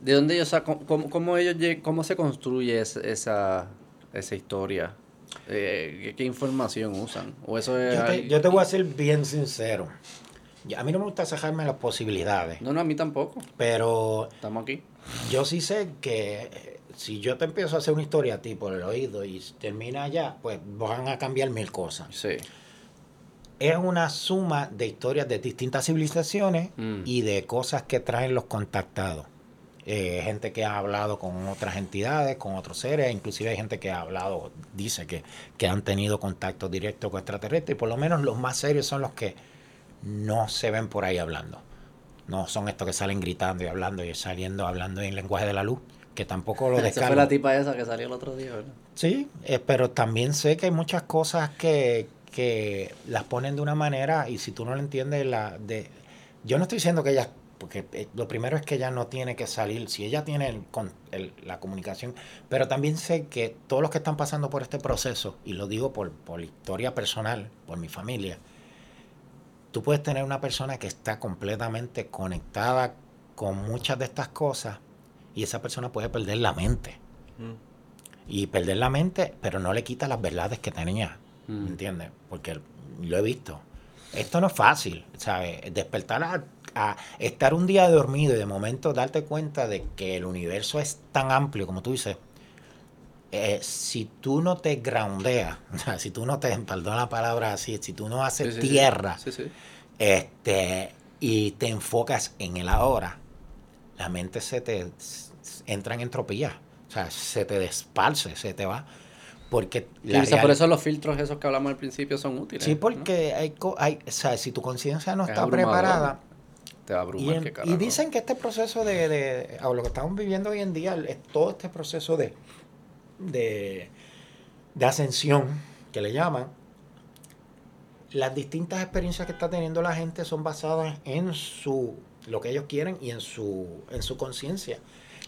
¿De dónde ellos cómo, cómo ellos cómo se construye es- esa, esa historia? Eh, ¿qué, información usan? ¿O eso es Yo te, algo- yo te voy a ser bien sincero. A mí no me gusta sacarme las posibilidades, No, no, a mí tampoco. pero Estamos aquí. yo sí sé que eh, si yo te empiezo a hacer una historia a ti por el oído y termina allá, pues van a cambiar mil cosas. Sí. Es una suma de historias de distintas civilizaciones Mm. y de cosas que traen los contactados. Eh, gente que ha hablado con otras entidades, con otros seres, inclusive hay gente que ha hablado, dice que, que han tenido contacto directo con extraterrestres, y por lo menos los más serios son los que no se ven por ahí hablando. No son estos que salen gritando y hablando y saliendo hablando en lenguaje de la luz, que tampoco lo Esa fue la tipa esa que salió el otro día, ¿verdad? Sí, eh, pero también sé que hay muchas cosas que, que las ponen de una manera y si tú no lo entiendes, la de yo no estoy diciendo que ella, porque eh, lo primero es que ella no tiene que salir, si ella tiene el la comunicación, pero también sé que todos los que están pasando por este proceso, y lo digo por, por historia personal, por mi familia, tú puedes tener una persona que está completamente conectada con muchas de estas cosas y esa persona puede perder la mente y perder la mente, pero no le quita las verdades que tenía, Mm. ¿me entiendes? Porque lo he visto. Esto no es fácil, ¿sabes? Despertar a, a estar un día dormido y de momento darte cuenta de que el universo es tan amplio, como tú dices, eh, si tú no te groundeas, o sea, si tú no te, perdón la palabra así, si tú no haces Sí, sí, sí. tierra, Sí, este y te enfocas en el ahora, la mente se te entra en entropía, o sea, se te desparce, se te va, porque la por eso los filtros esos que hablamos al principio son útiles. sí, ¿no? porque hay, co- hay, o sea, si tu conciencia no Es está abrumador. preparada, Te va a y, dicen que este proceso de, de- lo que estamos viviendo hoy en día, es todo este proceso de, de, de ascensión, que le llaman, las distintas experiencias que está teniendo la gente son basadas en su lo que ellos quieren y en su en su conciencia.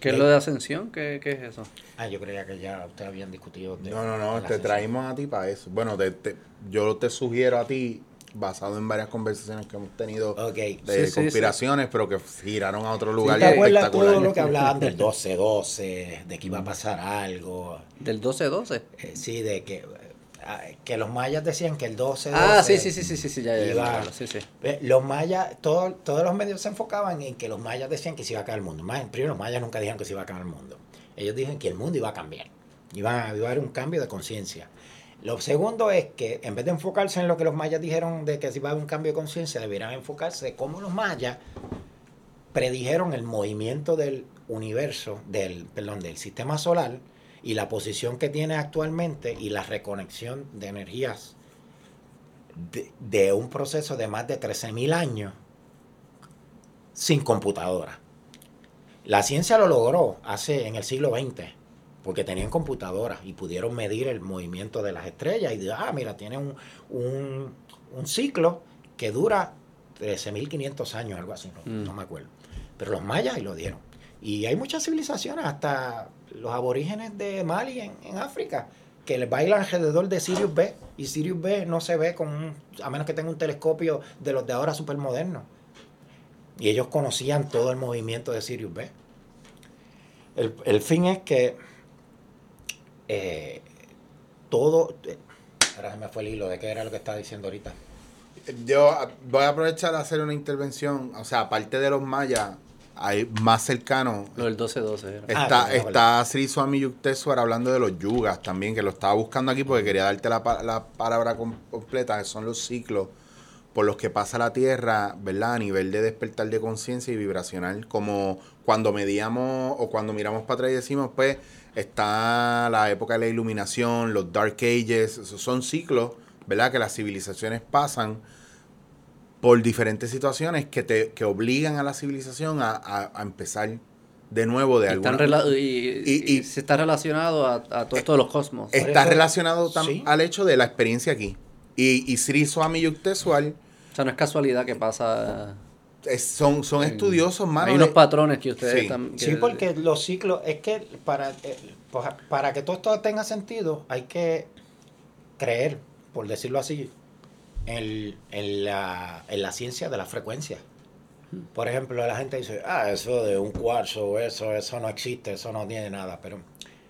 ¿Qué es lo de ascensión? ¿Qué, qué es eso? Ah, yo creía que ya ustedes habían discutido. de- No, no, no, te ascensión. traímos a ti para eso. Bueno, te- te- yo te sugiero a ti, basado en varias conversaciones que hemos tenido Ok. de Sí, sí, conspiraciones, pero que giraron a otro ¿Sí lugar ¿Te acuerdas todo lo que hablaban del 12-12, de que iba a pasar algo? Del 12-12. Eh, sí, de que, ah, que los mayas decían que el 12-12... Ah, sí, sí, sí, sí, sí, sí, ya, ya, iba- ya, sí, sí. Eh, Los mayas, todo- todos los medios se enfocaban en que los mayas decían que se iba a acabar el mundo. Más, primero, los mayas nunca dijeron que se iba a acabar el mundo. Ellos dijeron que el mundo iba a cambiar. Iba, iba a haber un cambio de conciencia. Lo segundo es que en vez de enfocarse en lo que los mayas dijeron de que se iba a haber un cambio de conciencia, debieran enfocarse de cómo los mayas predijeron el movimiento del universo, del, perdón, del sistema solar y la posición que tiene actualmente y la reconexión de energías de, de un proceso de más de 13.000 años sin computadora. La ciencia lo logró hace en el siglo XX, porque tenían computadoras y pudieron medir el movimiento de las estrellas y de, ah, mira, tiene un, un, un ciclo que dura 13.500 años, algo así, no, Mm. no me acuerdo. Pero los mayas lo dieron. Y hay muchas civilizaciones, hasta los aborígenes de Mali en, en África, que les bailan alrededor de Sirius B. Y Sirius B no se ve con un- a menos que tenga un telescopio de los de ahora supermodernos. Y ellos conocían todo el movimiento de Sirius B. El, el fin es que eh, todo... eh, ahora se me fue el hilo de qué era lo que estaba diciendo ahorita. Yo ah, voy a aprovechar a hacer una intervención. O sea, aparte de los mayas, hay más cercano. Lo del 12-12 era. Ah, Está, sí, está Sri Swami Yukteswar hablando de los yugas también, que lo estaba buscando aquí porque quería darte la, la palabra com- completa, que son los ciclos por los que pasa la Tierra, ¿verdad? A nivel de despertar de conciencia y vibracional, como cuando medíamos o cuando miramos para atrás y decimos, pues, está la época de la iluminación, los Dark Ages, esos son ciclos, ¿verdad? Que las civilizaciones pasan por diferentes situaciones que te que obligan a la civilización a, a- a empezar de nuevo de rela- y, Y- y y- se está relacionado a, a todo esto de los cosmos. Está eso- relacionado sí. al hecho de la experiencia aquí. Y, y Sri Swami Yukteswar O sea, no es casualidad que pasa. Es- son, son estudiosos, mano. Hay unos de- patrones que ustedes Sí. tam- que- Sí, porque los ciclos, es que para, eh, pues, para que todo esto tenga sentido, hay que creer, por decirlo así, en, en la, en la ciencia de la frecuencia. Por ejemplo, la gente dice, ah, eso de un cuarzo, eso, eso no existe, eso no tiene nada. Pero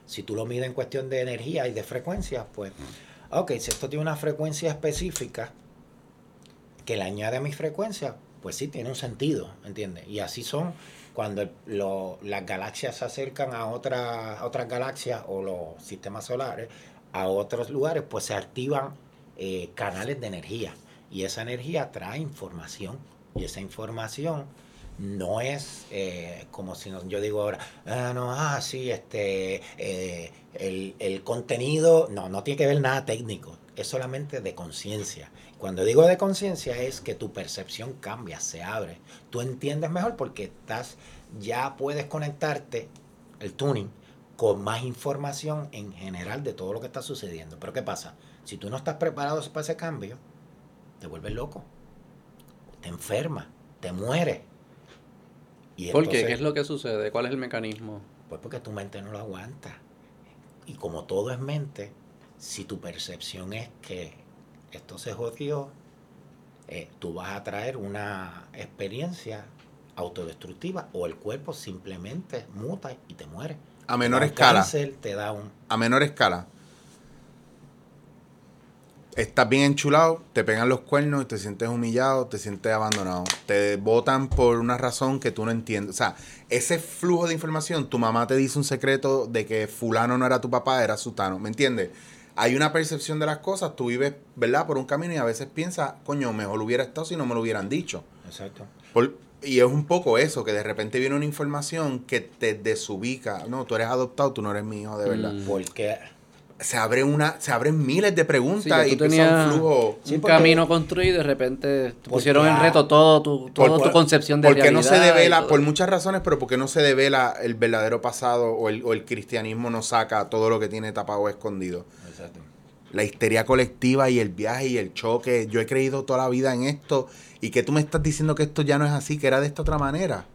si tú lo mides en cuestión de energía y de frecuencia, pues, ok, si esto tiene una frecuencia específica que le añade a mi frecuencia, pues sí, tiene un sentido, ¿entiendes? Y así son cuando las galaxias se acercan a, otra- otras galaxias o los sistemas solares, a otros lugares, pues se activan eh, canales de energía. Y esa energía trae información. Y esa información no es eh, como si yo digo ahora, ah, no, ah, sí, este, eh, el contenido, no, no tiene que ver nada técnico, es solamente de conciencia. Cuando digo de conciencia es que tu percepción cambia, se abre. Tú entiendes mejor porque estás, ya puedes conectarte, el tuning, con más información en general de todo lo que está sucediendo. Pero ¿qué pasa? Si tú no estás preparado para ese cambio, te vuelves loco, te enfermas, te mueres. Y ¿Por qué? ¿Qué es lo que sucede? ¿Cuál es el mecanismo? pues porque tu mente no lo aguanta. Y como todo es mente, si tu percepción es que esto se jodió, eh, tú vas a traer una experiencia autodestructiva o el cuerpo simplemente muta y te muere. a menor Te escala. cáncer, te da un... A menor escala. Estás bien enchulado, te pegan los cuernos y te sientes humillado, te sientes abandonado. Te votan por una razón que tú no entiendes. O sea, ese flujo de información, tu mamá te dice un secreto de que fulano no era tu papá, era sutano. ¿Me entiendes? Hay una percepción de las cosas, tú vives, ¿verdad? Por un camino y a veces piensas, coño, mejor hubiera estado si no me lo hubieran dicho. Exacto. Por- y es un poco eso, que de repente viene una información que te desubica. No, tú eres adoptado, tú no eres mi hijo de verdad. Mm. Porque Se abre una, se abren miles de Sí, preguntas que y tú empieza un flujo. Sí, un porque- camino construido y de repente te pusieron en a- reto todo tu, Por- toda tu por- concepción de porque no realidad. se devela, todo. por muchas razones, pero porque no se devela el verdadero pasado o el, o el cristianismo no saca todo lo que tiene tapado o escondido. Exacto. La histeria colectiva y el viaje y el choque. Yo he creído toda la vida en esto y que tú me estás diciendo que esto ya no es así, que era de esta otra manera.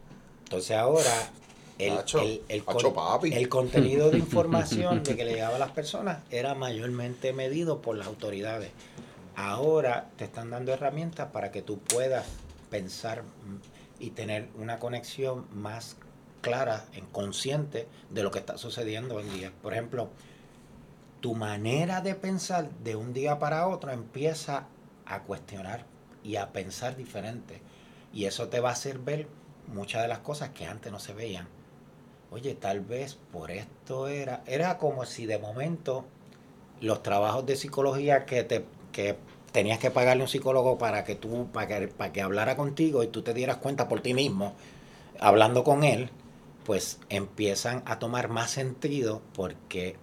Entonces ahora el, Nacho, el- el con- Nacho, papi. el contenido de información de que le llegaba a las personas era mayormente medido por las autoridades. Ahora te están dando herramientas para que tú puedas pensar y tener una conexión más clara, en consciente de lo que está sucediendo hoy en día. Por ejemplo, tu manera de pensar de un día para otro empieza a cuestionar y a pensar diferente. Y eso te va a hacer ver muchas de las cosas que antes no se veían. Oye, tal vez por esto era, era como si de momento los trabajos de psicología que te que tenías que pagarle a un psicólogo para que tú para que, para que hablara contigo y tú te dieras cuenta por ti mismo hablando con él, pues empiezan a tomar más sentido porque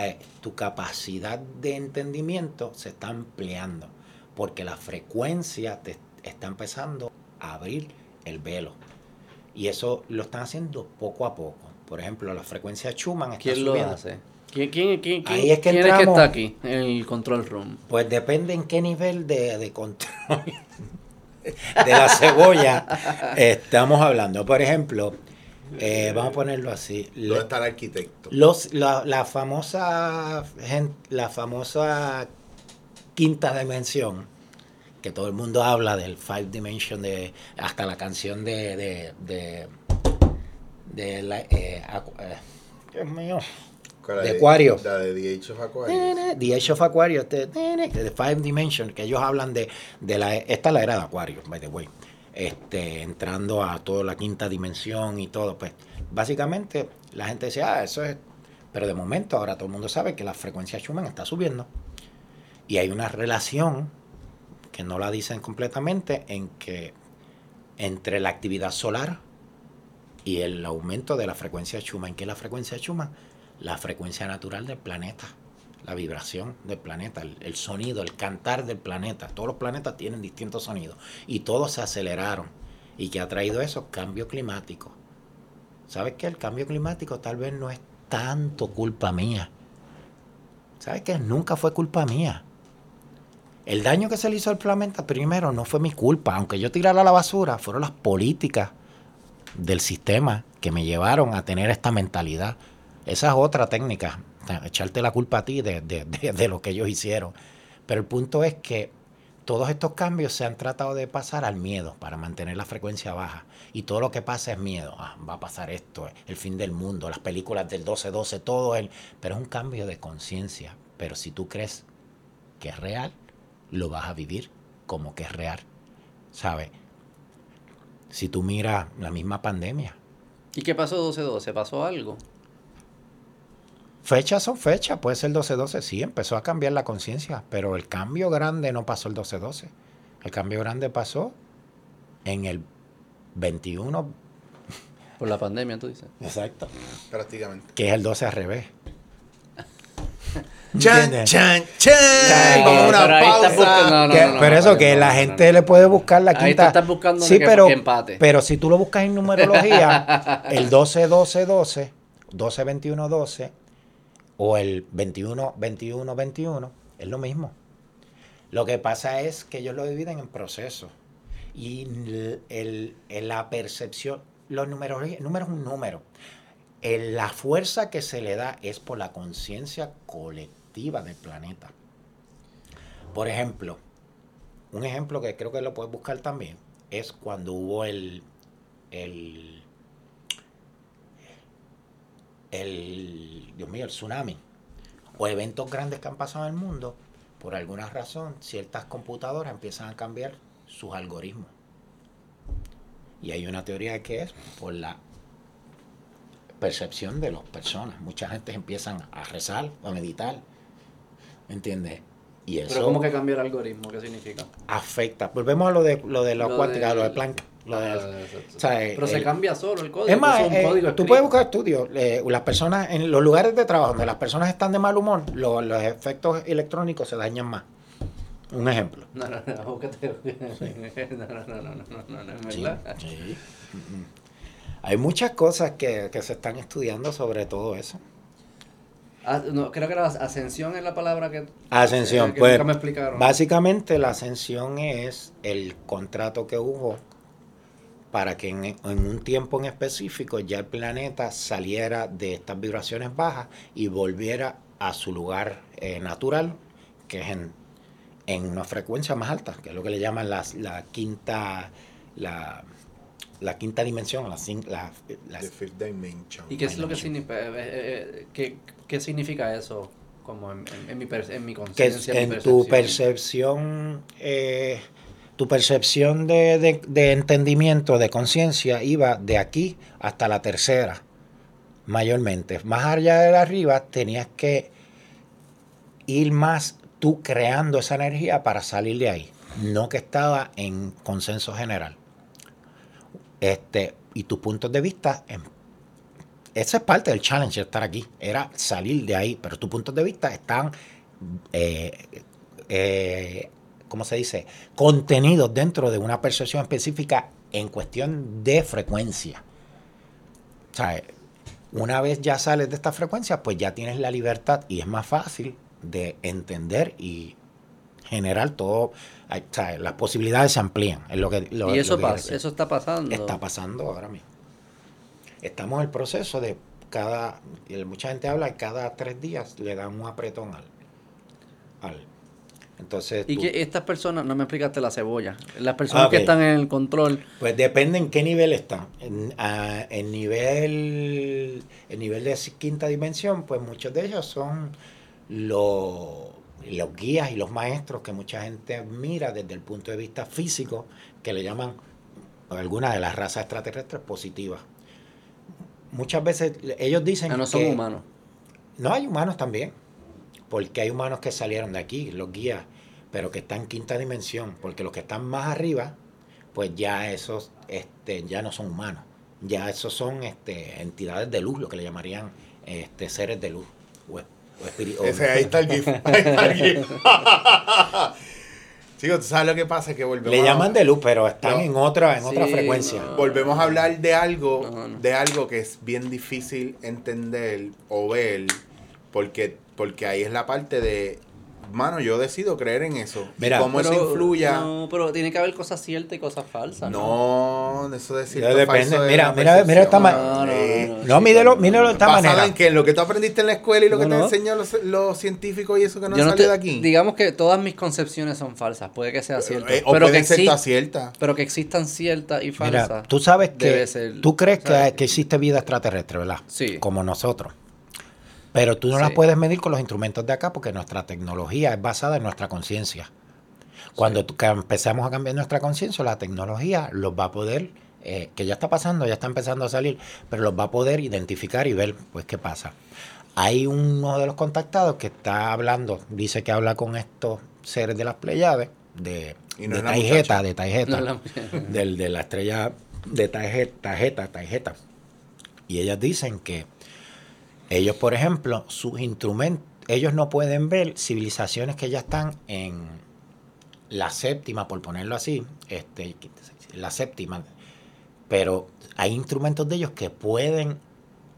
eh, tu capacidad de entendimiento se está ampliando, porque la frecuencia te está empezando a abrir el velo. Y eso lo están haciendo poco a poco. Por ejemplo, la frecuencia Schumann está ¿Quién lo subiendo. hace? ¿Quién, quién, quién, Ahí quién- es que quién es que está aquí en el control room? Pues depende en qué nivel de, de control de la cebolla estamos hablando. Por ejemplo, eh, vamos a ponerlo así. ¿Dónde está el arquitecto? Los, la, la famosa la famosa quinta dimensión, que todo el mundo habla del five dimension, de hasta la canción de de, de, de la, eh, eh, Dios mío, ¿Cuál es de Acuario. La de The Age of Aquarius. The Age of Aquarius, de, de Five Dimension, que ellos hablan de, de la, esta es la era de Acuario, by the way, este, entrando a toda la quinta dimensión y todo, pues, básicamente la gente dice, ah, eso es, pero de momento ahora todo el mundo sabe que la frecuencia Schumann está subiendo y hay una relación que no la dicen completamente en que entre la actividad solar y el aumento de la frecuencia Schumann, ¿qué es la frecuencia Schumann? La frecuencia natural del planeta, la vibración del planeta, el, sonido, el cantar del planeta. Todos los planetas tienen distintos sonidos y todos se aceleraron. ¿Y qué ha traído eso? Cambio climático. ¿Sabes qué? El cambio climático tal vez no es tanto culpa mía. ¿Sabes qué? Nunca fue culpa mía. El daño que se le hizo al planeta primero no fue mi culpa. Aunque yo tirara la basura, fueron las políticas del sistema que me llevaron a tener esta mentalidad. Esa es otra técnica, echarte la culpa a ti de, de- de- lo que ellos hicieron. Pero el punto es que todos estos cambios se han tratado de pasar al miedo para mantener la frecuencia baja. Y todo lo que pasa es miedo. Ah, va a pasar esto, el fin del mundo, las películas del 12-12, todo el... Pero es un cambio de conciencia. Pero si tú crees que es real, lo vas a vivir como que es real. ¿Sabes? Si tú miras la misma pandemia, ¿Y qué pasó 12-12? ¿Pasó algo? Fechas son fechas, puede ser 12-12, sí, empezó a cambiar la conciencia, pero el cambio grande no pasó el 12-12. El cambio grande pasó en el 21, Por la pandemia, tú dices. exacto, Prácticamente. que es el 12 al revés. Chan, chan, chan. Vamos a una pero ahí pausa. buscando- no, no, Que- no, no, pero no, eso, no, que no, la no, gente no. le puede buscar la Ahí tú quinta. estás buscando sí, que- pero, que empate. pero si tú lo buscas en numerología, el 12-12-12, 12-21-12 o el 21-21-21 es lo mismo. Lo que pasa es que ellos lo dividen en procesos. Y el, la percepción, los números, el número es un número. La fuerza que se le da es por la conciencia colectiva del planeta. Por ejemplo, un ejemplo que creo que lo puedes buscar también es cuando hubo el, el, el, Dios mío, el tsunami o eventos grandes que han pasado en el mundo, por alguna razón, ciertas computadoras empiezan a cambiar sus algoritmos. Y hay una teoría que es por la percepción de las personas. Mucha gente empiezan a rezar, a meditar, ¿entiendes? Y eso Pero ¿cómo que cambió el algoritmo? ¿Qué significa? afecta. Volvemos a lo de lo de la Lo cuántica, del- lo de Planck. Lo de- Ah, o sea, eh, Pero se el- cambia solo el código. es más, es un eh, código tú puedes buscar estudios. eh, las personas, en los lugares de trabajo donde las personas están de mal humor, lo- los efectos electrónicos se dañan más. Un ejemplo. No, no, no, búscate. No, no, no, no, no, no, no, es Sí, verdad. sí. Hay muchas cosas que, que se están estudiando sobre todo eso. Ah, no, creo que era ascensión es la palabra que. Ascensión, que pues nunca me explicaron. básicamente la ascensión es el contrato que hubo para que en, en un tiempo en específico ya el planeta saliera de estas vibraciones bajas y volviera a su lugar eh, natural, que es en, en una frecuencia más alta, que es lo que le llaman las- la quinta la, la quinta dimensión, la, la- la- The Fifth Dimension. ¿Y qué es lo que significa? eh, eh, eh, ¿qué, qué significa eso? Como en, en- en mi, en mi conciencia. mi en tu percepción? percepción, eh, tu percepción de, de- entendimiento, de conciencia, iba de aquí hasta la tercera, mayormente. Más allá de arriba tenías que ir más tú creando esa energía para salir de ahí, no que estaba en consenso general. Este, y tus puntos de vista, em, eso es parte del challenge de estar aquí, era salir de ahí, pero tus puntos de vista están, eh, eh, ¿cómo se dice?, contenidos dentro de una percepción específica en cuestión de frecuencia. O sea, una vez ya sales de esta frecuencia, pues ya tienes la libertad y es más fácil de entender y generar todo. o sea, las posibilidades se amplían. Es lo que, lo- y eso lo que quiero pasa, eso está pasando. Está pasando ahora mismo. Estamos en el proceso de cada. Mucha gente habla que cada tres días le dan un apretón al. al entonces. Y tú- que estas personas, no me explicaste la cebolla. Las personas Ah, que están en el control, Pues depende en qué nivel están. En, ah, en nivel, el nivel de quinta dimensión, pues muchos de ellos son los, los guías y los maestros que mucha gente mira desde el punto de vista físico, que le llaman algunas de las razas extraterrestres positivas. Muchas veces ellos dicen ah, no son que- humanos. no, hay humanos también. Porque hay humanos que salieron de aquí, los guías, pero que están en quinta dimensión. Porque los que están más arriba, pues ya esos este, ya no son humanos. Ya esos son este, entidades de luz, lo que le llamarían este, seres de luz. O, es- o Ese, ahí está el GIF. Ahí está el GIF. Chicos, ¿tú sabes lo que pasa? Que volvemos le a- llaman de luz, pero están No. en otra, en otra frecuencia. no. Volvemos a hablar de algo, No, no. de algo que es bien difícil entender o ver, porque, porque ahí es la parte de, mano, yo decido creer en eso. Mira, cómo eso Pero- influya. No, pero tiene que haber cosas ciertas y cosas falsas. No, eso decir depende. Mira, mira, mira esta ma- No, no, Eh, no, No, sí, mídelo de esta ¿Basado manera. en qué? ¿En lo que tú aprendiste en la escuela y lo que No, te no. enseñan los, los científicos y eso que no Yo no salió te- de aquí? Digamos que todas mis concepciones son falsas, puede que sea cierto. Eh, o pero, que ser ciertas. pero que existan ciertas y falsas. Mira, tú sabes que ser, tú crees que, que existe vida extraterrestre, ¿verdad? Sí. Como nosotros. Pero tú no la Sí. puedes medir con los instrumentos de acá porque nuestra tecnología es basada en nuestra conciencia. Cuando empezamos a cambiar nuestra conciencia, la tecnología los va a poder, eh, que ya está pasando, ya está empezando a salir, pero los va a poder identificar y ver, pues, qué pasa. Hay uno de los contactados que está hablando, dice que habla con estos seres de las Pleiades, de, Y no de Taijeta, de Taijeta, No del, de la estrella de Taijeta, Taijeta, Taijeta. Y ellas dicen que ellos, por ejemplo, sus instrumentos, ellos no pueden ver civilizaciones que ya están en la séptima, por ponerlo así, este, la séptima, pero hay instrumentos de ellos que pueden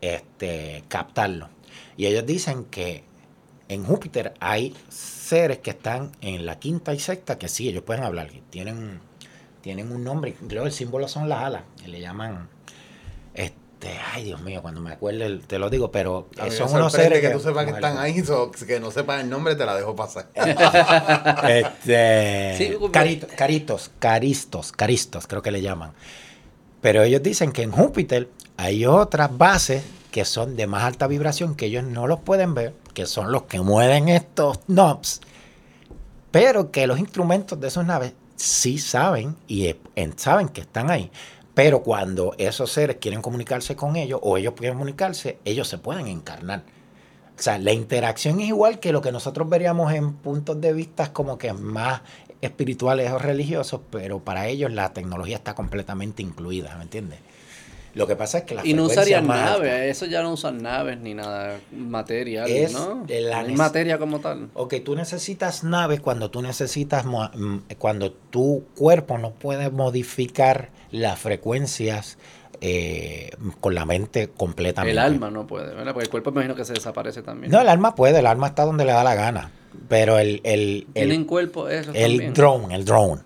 este, captarlo. Y ellos dicen que en Júpiter hay seres que están en la quinta y sexta que sí, ellos pueden hablar, tienen, tienen un nombre, creo que el símbolo son las alas, que le llaman, este, ay Dios mío, cuando me acuerde te lo digo, pero A son unos seres que tú sepas que están ahí, so- que no sepas el nombre, te la dejo pasar. Este, Sí, carito- caritos, caristos, caristos, creo que le llaman. Pero ellos dicen que en Júpiter hay otras bases que son de más alta vibración que ellos no los pueden ver, que son los que mueven estos knobs, pero que los instrumentos de esas naves sí saben y eh, en- saben que están ahí. Pero cuando esos seres quieren comunicarse con ellos o ellos quieren comunicarse, ellos se pueden encarnar. O sea, la interacción es igual que lo que nosotros veríamos en puntos de vista como que más espirituales o religiosos, pero para ellos la tecnología está completamente incluida, ¿me entiendes? Lo que pasa es que la Y no usarían naves, eso ya no usan naves ni nada material, Es ¿no? la No materia como tal. Ok, tú necesitas naves cuando tú necesitas, mm, cuando tu cuerpo no puede modificar las frecuencias eh, con la mente completamente. El alma no puede, ¿verdad? Porque el cuerpo imagino que se desaparece también. No, el alma puede, el alma está donde le da la gana. Pero el, el, el, cuerpo eso el también. drone, el drone.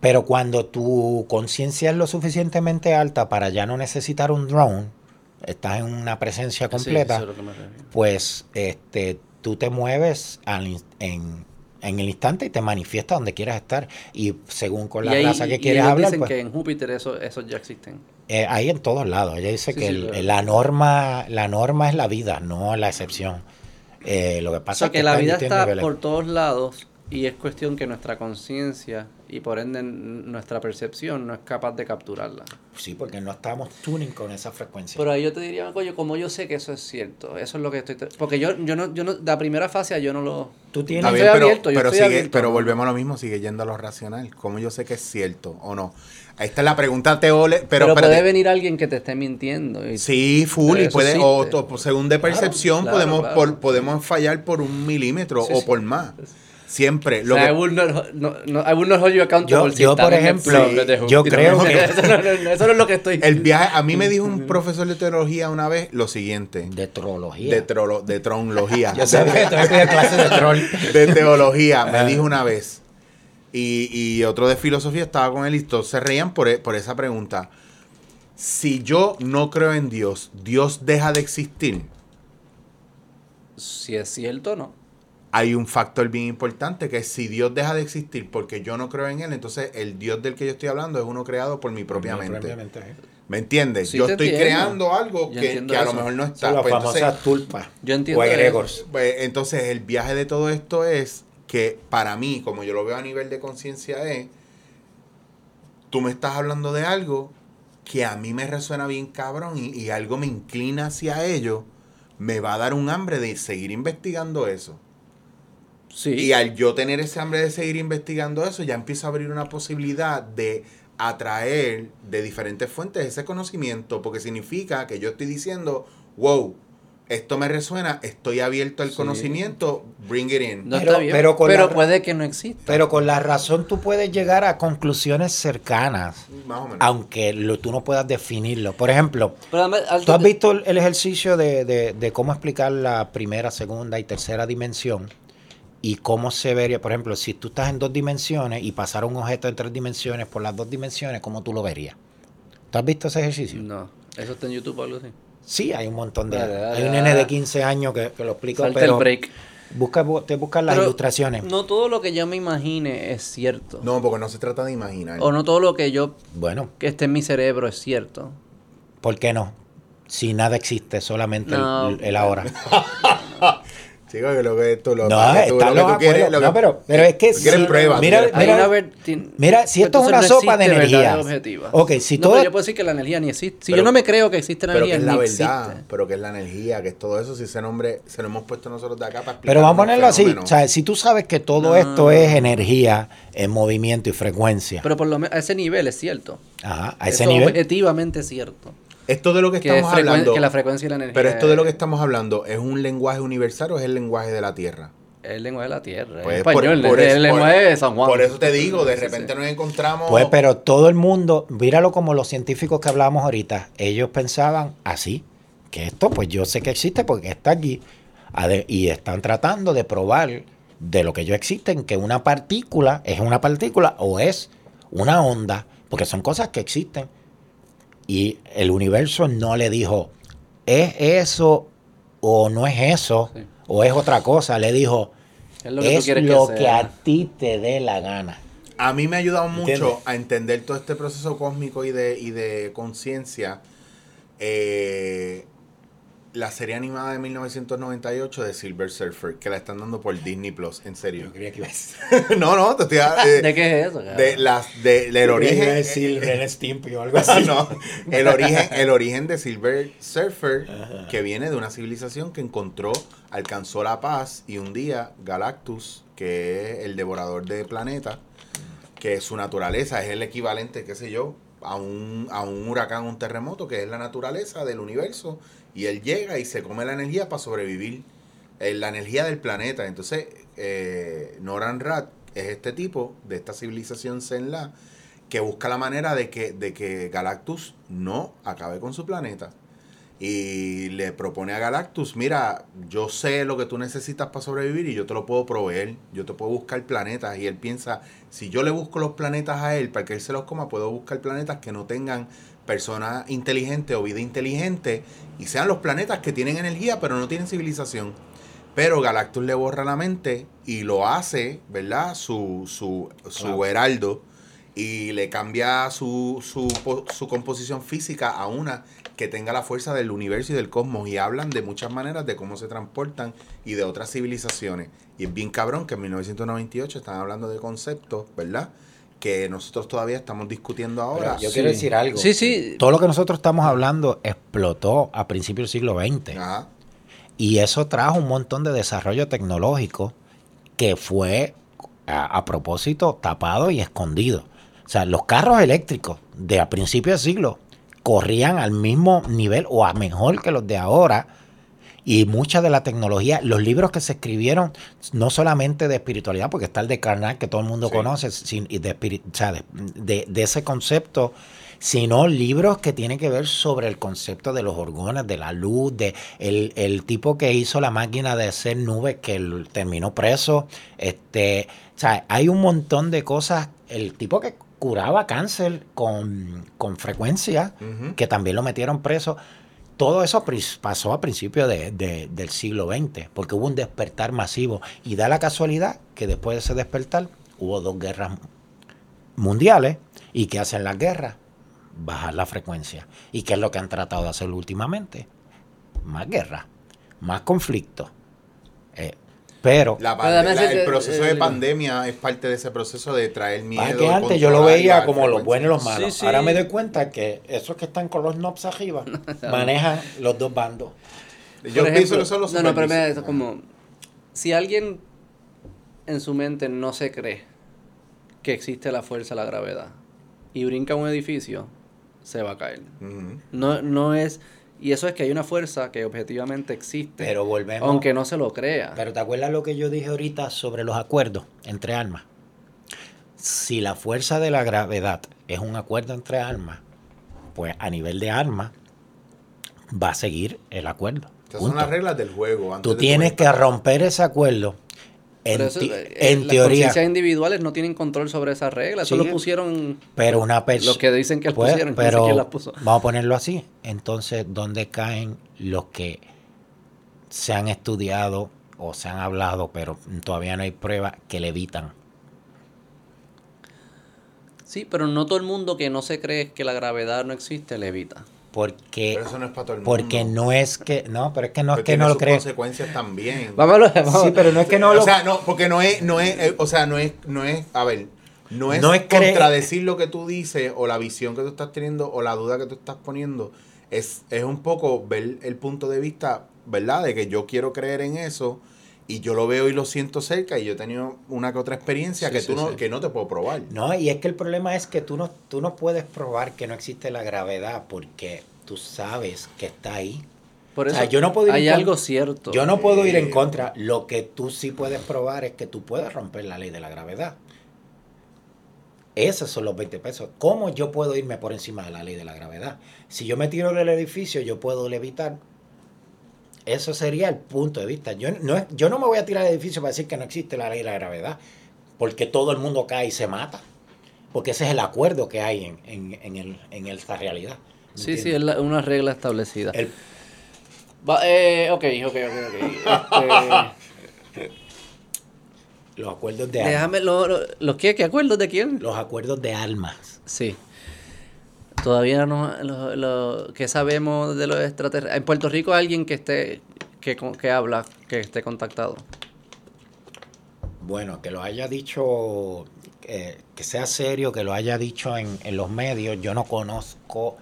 Pero cuando tu conciencia es lo suficientemente alta para ya no necesitar un drone, estás en una presencia completa, es pues este, tú te mueves al en, en el instante y te manifiesta donde quieras estar. Y según con la y raza y que quieres ellos hablar, dicen pues, que en Júpiter eso, esos ya existen. eh, hay en todos lados. Ella dice Sí, que sí, el- pero- la norma la norma es la vida, no la excepción. Eh, lo que O pasa sea es que la vida está niveles. por todos lados, Y es cuestión que nuestra conciencia y por ende nuestra percepción no es capaz de capturarla. Sí, porque no estamos tuning con esa frecuencia. Pero ahí yo te diría, coño, como yo sé que eso es cierto, eso es lo que estoy... Porque yo, yo no, yo no, la primera fase yo no lo... Tú tienes... Yo bien, estoy pero, abierto, yo pero, estoy sigue, abierto. pero volvemos a lo mismo, sigue yendo a lo racional. ¿Cómo yo sé que es cierto o no? Esta es la pregunta teole, pero, puede venir alguien que te esté mintiendo. y- Sí, full, y puede, o, según de percepción, claro, podemos, claro. por- podemos fallar por un milímetro Sí, o sí. por más. Siempre. O Lo sea, I que- will not, no, no, I will not hold you accountable Yo- si yo, por en ejemplo, yo creo que- Eso no, no, eso no es lo que estoy... el viaje, a mí me dijo un profesor de teología una vez lo siguiente. De trología. De, trolo- de tronlogía. Yo sabía que todavía había clase de troll. de teología, me Ah. dijo una vez. Y, y otro de filosofía estaba con él y todos se reían por, por esa pregunta. Si yo no creo en Dios, ¿Dios deja de existir? Si es cierto o no. Hay un factor bien importante que es si Dios deja de existir porque yo no creo en Él, entonces el Dios del que yo estoy hablando es uno creado por mi propia mente. Propiamente, ¿eh? ¿Me entiendes? Sí, yo estoy entiendo. creando algo Yo que, a lo mejor no Son está. las Pues entonces, famosas tulpas. Yo entiendo O. Pues, entonces el viaje de todo esto es que para mí, como yo lo veo a nivel de conciencia, es, tú me estás hablando de algo que a mí me resuena bien cabrón y, y algo me inclina hacia ello, me va a dar un hambre de seguir investigando eso. Sí. Y al yo tener ese hambre de seguir investigando eso, ya empiezo a abrir una posibilidad de atraer de diferentes fuentes ese conocimiento, porque significa que yo estoy diciendo, wow, esto me resuena, estoy abierto al Sí. conocimiento, bring it in. No Pero- está bien. pero Pero, con la- puede que no exista. Pero con la razón tú puedes llegar a conclusiones cercanas, Más o menos. aunque lo, tú no puedas definirlo. Por ejemplo, Pero ¿tú has visto el, el ejercicio de, de- de cómo explicar la primera, segunda y tercera dimensión? Y cómo se vería, por ejemplo, si tú estás en dos dimensiones y pasar un objeto en tres dimensiones por las dos dimensiones, ¿cómo tú lo verías? ¿Tú has visto ese ejercicio? No. Eso está en YouTube o algo así. Sí, hay un montón de... Dale, dale, hay un dale. nene de 15 años que, que lo explica, Salta pero el break. busca, bu- te buscan las Pero ilustraciones. No todo lo que yo me imagine es cierto. No, porque no se trata de imaginar. O no todo lo que yo Bueno, que esté en mi cerebro es cierto. ¿por qué no? Si nada existe, solamente el- No. el, el ahora. Chico, que lo que tú lo, No, que tú- lo que tú quieres, lo que- No, pero, pero es que si- pruebas, mira, mira, mira, si esto es una no sopa de objetiva. Ok, si no, todo- pero yo puedo decir que la energía ni existe. Si Pero- yo no me creo que existe Pero que energía, es la ni verdad, existe. pero que es la energía, que es todo eso, si ese nombre se lo hemos puesto nosotros de acá para explicar. Pero vamos a ponerlo así. O sea, si tú sabes que todo No. esto es energía en movimiento y frecuencia. Pero por lo menos a ese nivel es cierto. Ajá, a ese Eso nivel. objetivamente es cierto. Esto de lo que Que, es estamos hablando. que la frecuencia y la energía Pero esto de lo que es estamos hablando, ¿es un lenguaje universal o es el lenguaje de la Tierra? el lenguaje de la Tierra. Pues español, por el lenguaje de San Juan. Por eso te digo, de repente sí. nos encontramos. Pues, pero todo el mundo, míralo como los científicos que hablábamos ahorita, ellos pensaban así, que esto pues yo sé que existe porque está aquí, y están tratando de probar de lo que ellos existen, que una partícula es una partícula o es una onda, porque son cosas que existen. Y el universo no le dijo, es eso o no es eso, Sí. o es otra cosa, le dijo, es lo que es lo que, a ti te dé la gana. A mí me ha ayudado mucho ¿Entiendes? a entender todo este proceso cósmico y de, y de conciencia. eh, la serie animada de 1998 de Silver Surfer, que la están dando por Disney Plus, en serio. creía que no, no, te estoy a- eh, ¿De qué es eso? de las de, del origen. Stimpy o algo Ah, así. no. El origen, el origen de Silver Surfer, que viene de una civilización que encontró, alcanzó la paz y un día Galactus, que es el devorador de planetas, que es su naturaleza, es el equivalente, qué sé yo, a un, a un huracán, un terremoto, que es la naturaleza del universo, y él llega y se come la energía para sobrevivir, eh, la energía del planeta. Entonces, eh, Noran Rat es este tipo de esta civilización Zenla que busca la manera de que, de que Galactus no acabe con su planeta. Y le propone a Galactus, mira, yo sé lo que tú necesitas para sobrevivir y yo te lo puedo proveer, yo te puedo buscar planetas. Y él piensa, si yo le busco los planetas a él para que él se los coma, puedo buscar planetas que no tengan personas inteligentes o vida inteligente y sean los planetas que tienen energía pero no tienen civilización. Pero Galactus le borra la mente y lo hace, ¿verdad? Su, su, su Claro. heraldo y le cambia su, su, su composición física a una que tenga la fuerza del universo y del cosmos y hablan de muchas maneras de cómo se transportan y de otras civilizaciones. Y es bien cabrón que en 1998 están hablando de conceptos, ¿verdad? Que nosotros todavía estamos discutiendo ahora. Pero yo quiero decir algo. Sí, sí. Todo lo que nosotros estamos hablando explotó a principios del siglo XX. Ajá. Y eso trajo un montón de desarrollo tecnológico que fue a, a propósito tapado y escondido. O sea, los carros eléctricos de a principios del siglo corrían al mismo nivel o a mejor que los de ahora. Y mucha de la tecnología, los libros que se escribieron, no solamente de espiritualidad, porque está el de Karnak que todo el mundo Sí. conoce, sin- y de, espiri- o sea, de, de- de ese concepto, sino libros que tienen que ver sobre el concepto de los orgones, de la luz, de el, el tipo que hizo la máquina de hacer nubes que l- terminó preso. Este, o sea, hay un montón de cosas. El tipo que curaba cáncer con, con frecuencia, que también lo metieron preso. Todo eso pasó a principios de- del siglo XX, porque hubo un despertar masivo. Y da la casualidad que después de ese despertar hubo dos guerras mundiales. ¿Y qué hacen las guerras? Bajar la frecuencia. ¿Y qué es lo que han tratado de hacer últimamente? Más guerra, más conflicto. Pero La el proceso de pandemia es parte de ese proceso de traer miedo. Ah, que antes yo lo veía como los buenos y los malos. Sí, sí. Ahora me doy cuenta que esos que están con los knobs arriba manejan los dos bandos. Yo pienso que son los No, no, pero mira, es como. Si alguien en su mente no se cree que existe la fuerza de la gravedad y brinca un edificio, se va a caer. No, no es. Y eso es que hay una fuerza que objetivamente existe. Pero volvemos. aunque no se lo crea. Pero ¿te acuerdas lo que yo dije ahorita sobre los acuerdos entre almas? Si la fuerza de la gravedad es un acuerdo entre almas, pues a nivel de alma va a seguir el acuerdo. Estas son las reglas del juego. antes Tú tienes que romper ese acuerdo. En, eso, ti- eh, en las teoría. individuales no tienen control sobre esas reglas. Eso Sí. lo pusieron Pero una persona. los que dicen que las Pues, pusieron. no sé pero quién las puso. vamos a ponerlo así. Entonces, ¿dónde caen los que se han estudiado o se han hablado, pero todavía no hay prueba que le evitan? Sí, pero no todo el mundo que no se cree que la gravedad no existe le evita. Porque, Pero eso no es para todo el mundo. porque no es que, no, pero es que no es que tiene no lo creen. consecuencias también. Vámonos. Sí, pero no es que no lo O sea, no, porque no es, no es, eh, o sea, no es, no es, a ver, no es, No es contradecir lo que tú dices o la visión que tú estás teniendo o la duda que tú estás poniendo. Es, es un poco ver el punto de vista, ¿verdad? De que yo quiero creer en eso y yo lo veo y lo siento cerca y yo he tenido una que otra experiencia Sí, que sí, tú no, sí. que no te puedo probar. No, y es que el problema es que tú no, tú no puedes probar que no existe la gravedad porque tú sabes que está ahí. Por O eso sea, yo no puedo ir hay algo cierto. Yo no puedo ir en Eh, contra. Lo que tú sí puedes probar es que tú puedes romper la ley de la gravedad. Esos son los 20 pesos. ¿Cómo yo puedo irme por encima de la ley de la gravedad? Si yo me tiro del edificio, yo puedo levitar. Eso sería el punto de vista. Yo no, es- yo no me voy a tirar del edificio para decir que no existe la ley de la gravedad, porque todo el mundo cae y se mata. Porque ese es el acuerdo que hay en, en, en el, en esta realidad. ¿me Sí, sí, es la- una regla establecida. El- Va, eh, ok, ok, ok, ok. Este, los acuerdos de almas. déjame, lo, lo- ¿los qué? ¿Qué acuerdos de quién? Los acuerdos de almas. Sí. Todavía no, lo, lo- ¿qué sabemos de los extraterrestres? En Puerto Rico hay alguien que esté, que, con- que habla, que esté contactado. Bueno, que lo haya dicho, eh, que sea serio, que lo haya dicho en, en los medios. Yo no conozco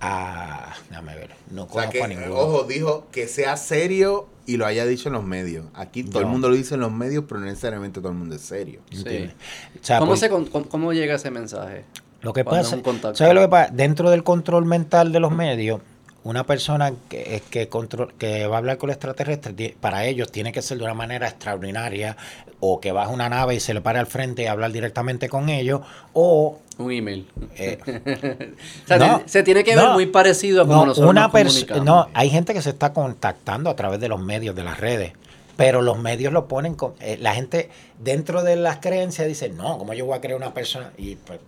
a. Déjame ver, no O sea, conozco que, a ninguno. ojo, dijo que sea serio y lo haya dicho en los medios. Aquí todo el mundo lo dice en los medios, pero no necesariamente todo el mundo es serio. ¿entiendes? Sí. O sea, ¿Cómo, pues, se, cómo llega ese mensaje? Lo que pasa? ¿sabes lo que pasa? Dentro del control mental de los medios, una persona que, que, control, que va a hablar con el extraterrestre, ti- para ellos tiene que ser de una manera extraordinaria, o que baje una nave y se le pare al frente y hablar directamente con ellos, o Un email. eh, O sea, No, se tiene que ver no, muy parecido a como No, nosotros una nos no, hay gente que se está contactando a través de los medios, de las redes, pero los medios lo ponen con eh, la gente dentro de las creencias dice, "No, ¿cómo yo voy a creer una persona?" Y pues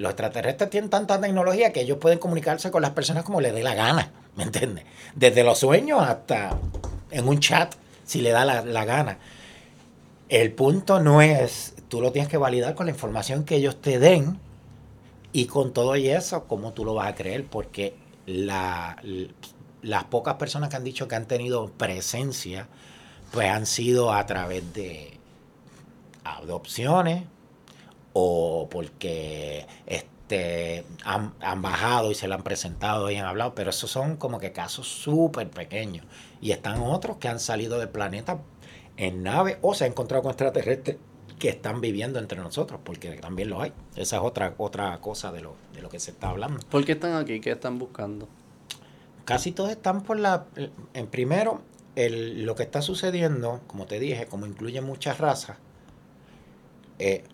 los extraterrestres tienen tanta tecnología que ellos pueden comunicarse con las personas como les dé la gana, ¿me entiendes? Desde los sueños hasta en un chat, si le da la, la gana. El punto no es, tú lo tienes que validar con la información que ellos te den y con todo y eso, cómo tú lo vas a creer, porque las pocas personas que han dicho que han tenido presencia, pues han sido a través de adopciones o porque este, han, han bajado y se le han presentado y han hablado, pero esos son como que casos súper pequeños. Y están otros que han salido del planeta en nave o se han encontrado con extraterrestres que están viviendo entre nosotros, porque también lo hay. Esa es otra, otra cosa de lo, de lo que se está hablando. ¿Por qué están aquí? ¿Qué están buscando? Casi todos están por la... En primero, el, lo que está sucediendo, como te dije, como incluye muchas razas, eh,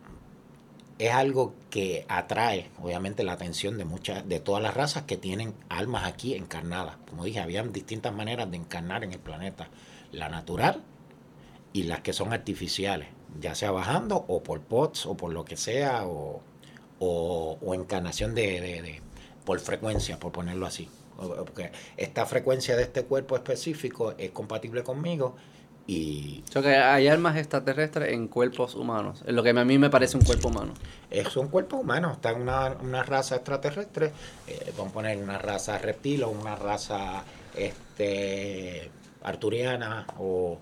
es algo que atrae, obviamente, la atención de muchas, de todas las razas que tienen almas aquí encarnadas. Como dije, habían distintas maneras de encarnar en el planeta. La natural y las que son artificiales, ya sea bajando o por POTS o por lo que sea, o, o, o encarnación de, de- de- por frecuencia, por ponerlo así. Porque esta frecuencia de este cuerpo específico es compatible conmigo y O sea, que hay almas extraterrestres en cuerpos humanos. Es lo que a mí me parece un cuerpo humano. es un cuerpo humano, está en una, una raza extraterrestre, eh, vamos a poner una raza reptil o una raza este, arturiana o,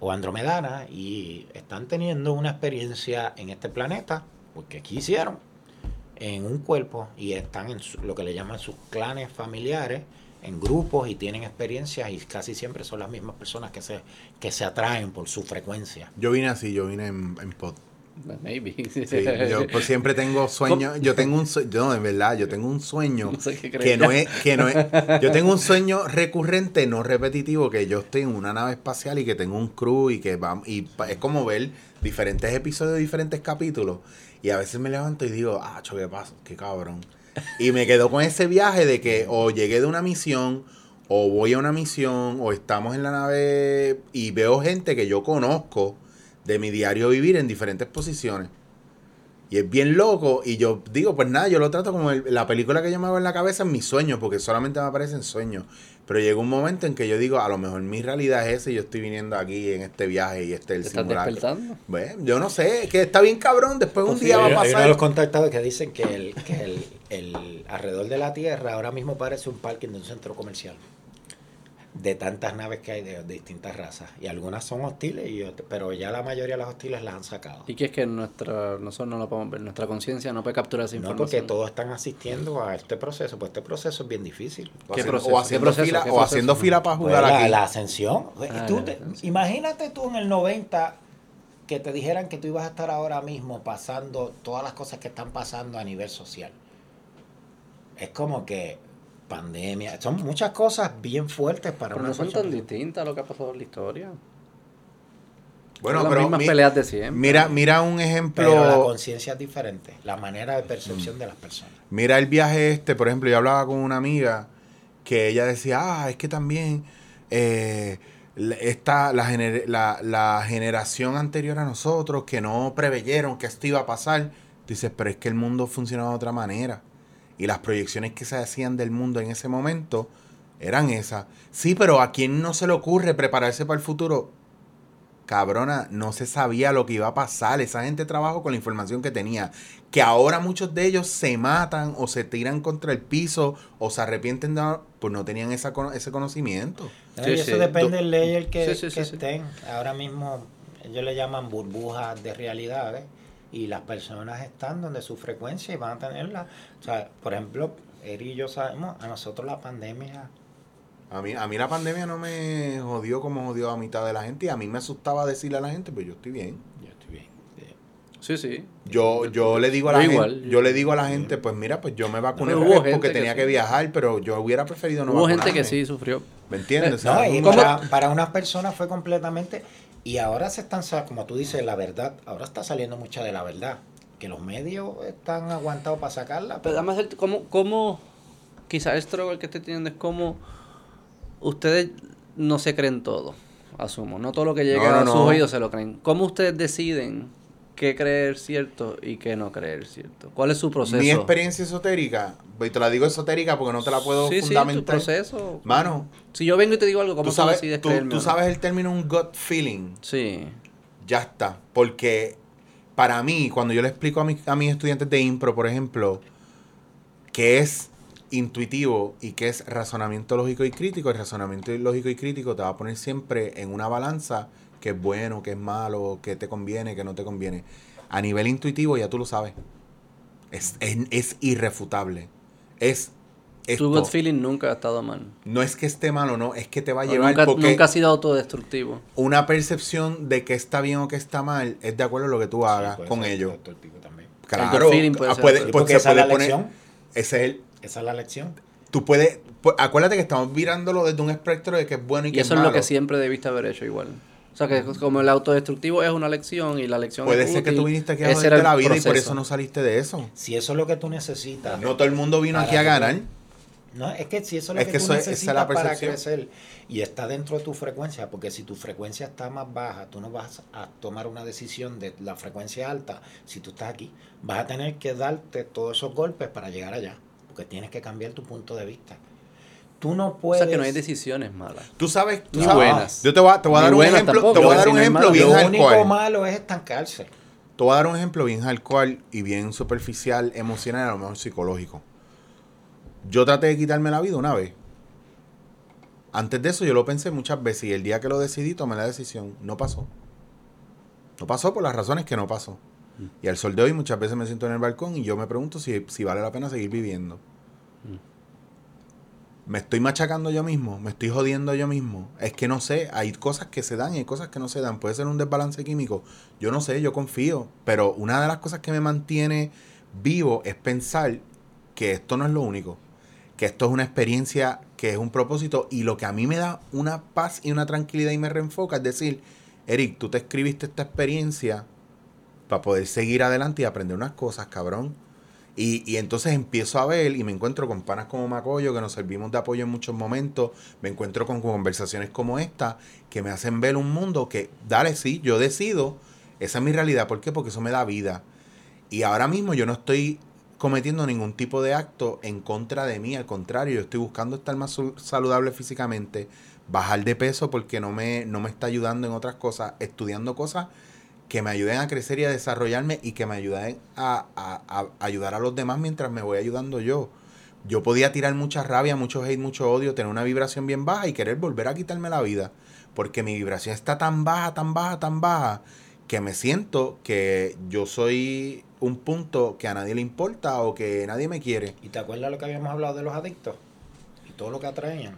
o andromedana y están teniendo una experiencia en este planeta, porque aquí hicieron, en un cuerpo y están en su- lo que le llaman sus clanes familiares, en grupos y tienen experiencias y casi siempre son las mismas personas que se, que se atraen por su frecuencia. Yo vine así, yo vine en, en pod. Maybe. Sí, yo pues, siempre tengo sueño, yo tengo un sueño, no, de verdad, yo tengo un sueño No sé qué que no es, que no es, yo tengo un sueño recurrente, no repetitivo, que yo estoy en una nave espacial y que tengo un crew y que va, y es como ver diferentes episodios diferentes capítulos y a veces me levanto y digo, ah, cho, qué pasa, qué cabrón. Y me quedo con ese viaje de que o llegué de una misión, o voy a una misión, o estamos en la nave y veo gente que yo conozco de mi diario vivir en diferentes posiciones. Y es bien loco. Y yo digo, pues nada, yo lo trato como la película que yo me hago en la cabeza en mis sueños, porque solamente me aparecen sueños. Pero llega un momento en que yo digo, a lo mejor mi realidad es esa y yo estoy viniendo aquí en este viaje y este es el ¿Te estás simulacro. despertando? Bueno, yo no sé, es que está bien cabrón. Después un día va a Hay- Hay uno de pasar. los contactados que dicen que el, que el, el alrededor de la Tierra ahora mismo parece un parking de un centro comercial. De tantas naves que hay de, de distintas razas. Y algunas son hostiles, y pero ya la mayoría de las hostiles las han sacado. ¿Y qué es que nuestra, nosotros no lo podemos ver? Nuestra conciencia no puede capturar esa No, información. porque todos están asistiendo a este proceso. Pues este proceso es bien difícil. O ¿Qué haciendo, proceso? o haciendo ¿Qué proceso? fila, ¿Qué o proceso? haciendo fila para Pues jugar la, aquí. la ascensión. Ah, Tú la te- ascensión. imagínate tú en el 90 que te dijeran que tú ibas a estar ahora mismo pasando todas las cosas que están pasando a nivel social. Es como que pandemia, son muchas cosas bien fuertes para Pero una no son tan distintas a lo que ha pasado en la historia. Bueno, Son las pero mismas mi- peleas de siempre. mira, mira un ejemplo. Pero la conciencia es diferente, la manera de percepción de las personas. Mira el viaje este, por ejemplo, yo hablaba con una amiga que ella decía, ah, es que también eh, la- esta, la, gener- la, la generación anterior a nosotros que no preveyeron que esto iba a pasar, dices, pero es que el mundo funcionaba de otra manera. Y las proyecciones que se hacían del mundo en ese momento eran esas. Sí, pero ¿a quién no se le ocurre prepararse para el futuro? Cabrona, no se sabía lo que iba a pasar. Esa gente trabajó con la información que tenía. Que ahora muchos de ellos se matan o se tiran contra el piso o se arrepienten de... Pues no tenían esa, ese conocimiento. ¿no? Sí, y eso sí. depende del layer que, Sí, sí, sí, que sí. estén. Ahora mismo ellos le llaman burbujas de realidades y las personas están donde su frecuencia y van a tenerla. O sea, por ejemplo, Eri y yo sabemos, a nosotros la pandemia A mí, a mí la pandemia no me jodió como jodió a mitad de la gente y a mí me asustaba decirle a la gente, pues yo estoy bien. Yo estoy bien. Sí, sí. Yo, yo le digo a la gente, igual. yo le digo a la gente, pues mira, pues yo me vacuné No, hubo porque que tenía que viajar, pero yo hubiera preferido no Hubo gente que sí sufrió. ¿Me entiendes? No, O sea, y ¿Cómo? para, para unas personas fue completamente. Y ahora se están, como tú dices, la verdad. Ahora está saliendo mucha de la verdad. Que los medios están aguantados para sacarla. Pero Pero además, el- ¿cómo, cómo quizás el struggle que estoy teniendo es como ustedes no se creen todo, asumo. No todo lo que llega No, no, a sus no. oídos se lo creen. ¿Cómo ustedes deciden qué creer cierto y qué no creer cierto? ¿Cuál es su proceso? mi experiencia esotérica, y te la digo esotérica porque no te la puedo sí, sí, tu fundamentar. proceso. Mano, Si yo vengo y te digo algo, ¿cómo tú sabes, tú, tú sabes el término un gut feeling. Sí. Ya está. Porque para mí, cuando yo le explico a, mis- a mis estudiantes de impro, por ejemplo, que es intuitivo y que es razonamiento lógico y crítico, el razonamiento lógico y crítico te va a poner siempre en una balanza que es bueno, que es malo, que te conviene, que no te conviene. A nivel intuitivo ya tú lo sabes. Es, es, es irrefutable. Es Tu esto. gut feeling nunca ha estado mal. No es que esté malo, no, es que te va a O llevar nunca, porque nunca ha sido autodestructivo. una percepción de que está bien o que está mal es de acuerdo a lo que tú hagas Sí, puede con ser ello. Claro, gut feeling puede ah, ser puede- pues porque se esa es puede la poner. lección. Ese es el. Esa es la lección. Tú puedes. pues, acuérdate que estamos mirándolo desde un espectro de que es bueno y Y que eso es es malo. lo que siempre debiste haber hecho igual. O sea, que como el autodestructivo es una lección y la lección Puede es ser que tú viniste aquí a el la vida y por eso no saliste de eso. Si eso es lo que tú necesitas. No todo el mundo vino aquí a ganar. No, es que si eso es lo Es que, que tú eso es- esa es necesitas la para percepción. crecer y está dentro de tu frecuencia, porque si tu frecuencia está más baja, tú no vas a tomar una decisión de la frecuencia alta. Si tú estás aquí, vas a tener que darte todos esos golpes para llegar allá, porque tienes que cambiar tu punto de vista. Tú no O puedes. sea, que no hay decisiones malas. Tú sabes. tú Ni sabes- buenas. Yo te voy a, te voy a dar un ejemplo. tampoco, te voy a dar un ejemplo bien lo único hardcore. malo es estancarse. Te voy a dar un ejemplo bien hardcore y bien superficial, emocional, a lo mejor psicológico. Yo traté de quitarme la vida una vez. Antes de eso yo lo pensé muchas veces y el día que lo decidí tomé la decisión. No pasó. No pasó por las razones que no pasó. Y al sol de hoy muchas veces me siento en el balcón y yo me pregunto si, si vale la pena seguir viviendo. Me estoy machacando yo mismo, me estoy jodiendo yo mismo. Es que no sé, hay cosas que se dan y hay cosas que no se dan. Puede ser un desbalance químico. Yo no sé, yo confío. Pero una de las cosas que me mantiene vivo es pensar que esto no es lo único. Que esto es una experiencia, que es un propósito. Y lo que a mí me da una paz y una tranquilidad y me reenfoca es decir, Eric, tú te escribiste esta experiencia para poder seguir adelante y aprender unas cosas, cabrón. Y, y entonces empiezo a ver y me encuentro con panas como Macoyo, que nos servimos de apoyo en muchos momentos. Me encuentro con conversaciones como esta, que me hacen ver un mundo que, dale, sí, yo decido. Esa es mi realidad. ¿Por qué? Porque eso me da vida. Y ahora mismo yo no estoy cometiendo ningún tipo de acto en contra de mí. Al contrario, yo estoy buscando estar más saludable físicamente, bajar de peso porque no me, no me está ayudando en otras cosas, estudiando cosas que me ayuden a crecer y a desarrollarme y que me ayuden a, a- a ayudar a los demás mientras me voy ayudando yo. Yo podía tirar mucha rabia, mucho hate, mucho odio, tener una vibración bien baja y querer volver a quitarme la vida. Porque mi vibración está tan baja, tan baja, tan baja, que me siento que yo soy un punto que a nadie le importa o que nadie me quiere. ¿Y te acuerdas lo que habíamos hablado de los adictos? Y todo lo que atraían.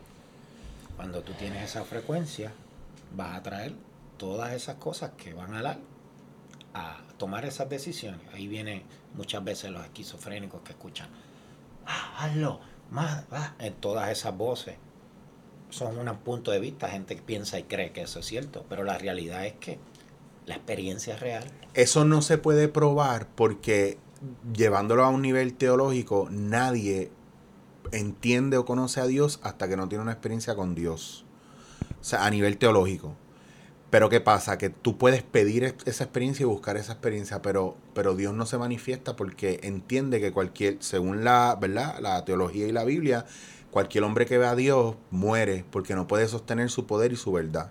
Cuando tú tienes esa frecuencia, vas a atraer todas esas cosas que van a dar a tomar esas decisiones. Ahí vienen muchas veces los esquizofrénicos que escuchan, ah, hazlo, más, ah", en todas esas voces. Son un punto de vista, gente que piensa y cree que eso es cierto, pero la realidad es que la experiencia es real. Eso no se puede probar porque llevándolo a un nivel teológico, nadie entiende o conoce a Dios hasta que no tiene una experiencia con Dios. O sea, a nivel teológico. Pero ¿qué pasa? Que tú puedes pedir es- esa experiencia y buscar esa experiencia, pero, pero Dios no se manifiesta porque entiende que cualquier, según la, ¿verdad? la teología y la Biblia, cualquier hombre que ve a Dios muere porque no puede sostener su poder y su verdad.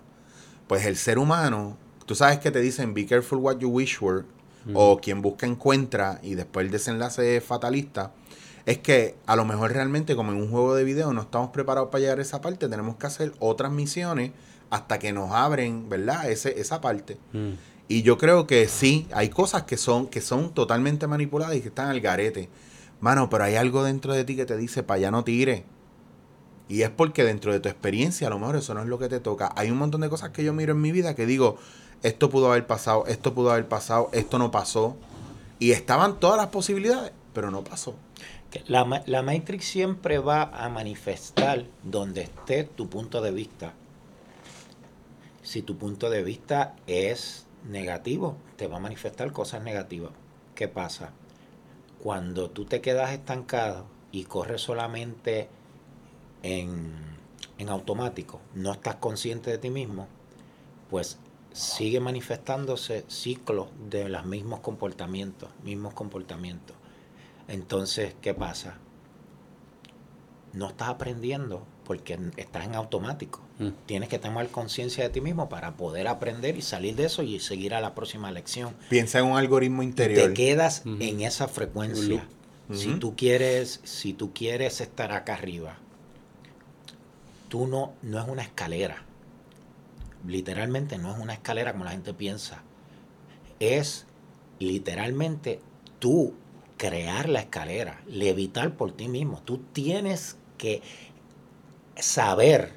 Pues el ser humano, tú sabes que te dicen, be careful what you wish for, o quien busca encuentra, y después el desenlace es fatalista, es que a lo mejor realmente como en un juego de video no estamos preparados para llegar a esa parte, tenemos que hacer otras misiones hasta que nos abren, ¿verdad? Ese, esa parte. Mm. Y yo creo que sí, hay cosas que son, que son totalmente manipuladas y que están al garete. Mano, pero hay algo dentro de ti que te dice, para allá no tire. Y es porque dentro de tu experiencia, a lo mejor eso no es lo que te toca. Hay un montón de cosas que yo miro en mi vida que digo, esto pudo haber pasado, esto pudo haber pasado, esto no pasó. Y estaban todas las posibilidades, pero no pasó. La, la Matrix siempre va a manifestar donde esté tu punto de vista. Si tu punto de vista es negativo, te va a manifestar cosas negativas. ¿Qué pasa? Cuando tú te quedas estancado y corres solamente en, en automático, no estás consciente de ti mismo, pues sigue manifestándose ciclos de los mismos comportamientos, mismos comportamientos. Entonces, ¿qué pasa? No estás aprendiendo porque estás en automático. Mm. Tienes que tomar conciencia de ti mismo para poder aprender y salir de eso y seguir a la próxima lección. Piensa en un algoritmo interior. Te quedas en esa frecuencia. Si tú quieres, si tú quieres estar acá arriba, tú no, no es una escalera. Literalmente no es una escalera como la gente piensa. Es literalmente tú crear la escalera, levitar por ti mismo. Tú tienes que saber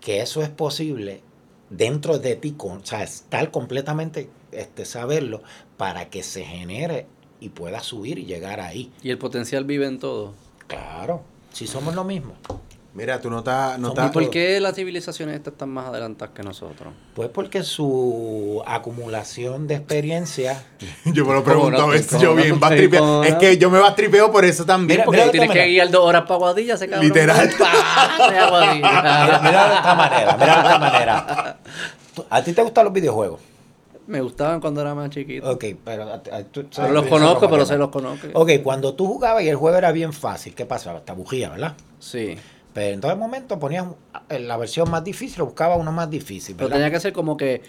que eso es posible dentro de ti, con, o sea, estar completamente, este, saberlo para que se genere y pueda subir y llegar ahí. Y el potencial vive en todo. Claro, si somos lo mismo. Mira, tú no estás... No ¿Y por qué las civilizaciones estas están más adelantadas que nosotros? Pues porque su acumulación de experiencia. Yo me lo ¿Cómo pregunto no? a veces, ¿Cómo yo bien ¿Cómo bastripeo. no? Es que yo me bastripeo por eso también. Mira, porque mira, Tienes que guiar dos horas para Guadilla, ese cabrón. Literal. Mira, mira de esta manera, mira de esta manera. ¿A ti te gustan los videojuegos? Me gustaban cuando era más chiquito. Ok, pero a- a- tú Pero los conozco, pero se que los no. conozco. Ok, cuando tú jugabas y el juego era bien fácil, ¿qué pasaba? Te bujía, ¿verdad? Sí. Pero en todo momento ponías la versión más difícil o buscaba uno más difícil, Pero tenía que ser como que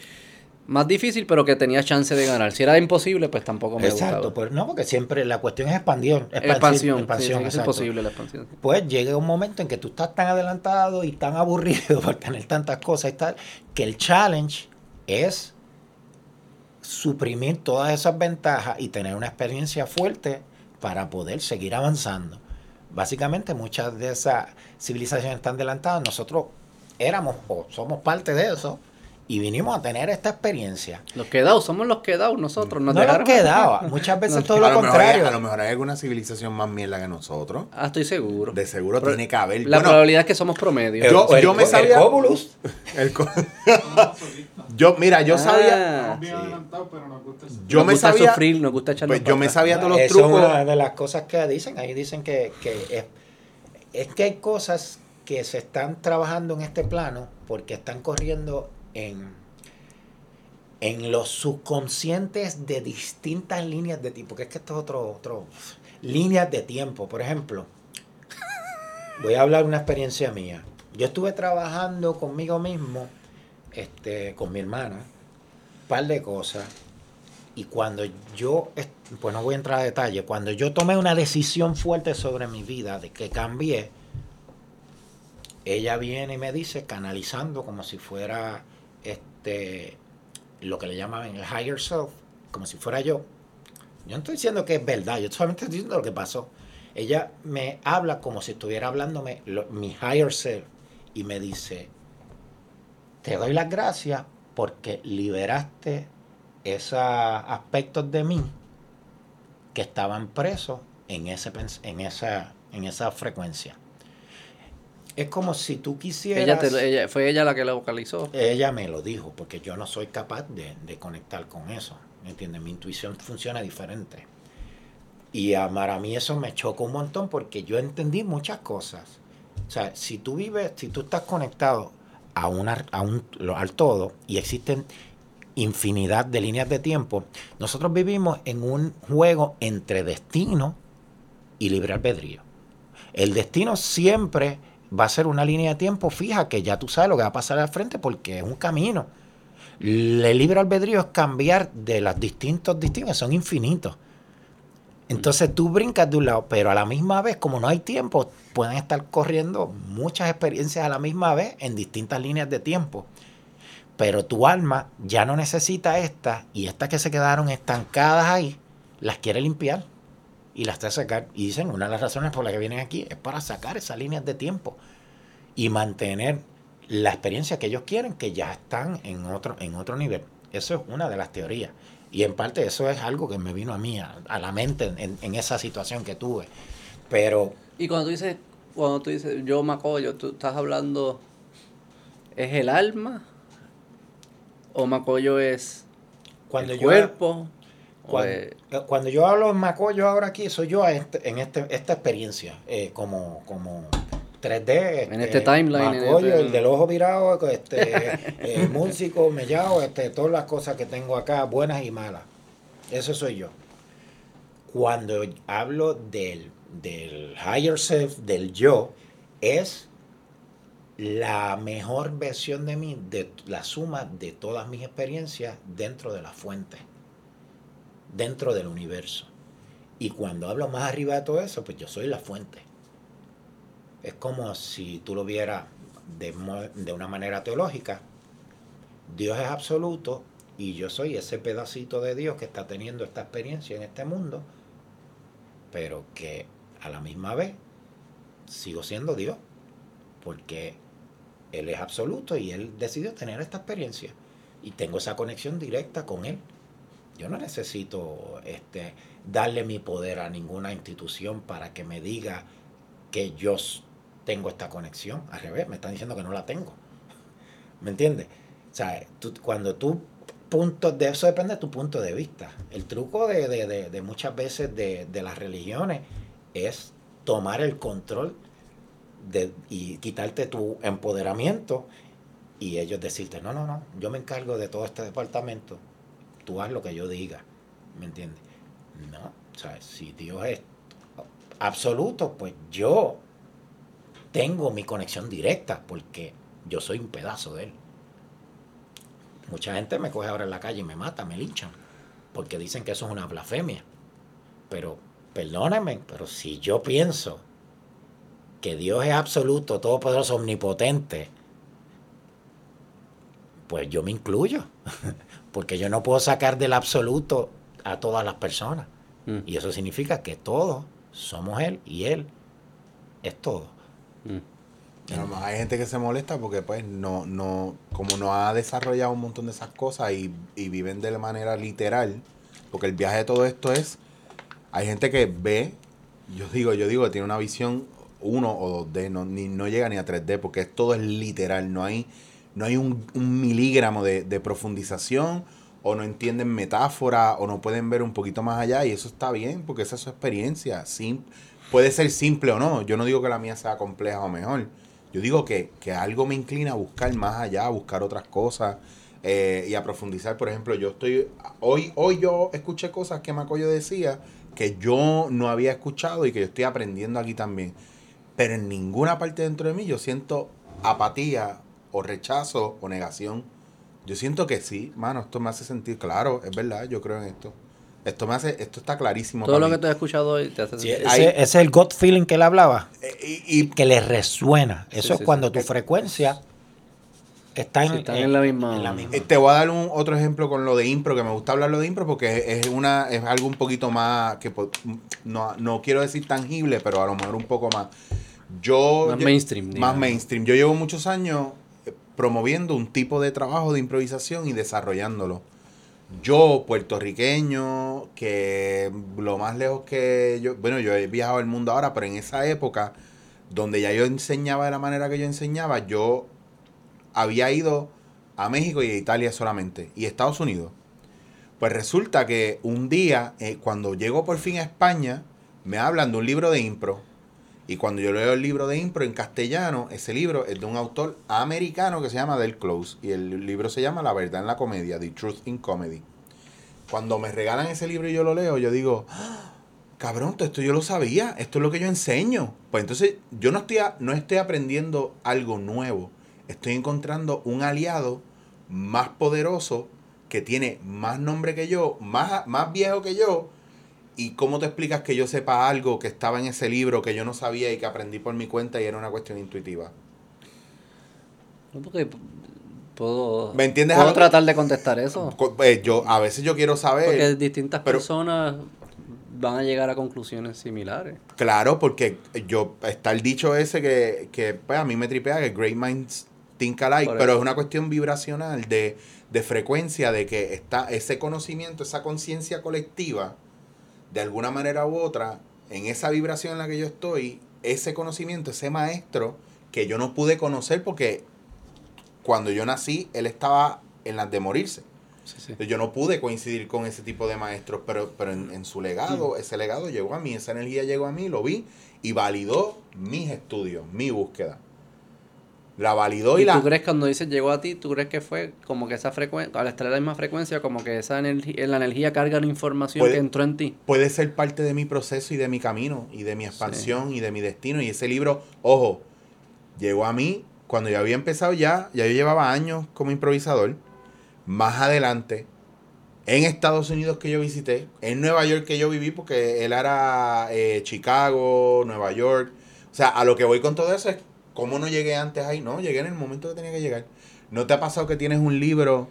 más difícil, pero que tenía chance de ganar. Si era imposible, pues tampoco me Exacto, gustaba. pues no, porque siempre la cuestión es expansión. expansión, expansión. expansión, sí, sí, es imposible la expansión. Pues llega un momento en que tú estás tan adelantado y tan aburrido por tener tantas cosas y tal, que el challenge es suprimir todas esas ventajas y tener una experiencia fuerte para poder seguir avanzando. Básicamente muchas de esas civilizaciones están adelantadas, nosotros éramos o somos parte de eso y vinimos a tener esta experiencia. Los quedados, somos los quedados nosotros. Nos no dejaron- quedaba, muchas veces todo lo lo mejor hay, contrario. a lo mejor hay alguna civilización más mierda que nosotros. Ah, estoy seguro. De seguro Pero tiene que haber. La Bueno, probabilidad es que somos promedio. Yo- El- yo me el sabía- el co- yo, mira, yo sabía. Ah, bien sí. adelantados, pero nos gusta el Yo nos me gusta sabía- sufrir, nos gusta echarnos Pues yo me sabía todos los Eso trucos. es una de las cosas que dicen. Ahí dicen que, que es, es que hay cosas que se están trabajando en este plano porque están corriendo en, en los subconscientes de distintas líneas de tiempo. Porque es que esto es otro, otro. Líneas de tiempo. Por ejemplo, voy a hablar una experiencia mía. Yo estuve trabajando conmigo mismo, este, con mi hermana, un par de cosas. Y cuando yo, pues no voy a entrar a detalle, cuando yo tomé una decisión fuerte sobre mi vida, de que cambié, ella viene y me dice, canalizando como si fuera este lo que le llaman el higher self, como si fuera yo. Yo no estoy diciendo que es verdad, yo solamente estoy diciendo lo que pasó. Ella me habla como si estuviera hablándome mi higher self y me dice, te doy las gracias porque liberaste esos aspectos de mí que estaban presos en, ese, en, esa, en esa frecuencia. Es como si tú quisieras... Ella te- ella- fue ella la que la vocalizó. Ella me lo dijo, porque yo no soy capaz de, de conectar con eso. ¿Me entiendes? Mi intuición funciona diferente. Y a, para mí eso me choca un montón porque yo entendí muchas cosas. O sea, si tú vives, si tú estás conectado a, una, a un, al todo y existen infinidad de líneas de tiempo, nosotros vivimos en un juego entre destino y libre albedrío. El destino siempre va a ser una línea de tiempo fija que ya tú sabes lo que va a pasar al frente porque es un camino. El libre albedrío es cambiar de los distintos destinos, son infinitos. Entonces tú brincas de un lado, pero a la misma vez, como no hay tiempo, pueden estar corriendo muchas experiencias a la misma vez en distintas líneas de tiempo. Pero tu alma ya no necesita estas y estas que se quedaron estancadas ahí, las quiere limpiar y las quiere sacar. Y dicen, una de las razones por las que vienen aquí es para sacar esas líneas de tiempo y mantener la experiencia que ellos quieren, que ya están en otro, en otro nivel. Eso es una de las teorías. Y en parte eso es algo que me vino a mí, a, la mente en, esa situación que tuve. Pero Y cuando tú dices, cuando tú dices yo Macoyo, tú estás hablando, ¿es el alma? ¿O Macoyo es cuando el yo... cuerpo? ¿O Cuando, es- eh, cuando yo hablo en Macoyo ahora aquí, soy yo a este- en este, esta experiencia, eh, como, como 3D. En este timeline, en Macoyo, este- el del ojo virado, este, el músico, mellado, este, todas las cosas que tengo acá, buenas y malas. Eso soy yo. Cuando hablo del, del higher self, del yo, es la mejor versión de mí, de la suma de todas mis experiencias dentro de la fuente, dentro del universo. Y cuando hablo más arriba de todo eso, pues yo soy la fuente. Es como si tú lo vieras de, de una manera teológica. Dios es absoluto y yo soy ese pedacito de Dios que está teniendo esta experiencia en este mundo, pero que a la misma vez sigo siendo Dios, porque Él es absoluto y Él decidió tener esta experiencia y tengo esa conexión directa con Él. Yo no necesito este, darle mi poder a ninguna institución para que me diga que yo tengo esta conexión. Al revés, me están diciendo que no la tengo. ¿Me entiendes? O sea, cuando tú punto de eso depende de tu punto de vista. El truco de, de- de- de muchas veces de las religiones es tomar el control de, y quitarte tu empoderamiento y ellos decirte, no, no, no, yo me encargo de todo este departamento, tú haz lo que yo diga, ¿me entiendes? No, o sea, si Dios es absoluto, pues yo tengo mi conexión directa porque yo soy un pedazo de él. Mucha gente me coge ahora en la calle y me mata, me linchan, porque dicen que eso es una blasfemia. Pero, perdónenme, pero si yo pienso que Dios es absoluto, todopoderoso, omnipotente, pues yo me incluyo, porque yo no puedo sacar del absoluto a todas las personas. Mm, Y eso significa que todos somos Él y Él es todo. mm. Hay gente que se molesta porque pues no, no, como no ha desarrollado un montón de esas cosas y, y viven de la manera literal, porque el viaje de todo esto es, hay gente que ve, yo digo, yo digo que tiene una visión 1 o 2D, no, ni, no llega ni a 3D, porque todo es literal, no hay, no hay un, un miligramo de, de profundización, o no entienden metáfora, o no pueden ver un poquito más allá, y eso está bien, porque esa es su experiencia. Sim- puede ser simple o no, yo no digo que la mía sea compleja o mejor, yo digo que, que algo me inclina a buscar más allá, a buscar otras cosas eh, y a profundizar. Por ejemplo, yo estoy. Hoy, hoy yo escuché cosas que Macoyo decía que yo no había escuchado y que yo estoy aprendiendo aquí también. Pero en ninguna parte dentro de mí yo siento apatía o rechazo o negación. Yo siento que sí, mano, esto me hace sentir claro, es verdad, yo creo en esto. Esto me hace, esto está clarísimo. Todo para lo mí. que tú has escuchado hoy te hace Sí, sentir- ese, ese es el gut feeling que él hablaba, Eh, y, y que le resuena. Eso Sí, es sí, cuando sí. tu frecuencia está en, Sí, están en la misma- Eh, Te voy a dar un otro ejemplo con lo de impro, que me gusta hablarlo de impro porque es, una es algo un poquito más que no, no quiero decir tangible, pero a lo mejor un poco más. Yo Más mainstream, Más digamos. mainstream. Yo llevo muchos años eh, promoviendo un tipo de trabajo de improvisación y desarrollándolo. Yo, puertorriqueño, que lo más lejos que yo, bueno, yo he viajado el mundo ahora, pero en esa época, donde ya yo enseñaba de la manera que yo enseñaba, yo había ido a México y a Italia solamente, y Estados Unidos. Pues resulta que un día, eh, cuando llego por fin a España, me hablan de un libro de impro. Y cuando yo leo el libro de impro en castellano, ese libro es de un autor americano que se llama Del Close. Y el libro se llama La verdad en la comedia, The Truth in Comedy. Cuando me regalan ese libro y yo lo leo, yo digo, "Ah, cabrón, esto yo lo sabía, esto es lo que yo enseño. Pues entonces yo no estoy, no estoy aprendiendo algo nuevo, estoy encontrando un aliado más poderoso que tiene más nombre que yo, más, más viejo que yo. ¿Y cómo te explicas que yo sepa algo que estaba en ese libro que yo no sabía y que aprendí por mi cuenta y era una cuestión intuitiva? No, porque puedo, ¿Me entiendes puedo tratar de contestar eso. Eh, yo, a veces yo quiero saber... Porque distintas pero- personas van a llegar a conclusiones similares. Claro, porque yo está el dicho ese que, que pues, a mí me tripea que great minds think alike, pero es una cuestión vibracional de, de frecuencia, de que está ese conocimiento, esa conciencia colectiva, de alguna manera u otra, en esa vibración en la que yo estoy, ese conocimiento, ese maestro que yo no pude conocer porque cuando yo nací, él estaba en las de morirse. Sí, sí. Entonces, Yo no pude coincidir con ese tipo de maestros, pero, pero en, en su legado, ese legado llegó a mí, esa energía llegó a mí, lo vi y validó mis estudios, mi búsqueda. La validó y, ¿Y la... tú crees cuando dices llegó a ti, tú crees que fue como que esa frecuencia, al estar en la misma frecuencia, como que esa energía, la energía carga una información Puede- que entró en ti? Puede ser parte de mi proceso y de mi camino y de mi expansión y de mi destino. Y ese libro, ojo, llegó a mí cuando yo había empezado ya, ya yo llevaba años como improvisador, más adelante, en Estados Unidos que yo visité, en Nueva York que yo viví, porque él era eh, Chicago, Nueva York. O sea, a lo que voy con todo eso es, ¿cómo no llegué antes ahí? No, llegué en el momento que tenía que llegar. ¿No te ha pasado que tienes un libro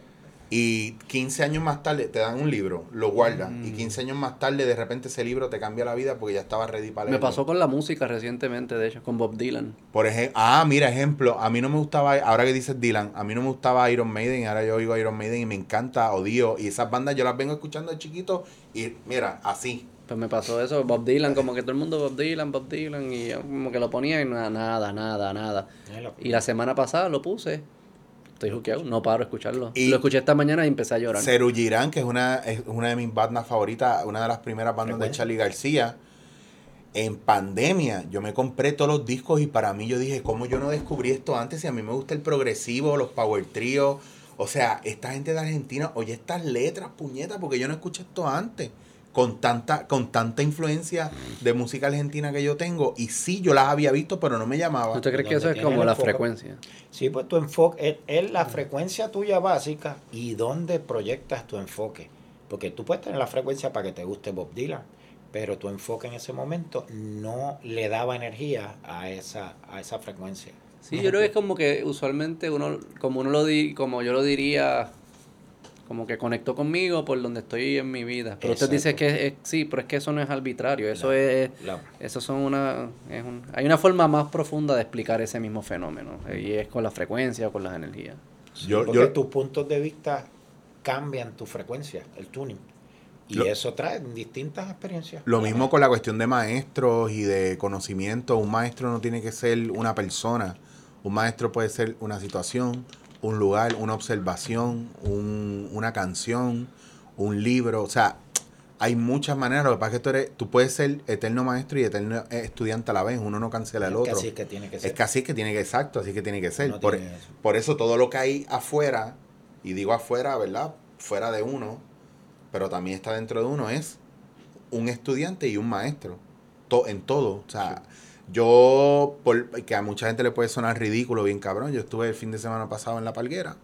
y 15 años más tarde te dan un libro, lo guardas, y 15 años más tarde de repente ese libro te cambia la vida porque ya estaba ready para Me leerlo? pasó con la música recientemente, de hecho, con Bob Dylan. Por ejemplo, ah, mira, ejemplo, a mí no me gustaba, ahora que dices Dylan, a mí no me gustaba Iron Maiden, y ahora yo oigo Iron Maiden y me encanta, odio, y esas bandas yo las vengo escuchando de chiquito, y mira, así. Pues me pasó eso, Bob Dylan, como que todo el mundo Bob Dylan, Bob Dylan, y yo como que lo ponía y nada, nada, nada, nada. Y la semana pasada lo puse. Estoy juqueado, no paro de escucharlo. Y- lo escuché esta mañana y empecé a llorar. Ceru Girán, que es una, es una de mis bandas favoritas, una de las primeras bandas de. Charlie García. En pandemia, yo me compré todos los discos y para mí yo dije, ¿cómo yo no descubrí esto antes? Si a mí me gusta el progresivo, los power trio. O sea, esta gente de Argentina, oye estas letras, puñetas, porque yo no escuché esto antes. Con tanta, con tanta influencia de música argentina que yo tengo. Y sí, yo las había visto, pero no me llamaba. ¿Usted cree que eso es como la enfoque. frecuencia? Sí, pues tu enfoque es, es la frecuencia tuya básica y dónde proyectas tu enfoque. Porque tú puedes tener la frecuencia para que te guste Bob Dylan, pero tu enfoque en ese momento no le daba energía a esa, a esa frecuencia. Sí, yo creo que es como que usualmente uno, como uno lo di, como yo lo diría, como que conectó conmigo por donde estoy en mi vida. Pero usted dice Exacto. que es, sí, pero es que eso no es arbitrario, eso es, eso son una, es un, hay una forma más profunda de explicar ese mismo fenómeno y es con la frecuencia o con las energías. Yo- porque yo- tus puntos de vista cambian tu frecuencia, el tuning. Y Lo- eso trae distintas experiencias. Lo mismo con la cuestión de maestros y de conocimiento. Un maestro no tiene que ser una persona. Un maestro puede ser una situación, un lugar, una observación, un- una canción, un libro. O sea, hay muchas maneras. Lo que pasa es que tú, eres, tú puedes ser eterno maestro y eterno estudiante a la vez. Uno no cancela el Es que otro. así es que tiene que ser. Es que así es que tiene que, exacto, así que tiene que ser. No por, tiene eso. por eso todo lo que hay afuera, y digo afuera, ¿verdad? Fuera de uno, pero también está dentro de uno, es un estudiante y un maestro. To- en todo. O sea, yo, por, que a mucha gente le puede sonar ridículo, bien cabrón. Yo estuve el fin de semana pasado en La Palguera.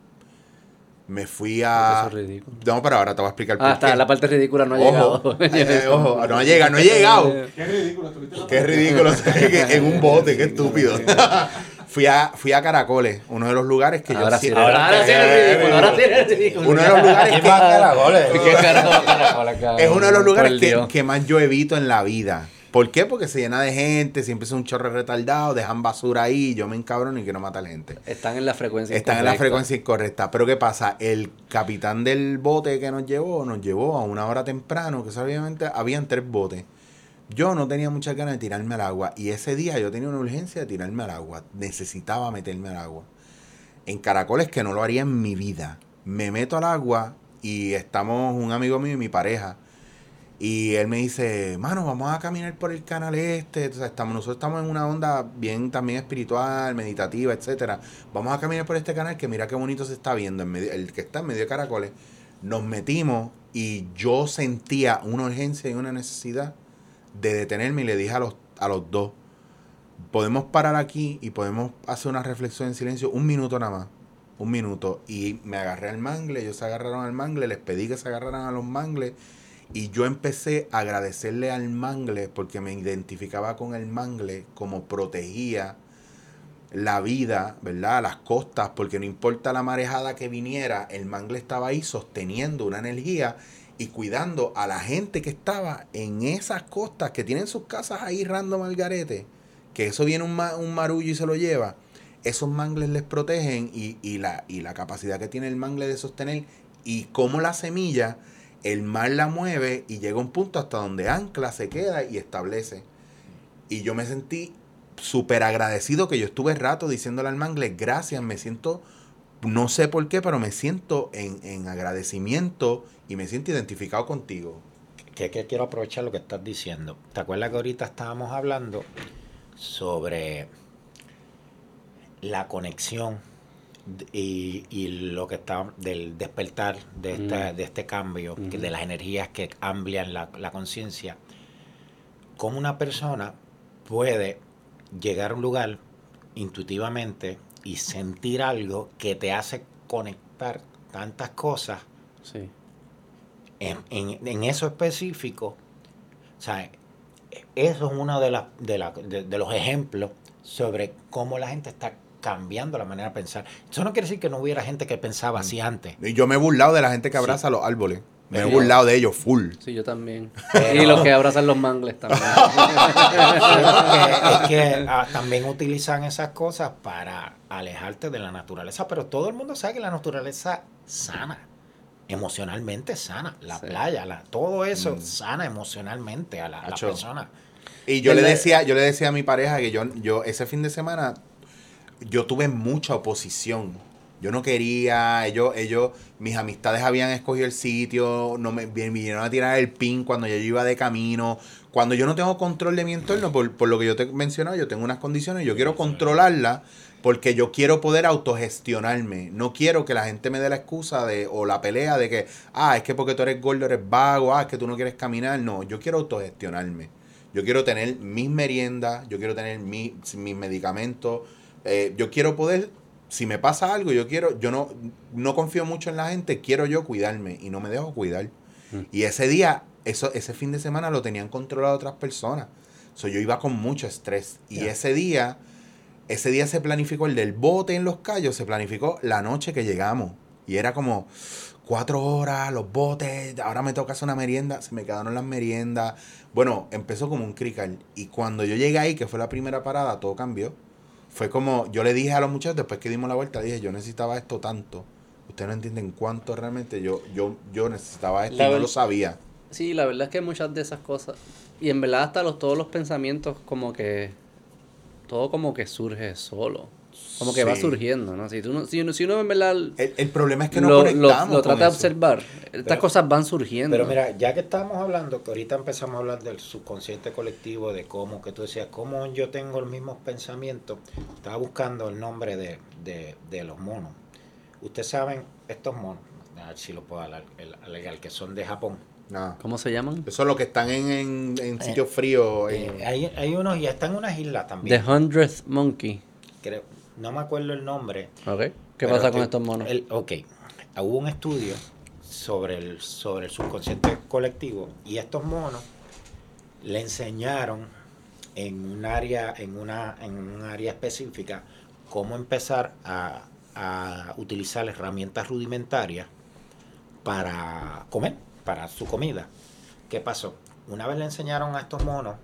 Me fui a... Eso es ridículo. No, pero ahora te voy a explicar por Ah, está, qué. la parte ridícula no ha Ojo, llegado. eh, ojo, no ha llegado, no ha llegado. Qué ridículo, estuviste Qué ridículo, en un bote, qué estúpido. fui, a, fui a Caracoles, uno de los lugares que Ahora yo sí, siempre- ahora, ahora sí eres ridículo, ahora sí eres ridículo. Uno de los lugares ¿Quién que- Caracoles? ¿Qué cabrón? es uno de los lugares que, que más yo evito en la vida. ¿Por qué? Porque se llena de gente, siempre es un chorro retardado, dejan basura ahí, yo me encabrono y quiero matar gente. Están en la frecuencia Están en la frecuencia incorrecta. Pero ¿qué pasa? El capitán del bote que nos llevó, nos llevó a una hora temprano, que obviamente habían tres botes. Yo no tenía muchas ganas de tirarme al agua. Y ese día yo tenía una urgencia de tirarme al agua. Necesitaba meterme al agua. En caracoles que no lo haría en mi vida. Me meto al agua y estamos un amigo mío y mi pareja. Y él me dice, mano, vamos a caminar por el canal este. Sea, estamos, nosotros estamos en una onda bien también espiritual, meditativa, etcétera. Vamos a caminar por este canal que mira qué bonito se está viendo, en medio- el que está en medio de caracoles. Nos metimos y yo sentía una urgencia y una necesidad de detenerme y le dije a los, a los dos, podemos parar aquí y podemos hacer una reflexión en silencio, un minuto nada más, un minuto. Y me agarré al mangle, ellos se agarraron al mangle, les pedí que se agarraran a los mangles y yo empecé a agradecerle al mangle porque me identificaba con el mangle como protegía la vida, ¿verdad? Las costas, porque no importa la marejada que viniera, el mangle estaba ahí sosteniendo una energía y cuidando a la gente que estaba en esas costas, que tienen sus casas ahí random al garete, que eso viene un, un marullo y se lo lleva. Esos mangles les protegen y, y la, y la capacidad que tiene el mangle de sostener y cómo la semilla, el mar la mueve y llega un punto hasta donde ancla, se queda y establece. Y yo me sentí súper agradecido que yo estuve rato diciéndole al mangle, gracias, me siento, no sé por qué, pero me siento en, en agradecimiento y me siento identificado contigo. que, que quiero aprovechar lo que estás diciendo. ¿Te acuerdas que ahorita estábamos hablando sobre la conexión y, y lo que está del despertar de, esta- Mm. de este cambio, de las energías que amplian la, la conciencia? ¿Cómo una persona puede llegar a un lugar intuitivamente y sentir algo que te hace conectar tantas cosas Sí. en, en- en eso específico. O sea, eso es uno de, las de, la- de- de los ejemplos sobre cómo la gente está cambiando la manera de pensar. Eso no quiere decir que no hubiera gente que pensaba así antes. Y yo me he burlado de la gente que abraza los árboles. Me he burlado de ellos full. Sí, yo también. Pero- Y los que abrazan los mangles también. es que ah, también utilizan esas cosas para alejarte de la naturaleza, pero todo el mundo sabe que la naturaleza sana, emocionalmente sana, la Sí. playa, la, todo eso sana emocionalmente a la, a la persona. Y yo le decía, yo le decía a mi pareja que yo, yo ese fin de semana yo tuve mucha oposición. Yo no quería, ellos, ellos, mis amistades habían escogido el sitio, no me vi- vinieron a tirar el pin cuando yo iba de camino. Cuando yo no tengo control de mi entorno, por, por lo que yo te he mencionado, yo tengo unas condiciones, yo quiero controlarlas porque yo quiero poder autogestionarme. No quiero que la gente me dé la excusa de, o la pelea de que, ah, es que porque tú eres gordo eres vago, ah, es que tú no quieres caminar. No, yo quiero autogestionarme. Yo quiero tener mis meriendas, yo quiero tener mi- mis medicamentos. Eh, yo quiero poder, si me pasa algo, yo quiero, yo no, no confío mucho en la gente, quiero yo cuidarme y no me dejo cuidar. Mm. Y ese día, eso, ese fin de semana lo tenían controlado otras personas. So, yo iba con mucho estrés. Y ese día, ese día se planificó el del bote en los callos, se planificó la noche que llegamos. Y era como cuatro horas, los botes, ahora me toca hacer una merienda, se me quedaron las meriendas. Bueno, empezó como un crical. Y cuando yo llegué ahí, que fue la primera parada, todo cambió. Fue como, yo le dije a los muchachos, después que dimos la vuelta, dije, yo necesitaba esto tanto. Ustedes no entienden cuánto realmente yo, yo, yo necesitaba esto La y no lo sabía. Sí, la verdad es que muchas de esas cosas. Y en verdad hasta los, todos los pensamientos como que... Todo como que surge solo. Como que va surgiendo, ¿no? Si, tú no, si, uno, si uno en verdad El, el problema es que no lo, lo- conectamos lo con trata de observar, estas Pero- cosas van surgiendo. Pero mira, ya que estamos hablando, que ahorita empezamos a hablar del subconsciente colectivo, de cómo, que tú decías, cómo yo tengo los mismos pensamientos, estaba buscando el nombre de, de, de los monos. Ustedes saben, estos monos, a ver si lo puedo alegar, que son de Japón. ¿Cómo se llaman? Eso es lo que están en, en, en sitios fríos. en- Eh, hay, hay unos, y están en unas islas The también. Hundredth Monkey. creo, no me acuerdo el nombre. ¿Qué pasa con estos monos? el- ok, hubo un estudio sobre el, sobre el subconsciente colectivo y estos monos le enseñaron en un área, en una, en un área específica cómo empezar a, a utilizar herramientas rudimentarias para comer, para su comida. ¿Qué pasó? Una vez le enseñaron a estos monos,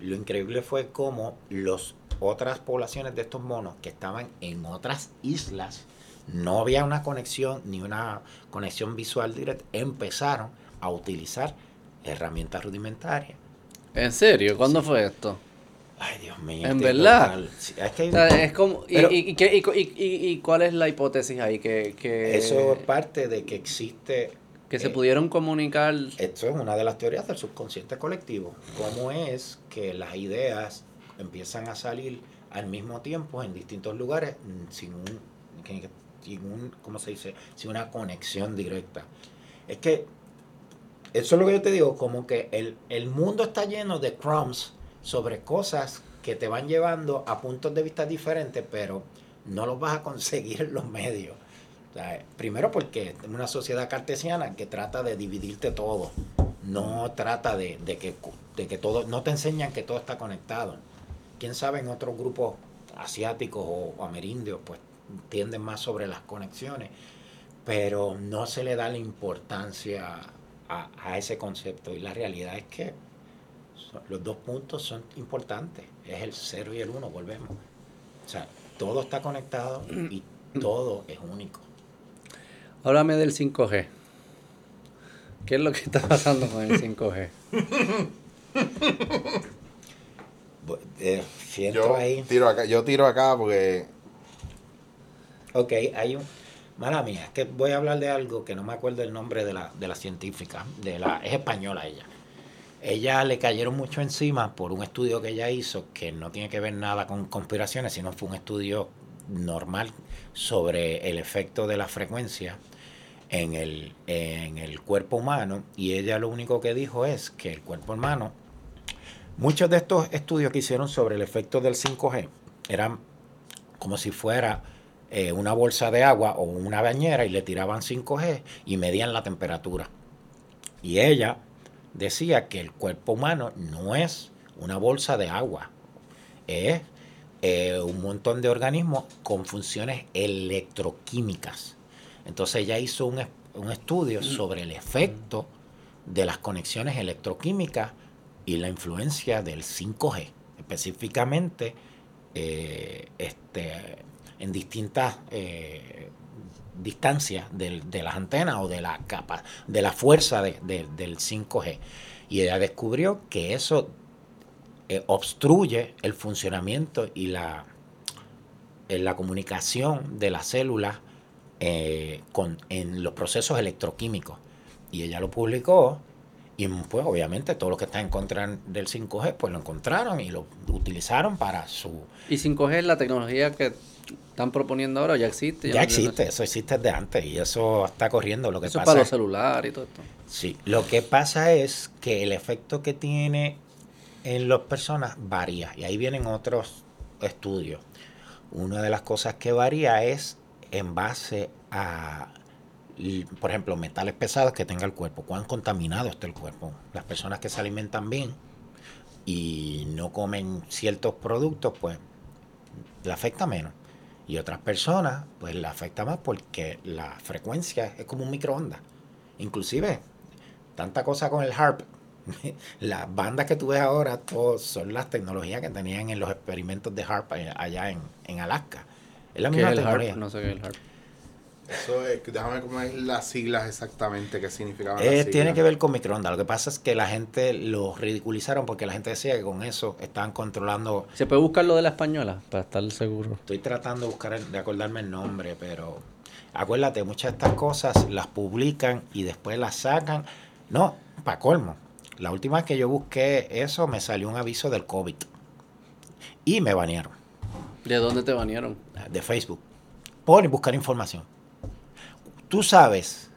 lo increíble fue cómo los otras poblaciones de estos monos que estaban en otras islas, no había una conexión ni una conexión visual directa, empezaron a utilizar herramientas rudimentarias. ¿En serio? ¿Cuándo fue esto? Ay, Dios mío. ¿En verdad? es que O sea, es como, y, Pero- y, y qué- y cu- y- y- y cuál es la hipótesis ahí? Que, que, eso es parte de que existe que se eh, pudieron comunicar. Esto es una de las teorías del subconsciente colectivo. ¿Cómo es que las ideas empiezan a salir al mismo tiempo en distintos lugares mm, sin un, sin un ¿cómo se dice? Sin una conexión directa. Es que eso es lo que yo te digo, como que el, el mundo está lleno de crumbs sobre cosas que te van llevando a puntos de vista diferentes, pero no los vas a conseguir en los medios. Primero porque es una sociedad cartesiana que trata de dividirte todo. No trata de, de que, de que todo, no te enseñan que todo está conectado. Quién sabe en otros grupos asiáticos o, amerindios, pues tienden más sobre las conexiones, pero no se le da la importancia a, a ese concepto. Y la realidad es que son- los dos puntos son importantes. Es el cero y el uno, volvemos. O sea, todo está conectado y todo es único. Háblame del 5G. ¿Qué es lo que está pasando con el 5G? Eh, siento yo, ahí. tiro acá, yo tiro acá porque Ok, hay un. Mala mía, es que voy a hablar de algo que no me acuerdo el nombre de la, de la científica. De la, es española ella. Ella le cayeron mucho encima por un estudio que ella hizo que no tiene que ver nada con conspiraciones, sino fue un estudio normal sobre el efecto de la frecuencia en el, en el cuerpo humano. Y ella lo único que dijo es que el cuerpo humano, muchos de estos estudios que hicieron sobre el efecto del 5G eran como si fuera eh, una bolsa de agua o una bañera y le tiraban 5G y medían la temperatura. Y ella decía que el cuerpo humano no es una bolsa de agua, es eh, un montón de organismos con funciones electroquímicas. Entonces ella hizo un, un estudio sobre el efecto de las conexiones electroquímicas y la influencia del 5G, específicamente eh, este, en distintas eh, distancias de las antenas o de la capa, de la fuerza del 5G. Y ella descubrió que eso eh, obstruye el funcionamiento y la, la comunicación de las células con, en los procesos electroquímicos. Y ella lo publicó y pues obviamente todos los que están en contra del 5G, pues lo encontraron y lo utilizaron para su... ¿Y 5G es la tecnología que están proponiendo ahora? ¿Ya existe? Ya, existe, eso existe desde antes y eso está corriendo. Lo que eso pasa es para los celulares y todo esto. Sí, lo que pasa es que el efecto que tiene en las personas varía y ahí vienen otros estudios. Una de las cosas que varía es en base a por ejemplo, metales pesados que tenga el cuerpo, cuán contaminado está el cuerpo. Las personas que se alimentan bien y no comen ciertos productos, pues le afecta menos. Y otras personas, pues le afecta más porque la frecuencia es como un microondas. Inclusive, tanta cosa con el HARP. Las bandas que tú ves ahora todos son las tecnologías que tenían en los experimentos de HARP allá en, en Alaska. Es la misma tecnología. No sé qué es el HARP. Eso es, déjame comer las siglas exactamente, qué significaban eh, Tiene que ver con microondas. Lo que pasa es que la gente lo ridiculizaron porque la gente decía que con eso estaban controlando. ¿Se puede buscar lo de la española para estar seguro? Estoy tratando de buscar, de acordarme el nombre, pero acuérdate, muchas de estas cosas las publican y después las sacan. No, para colmo. La última vez que yo busqué eso me salió un aviso del COVID y me banearon. ¿De dónde te banearon? De Facebook. Por buscar información tú sabes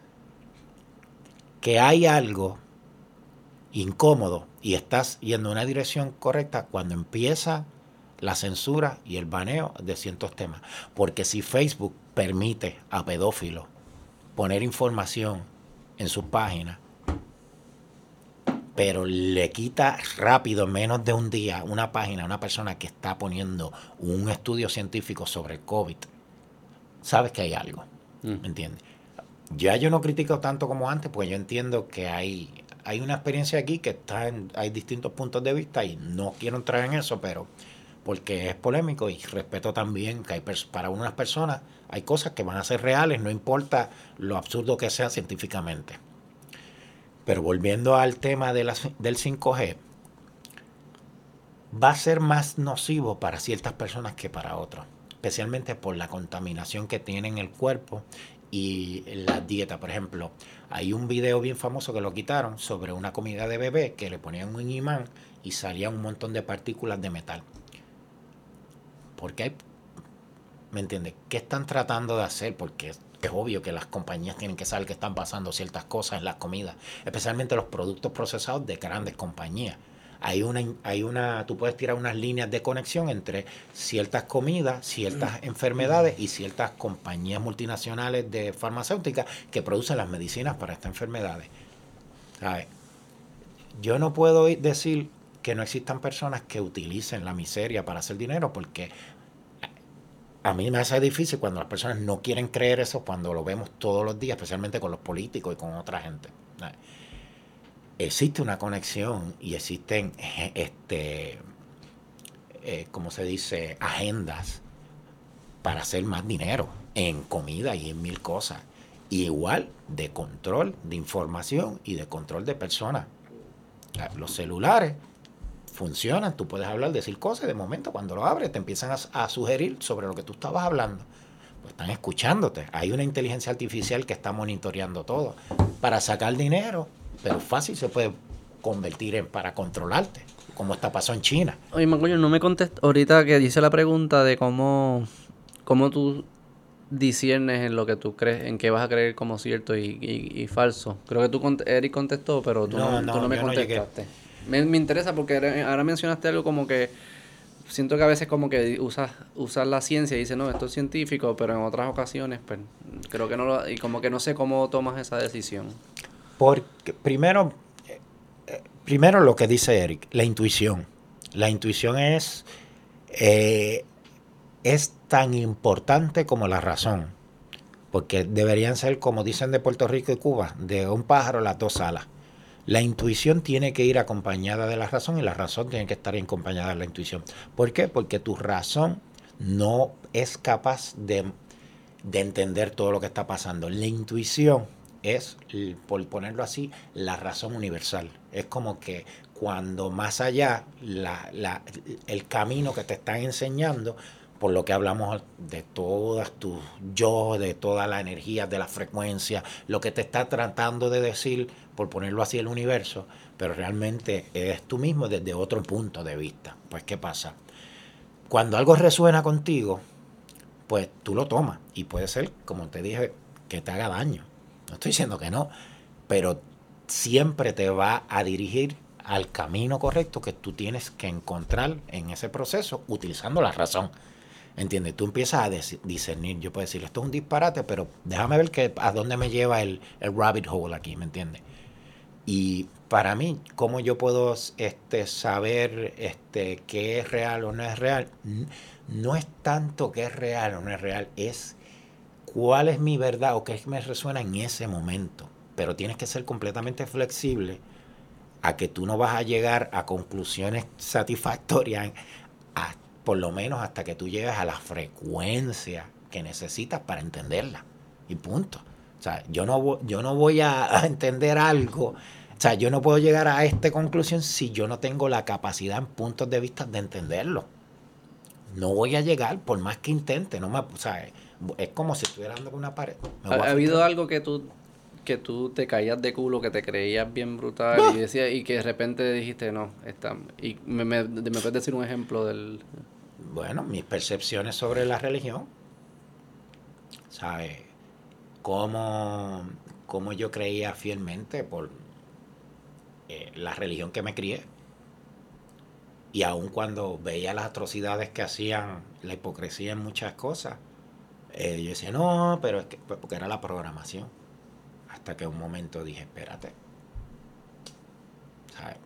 que hay algo incómodo y estás yendo en una dirección correcta cuando empieza la censura y el baneo de ciertos temas. Porque si Facebook permite a pedófilos poner información en su página, pero le quita rápido, en menos de un día, una página a una persona que está poniendo un estudio científico sobre el COVID, sabes que hay algo. ¿Me mm. entiendes? Ya yo no critico tanto como antes, pues yo entiendo que hay, hay una experiencia aquí que está en, hay distintos puntos de vista y no quiero entrar en eso, pero porque es polémico y respeto también que hay para unas personas hay cosas que van a ser reales, no importa lo absurdo que sea científicamente. Pero volviendo al tema de del 5G, va a ser más nocivo para ciertas personas que para otras, especialmente por la contaminación que tiene en el cuerpo y la dieta. Por ejemplo, hay un video bien famoso que lo quitaron sobre una comida de bebé que le ponían un imán y salía un montón de partículas de metal. Porque hay, ¿me entiendes? ¿Qué están tratando de hacer? Porque es, es obvio que las compañías tienen que saber que están pasando ciertas cosas en las comidas, especialmente los productos procesados de grandes compañías hay una, hay una, tú puedes tirar unas líneas de conexión entre ciertas comidas, ciertas enfermedades y ciertas compañías multinacionales de farmacéuticas que producen las medicinas para estas enfermedades. Yo no puedo decir que no existan personas que utilicen la miseria para hacer dinero porque a mí me hace difícil cuando las personas no quieren creer eso cuando lo vemos todos los días, especialmente con los políticos y con otra gente existe una conexión y existen, este, eh, como se dice, agendas para hacer más dinero en comida y en mil cosas. igual de control de información y de control de personas. Los celulares funcionan, tú puedes hablar, decir cosas, de momento cuando lo abres te empiezan a, a sugerir sobre lo que tú estabas hablando. Pues están escuchándote. Hay una inteligencia artificial que está monitoreando todo para sacar dinero pero fácil se puede convertir en para controlarte, como está pasó en China. Oye, Macoño, no me contestó ahorita que dice la pregunta de cómo, cómo tú disiernes en lo que tú crees, en qué vas a creer como cierto y, falso. Creo que tú, Eric contestó, pero tú no, me contestaste. Me, me, interesa porque ahora mencionaste algo como que siento que a veces como que usas usas la ciencia y dices, no, esto es científico, pero en otras ocasiones, pues, creo que no lo, y como que no sé cómo tomas esa decisión. Porque primero, primero lo que dice Eric, la intuición. La intuición es, eh, es tan importante como la razón. Porque deberían ser, como dicen de Puerto Rico y Cuba, de un pájaro las dos alas. La intuición tiene que ir acompañada de la razón y la razón tiene que estar acompañada de la intuición. ¿Por qué? Porque tu razón no es capaz de, de entender todo lo que está pasando. La intuición es, por ponerlo así, la razón universal. Es como que cuando más allá la- la- el camino que te están enseñando, por lo que hablamos de todas tus yo, de toda la energía, de la frecuencia, lo que te está tratando de decir, por ponerlo así, el universo, pero realmente eres tú mismo desde otro punto de vista. Pues, ¿qué pasa? Cuando algo resuena contigo, pues tú lo tomas. Y puede ser, como te dije, que te haga daño. No estoy diciendo que no, pero siempre te va a dirigir al camino correcto que tú tienes que encontrar en ese proceso utilizando la razón. ¿Entiendes? Tú empiezas a dis- discernir. Yo puedo decir, esto es un disparate, pero déjame ver que, a dónde me lleva el, el rabbit hole aquí, ¿me entiendes? Y para mí, ¿cómo yo puedo este, saber este, qué es real o no es real? No es tanto que es real o no es real, es cuál es mi verdad o qué me resuena en ese momento. Pero tienes que ser completamente flexible a que tú no vas a llegar a conclusiones satisfactorias, por lo menos hasta que tú llegues a la frecuencia que necesitas para entenderla. Y punto. O sea, yo no, yo no voy a, entender algo. O sea, yo no puedo llegar a esta conclusión si yo no tengo la capacidad en puntos de vista de entenderlo. No voy a llegar por más que intente. No me, o es como si estuviera dando con una pared. ¿Ha, habido algo que tú que tú te caías de culo, que te creías bien brutal y decías y que de repente dijiste no, está y me, me, me puedes decir un ejemplo del Bueno, mis percepciones sobre la religión. ¿Sabes? Cómo, cómo yo creía fielmente por eh, la religión que me crié. Y aun cuando veía las atrocidades que hacían, la hipocresía en muchas cosas, eh, yo decía, no, pero es que, pues, porque era la programación. Hasta que un momento dije, espérate. ¿Sabes?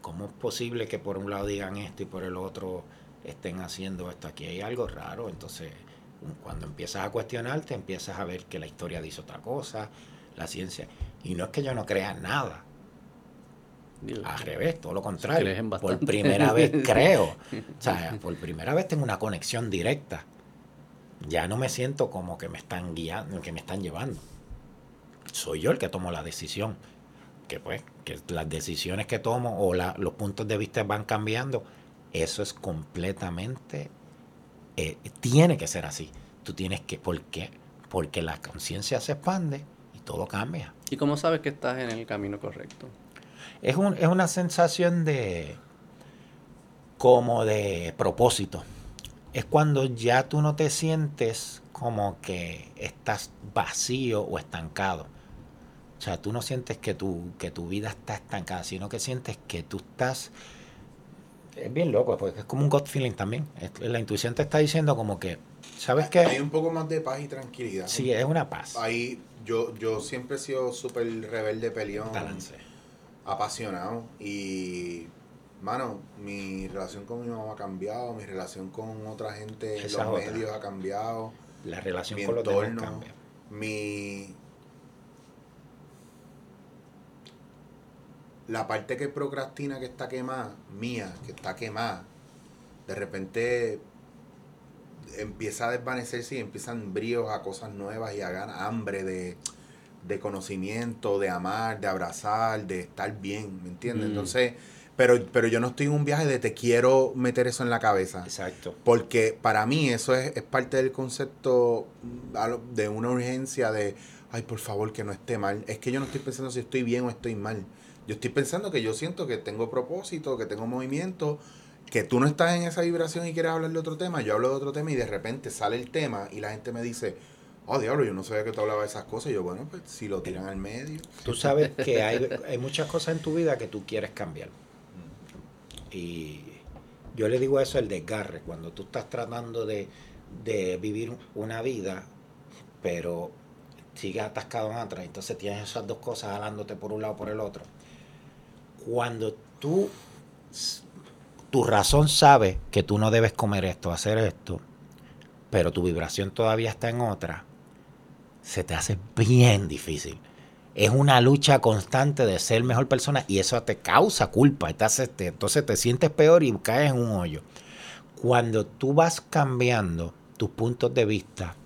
¿Cómo es posible que por un lado digan esto y por el otro estén haciendo esto? Aquí hay algo raro. Entonces, cuando empiezas a cuestionarte, empiezas a ver que la historia dice otra cosa, la ciencia. Y no es que yo no crea nada. digo, Al revés, todo lo contrario. Por primera vez creo. O sea, por primera vez tengo una conexión directa. Ya no me siento como que me están guiando, que me están llevando. Soy yo el que tomo la decisión. Que pues, que las decisiones que tomo o la- los puntos de vista van cambiando, eso es completamente, eh, tiene que ser así. Tú tienes que, ¿por qué? Porque la conciencia se expande y todo cambia. ¿Y cómo sabes que estás en el camino correcto? Es, un- es una sensación de como de propósito. Es cuando ya tú no te sientes como que estás vacío o estancado. O sea, tú no sientes que tu, que tu vida está estancada, sino que sientes que tú estás... Es bien loco, porque es como un gut feeling también. La intuición te está diciendo como que, ¿sabes Hay qué? un poco más de paz y tranquilidad. Sí, es una paz. Ahí yo, yo siempre he sido súper rebelde, peleón, Balance. apasionado. Y, mano, mi relación con mi mamá ha cambiado, mi relación con otra gente en los otra. medios ha cambiado, La relación mi con los demás entorno, cambia. mi... La parte que procrastina que está quemada, mía, que está quemada, de repente empieza a desvanecerse y empiezan bríos a cosas nuevas y a ganar hambre de, de conocimiento, de amar, de abrazar, de estar bien, ¿me entiendes? Mm. Entonces, pero, pero yo no estoy en un viaje de te quiero meter eso en la cabeza. Exacto. Porque para mí eso es, es parte del concepto mm, de una urgencia de, ay, por favor, que no esté mal. Es que yo no estoy pensando si estoy bien o estoy mal. Yo estoy pensando que yo siento que tengo propósito, que tengo movimiento, que tú no estás en esa vibración y quieres hablar de otro tema. Yo hablo de otro tema y de repente sale el tema y la gente me dice, oh, diablo, yo no sabía que tú hablabas de esas cosas. Y yo, bueno, pues si lo tiran al medio. Tú sabes que hay, hay muchas cosas en tu vida que tú quieres cambiar. Y yo le digo eso el desgarre, cuando tú estás tratando de, de vivir una vida, pero sigues atascado en otra, entonces tienes esas dos cosas jalándote por un lado por el otro. Cuando tú, tu razón sabe que tú no debes comer esto, hacer esto, pero tu vibración todavía está en otra, se te hace bien difícil. Es una lucha constante de ser mejor persona y eso te causa culpa. te entonces te sientes peor y caes en un hoyo. Cuando tú vas cambiando tus puntos de vista,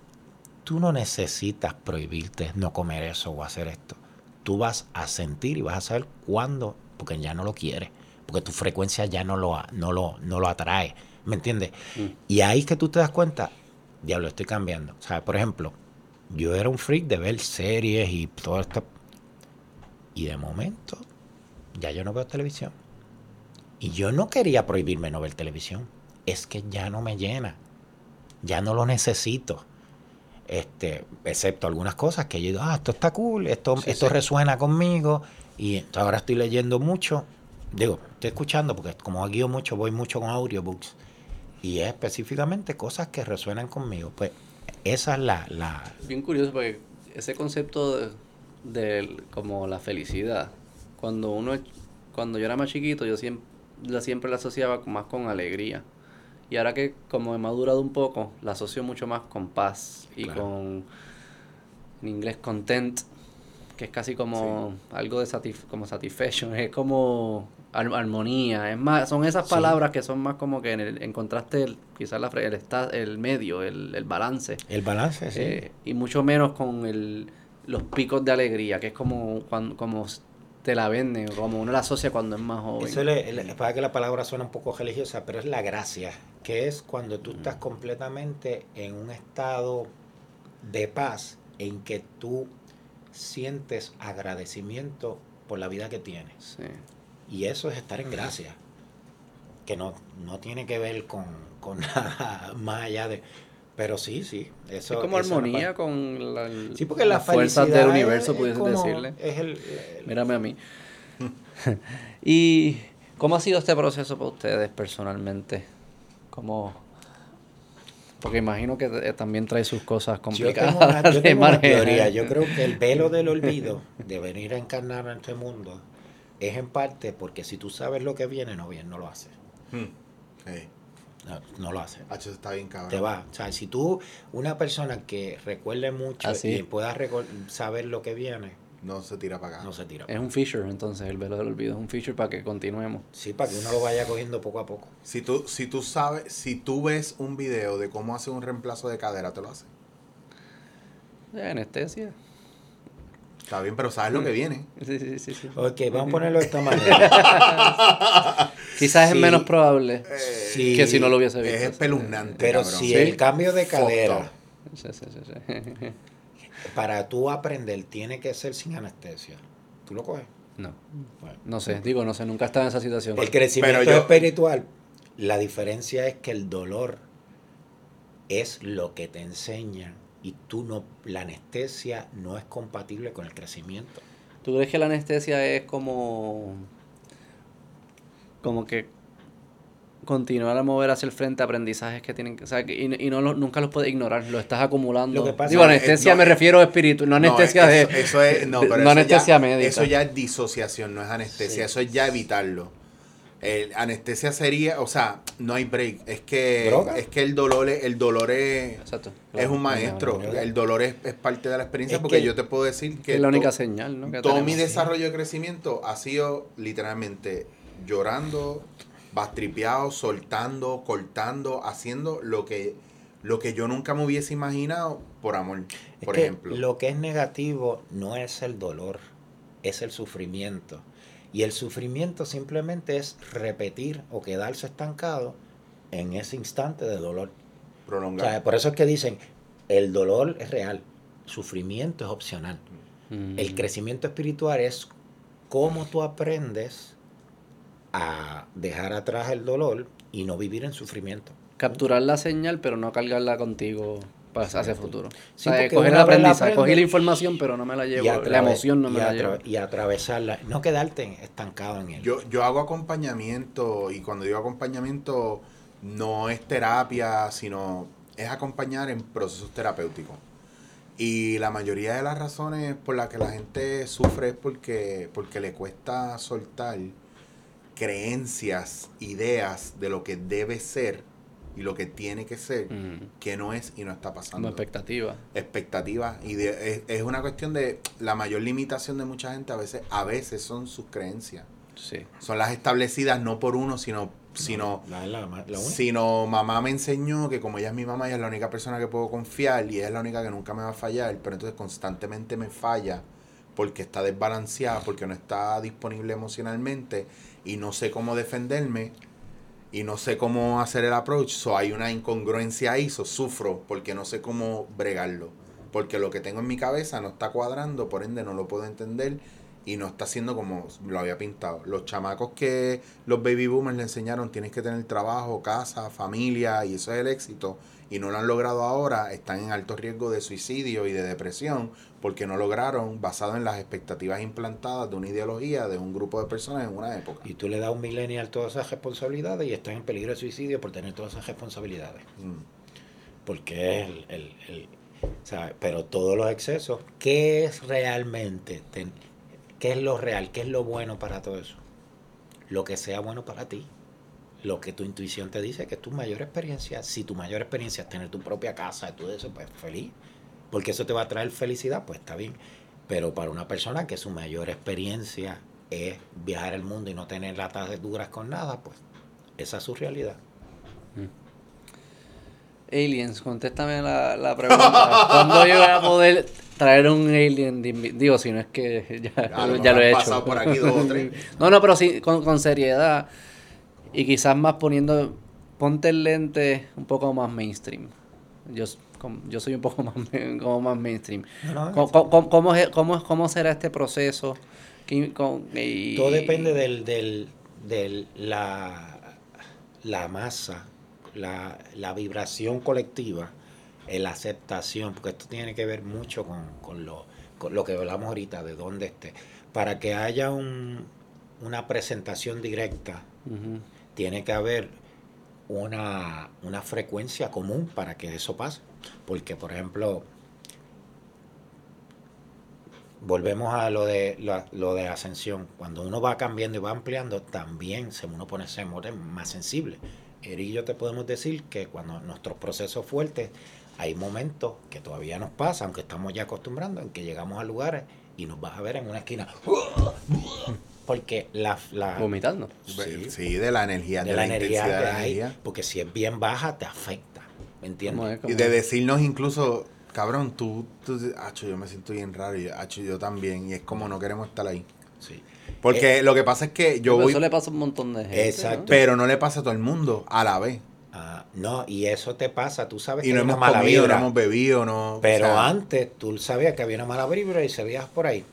tú no necesitas prohibirte no comer eso o hacer esto. Tú vas a sentir y vas a saber cuándo, porque ya no lo quieres, porque tu frecuencia ya no lo, no lo, no lo atrae. ¿Me entiendes? Mm. Y ahí es que tú te das cuenta, diablo, estoy cambiando. O sea, por ejemplo, yo era un freak de ver series y todo esto. Y de momento, ya yo no veo televisión. Y yo no quería prohibirme no ver televisión. Es que ya no me llena. Ya no lo necesito. Este, excepto algunas cosas que yo digo, ah, esto está cool, esto, Sí, esto sí. resuena conmigo. Y ahora estoy leyendo mucho. Digo, estoy escuchando porque como guío mucho, voy mucho con audiobooks. Y es específicamente cosas que resuenan conmigo. Pues esa es la, la, Bien curioso porque ese concepto de, del- como la felicidad, cuando uno, cuando yo era más chiquito, yo siempre, la siempre la asociaba más con alegría. Y ahora que como he madurado un poco, la asocio mucho más con paz y Claro. con, en inglés, content, que es casi como algo de satisf como satisfaction, es como ar- armonía, es más, son esas Sí. palabras que son más como que en el- encontraste el, quizás la, el, el medio, el, el balance. el balance, sí. Eh, y mucho menos con el, los picos de alegría, que es como cuando como te la venden, como uno la asocia cuando es más joven. Eso le, le- para que la palabra suena un poco religiosa, pero es la gracia, que es cuando tú Mm. estás completamente en un estado de paz en que tú sientes agradecimiento por la vida que tienes. Sí. Y eso es estar en gracia, que no, no tiene que ver con, con nada más allá de... Pero sí, sí. Eso, es como eso la armonía con la, Sí, porque la las fuerzas felicidad del universo, es pudiese decirle. Es el, el- Mírame a mí. ¿Y cómo ha sido este proceso para ustedes personalmente? ¿Cómo? Porque imagino que eh, también trae sus cosas Yo tengo complicadas una, yo de tengo una teoría. Yo creo que el velo del olvido de venir a encarnar en este mundo es en parte porque si tú sabes lo que viene, no bien, no lo haces. Hmm. Ey, No, no lo haces. Hacho, está bien cabrón. Te va. O sea, si tú, una persona que recuerde mucho Así. y pueda saber lo que viene, No se tira para acá. no se tira. Es un feature, entonces, el velo del olvido es un feature para que continuemos. Sí, para que uno lo vaya cogiendo poco a poco. Si tú, si tú sabes, si tú ves un video de cómo hacer un reemplazo de cadera, te lo haces. Eh, anestesia. Está bien, pero sabes lo que viene. Sí, sí, sí, sí. Ok, vamos a ponerlo de esta manera. Quizás Sí. es menos probable Sí. que si no lo hubiese visto. Es espeluznante, Pero cabrón. si Sí. el cambio de cadera. Sí, sí, sí, sí. para tú aprender tiene que ser sin anestesia. ¿Tú lo coges? No, Bueno. no sé, digo, no sé, nunca he estado en esa situación. El crecimiento Pero yo- espiritual, la diferencia es que el dolor es lo que te enseña y tú no, la anestesia no es compatible con el crecimiento. ¿Tú crees que la anestesia es como. como que continuar a mover hacia el frente aprendizajes que tienen que. O sea, y, y no lo- nunca los puedes ignorar, lo estás acumulando. Lo que pasa Digo, es- anestesia no, me refiero a espíritu, no anestesia No, de. eso, eso es, no, de- pero no eso anestesia ya, médica. Eso ya es disociación, no es anestesia. Sí. Eso es ya evitarlo. El anestesia sería, o sea, no hay break. Es que, ¿Droga? es que el dolor es, el dolor es, Exacto. es un maestro. no, no, no. El dolor es, es parte de la experiencia Es porque que- yo te puedo decir que es la única to- señal, ¿no? que todo tenemos. mi desarrollo de crecimiento ha sido literalmente llorando, bastripeado, soltando, cortando, haciendo lo que, lo que yo nunca me hubiese imaginado por amor, Es por que ejemplo. Lo que es negativo no es el dolor, es el sufrimiento. Y el sufrimiento simplemente es repetir o quedarse estancado en ese instante de dolor. O prolongar. sea, por eso es que dicen, el dolor es real, sufrimiento es opcional. Mm. El crecimiento espiritual es cómo tú aprendes a dejar atrás el dolor y no vivir en sufrimiento. Capturar la señal, pero no cargarla contigo para hacia el futuro. Sí, o sea, coger la aprendizaje, cogí la información, pero no me la llevo, Y la emoción no me y la llevo. Y atravesarla, no quedarte estancado en él. Yo, yo hago acompañamiento y cuando digo acompañamiento no es terapia, sino es acompañar en procesos terapéuticos. Y la mayoría de las razones por las que la gente sufre es porque, porque le cuesta soltar creencias, ideas de lo que debe ser y lo que tiene que ser, que no es y no está pasando. Expectativa. expectativas y de- es, es una cuestión de la mayor limitación de mucha gente a veces a veces son sus creencias. Sí. son las establecidas no por uno sino sino La, la, la sino mamá me enseñó que como ella es mi mamá ella es la única persona que puedo confiar y ella es la única que nunca me va a fallar pero entonces constantemente me falla porque está desbalanceada porque no está disponible emocionalmente y no sé cómo defenderme y no sé cómo hacer el approach, so hay una incongruencia ahí, so sufro porque no sé cómo bregarlo, porque lo que tengo en mi cabeza no está cuadrando, por ende no lo puedo entender y no está siendo como lo había pintado. Los chamacos que los baby boomers le enseñaron tienes que tener trabajo, casa, familia y eso es el éxito y no lo han logrado ahora, están en alto riesgo de suicidio y de depresión porque no lograron basado en las expectativas implantadas de una ideología de un grupo de personas en una época. Y tú le das a un millennial todas esas responsabilidades y están en peligro de suicidio por tener todas esas responsabilidades. Mm. Porque es el, el- el- pero todos los excesos, ¿qué es realmente? ten- ¿Qué es lo real? ¿Qué es lo bueno para todo eso? Lo que sea bueno para ti. Lo que tu intuición te dice que es tu mayor experiencia. Si tu mayor experiencia es tener tu propia casa y todo eso, pues feliz. Porque eso te va a traer felicidad, pues está bien. Pero para una persona que su mayor experiencia es viajar el mundo y no tener latas duras con nada, pues esa es su realidad. Aliens, contéstame la, la pregunta. ¿Cuándo yo voy a poder traer un alien? Digo, si no es que ya, lo he hecho. pasado por aquí dos o tres. No, no, pero sí, con, con seriedad. Y quizás más poniendo. Ponte el lente un poco más mainstream. Yo, yo soy un poco más, como más mainstream. No, no, ¿Cómo, cómo, cómo, cómo, será este proceso? ¿Qué- con- y- Todo depende del, del, del- la, la masa, la, la vibración colectiva, la aceptación, porque esto tiene que ver mucho con, con lo, con lo que hablamos ahorita, de dónde esté. Para que haya un, una presentación directa. Tiene que haber una, una frecuencia común para que eso pase. Porque, por ejemplo, volvemos a lo de lo, de ascensión. Cuando uno va cambiando y va ampliando, también se uno pone se pone más sensible. Eric y yo te podemos decir que cuando nuestros procesos fuertes, hay momentos que todavía nos pasa, aunque estamos ya acostumbrando, en que llegamos a lugares y nos vas a ver en una esquina. Porque la, la, Vomitando. Sí. Sí, de la energía, de, de la la, energía intensidad que de la hay, energía. porque si es bien baja, te afecta. ¿Me entiendes? ¿Cómo es? Y ¿Cómo de es? decirnos incluso, cabrón, tú, tú, acho, yo me siento bien raro, y acho, yo también, y es como no queremos estar ahí. Sí. Porque lo que pasa es que yo Pero voy, Eso le pasa a un montón de gente. Exacto. pero no le pasa a todo el mundo a la vez. Ah, no, y eso te pasa, tú sabes Y que no hay una hemos mala comido, no hemos bebido, no. Pero o sea, antes tú sabías que había una mala vibra y seguías por ahí.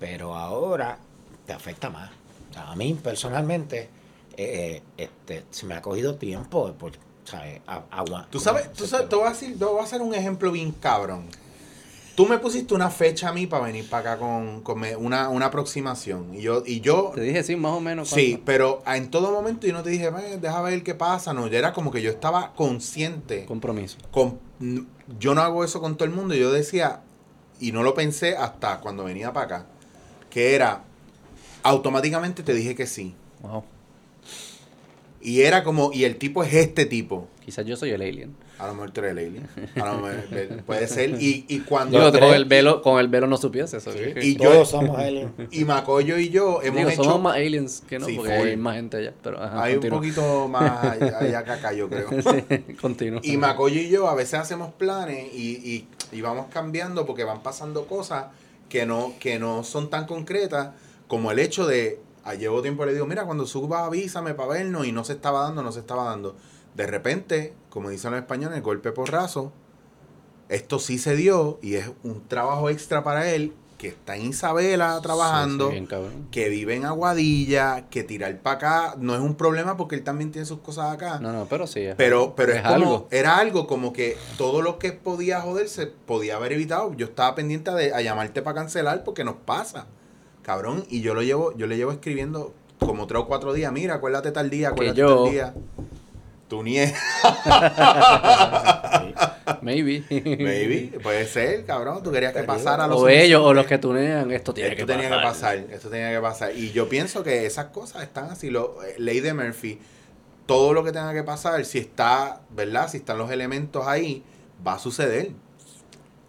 Pero ahora te afecta más. O sea, a mí personalmente eh, este, se me ha cogido tiempo por, ¿sabes? A- agua- Tú sabes, tú sabes, te voy a decir, te voy a hacer un ejemplo bien cabrón. Tú me pusiste una fecha a mí para venir para acá con, con me- una, una aproximación. Y yo, y yo Te dije sí, más o menos. Sí, pero en todo momento yo no te dije, "Ve, deja ver qué pasa. No, yo era como que yo estaba consciente. Compromiso. Con, yo no hago eso con todo el mundo. Yo decía, y no lo pensé hasta cuando venía para acá, que era, automáticamente te dije que sí. Wow. Y era como, y el tipo es este tipo. Quizás yo soy el alien. A lo mejor tú eres el alien. A lo mejor ve- puede ser. Y, y cuando... Tres- con el velo, con el velo no supiese eso. Y yo- Todos somos aliens. Y Macoyo y yo hemos Digo, hecho... somos más aliens que no, Sí, porque hay más gente allá. Pero ajá, hay un poquito más allá, allá que acá, yo creo. Sí, continúa. Y Macoyo y yo a veces hacemos planes y, y, y vamos cambiando porque van pasando cosas que no, que no son tan concretas como el hecho de, a llevo tiempo le digo, mira, cuando suba avísame para vernos y no se estaba dando, no se estaba dando. De repente, como dicen los españoles, golpe porrazo, esto sí se dio y es un trabajo extra para él que está en Isabela trabajando, Sí, sí, bien cabrón. que vive en Aguadilla, que tirar para acá no es un problema porque él también tiene sus cosas acá. No, no, pero sí. es- Pero, pero es, es como, algo. era algo como que todo lo que podía joderse podía haber evitado. Yo estaba pendiente de, a llamarte para cancelar porque nos pasa, cabrón. Y yo lo llevo, yo le llevo escribiendo como tres o cuatro días. Mira, acuérdate tal día, acuérdate yo- tal día. Tú ni es, Maybe. baby. Puede ser, cabrón. Tú querías que pasara los O ellos o los que tunean, esto tiene esto que tenía pasar. que pasar, esto tenía que pasar. Y yo pienso que esas cosas están así. Lo, eh, ley de Murphy, todo lo que tenga que pasar, si está, ¿verdad? Si están los elementos ahí, va a suceder.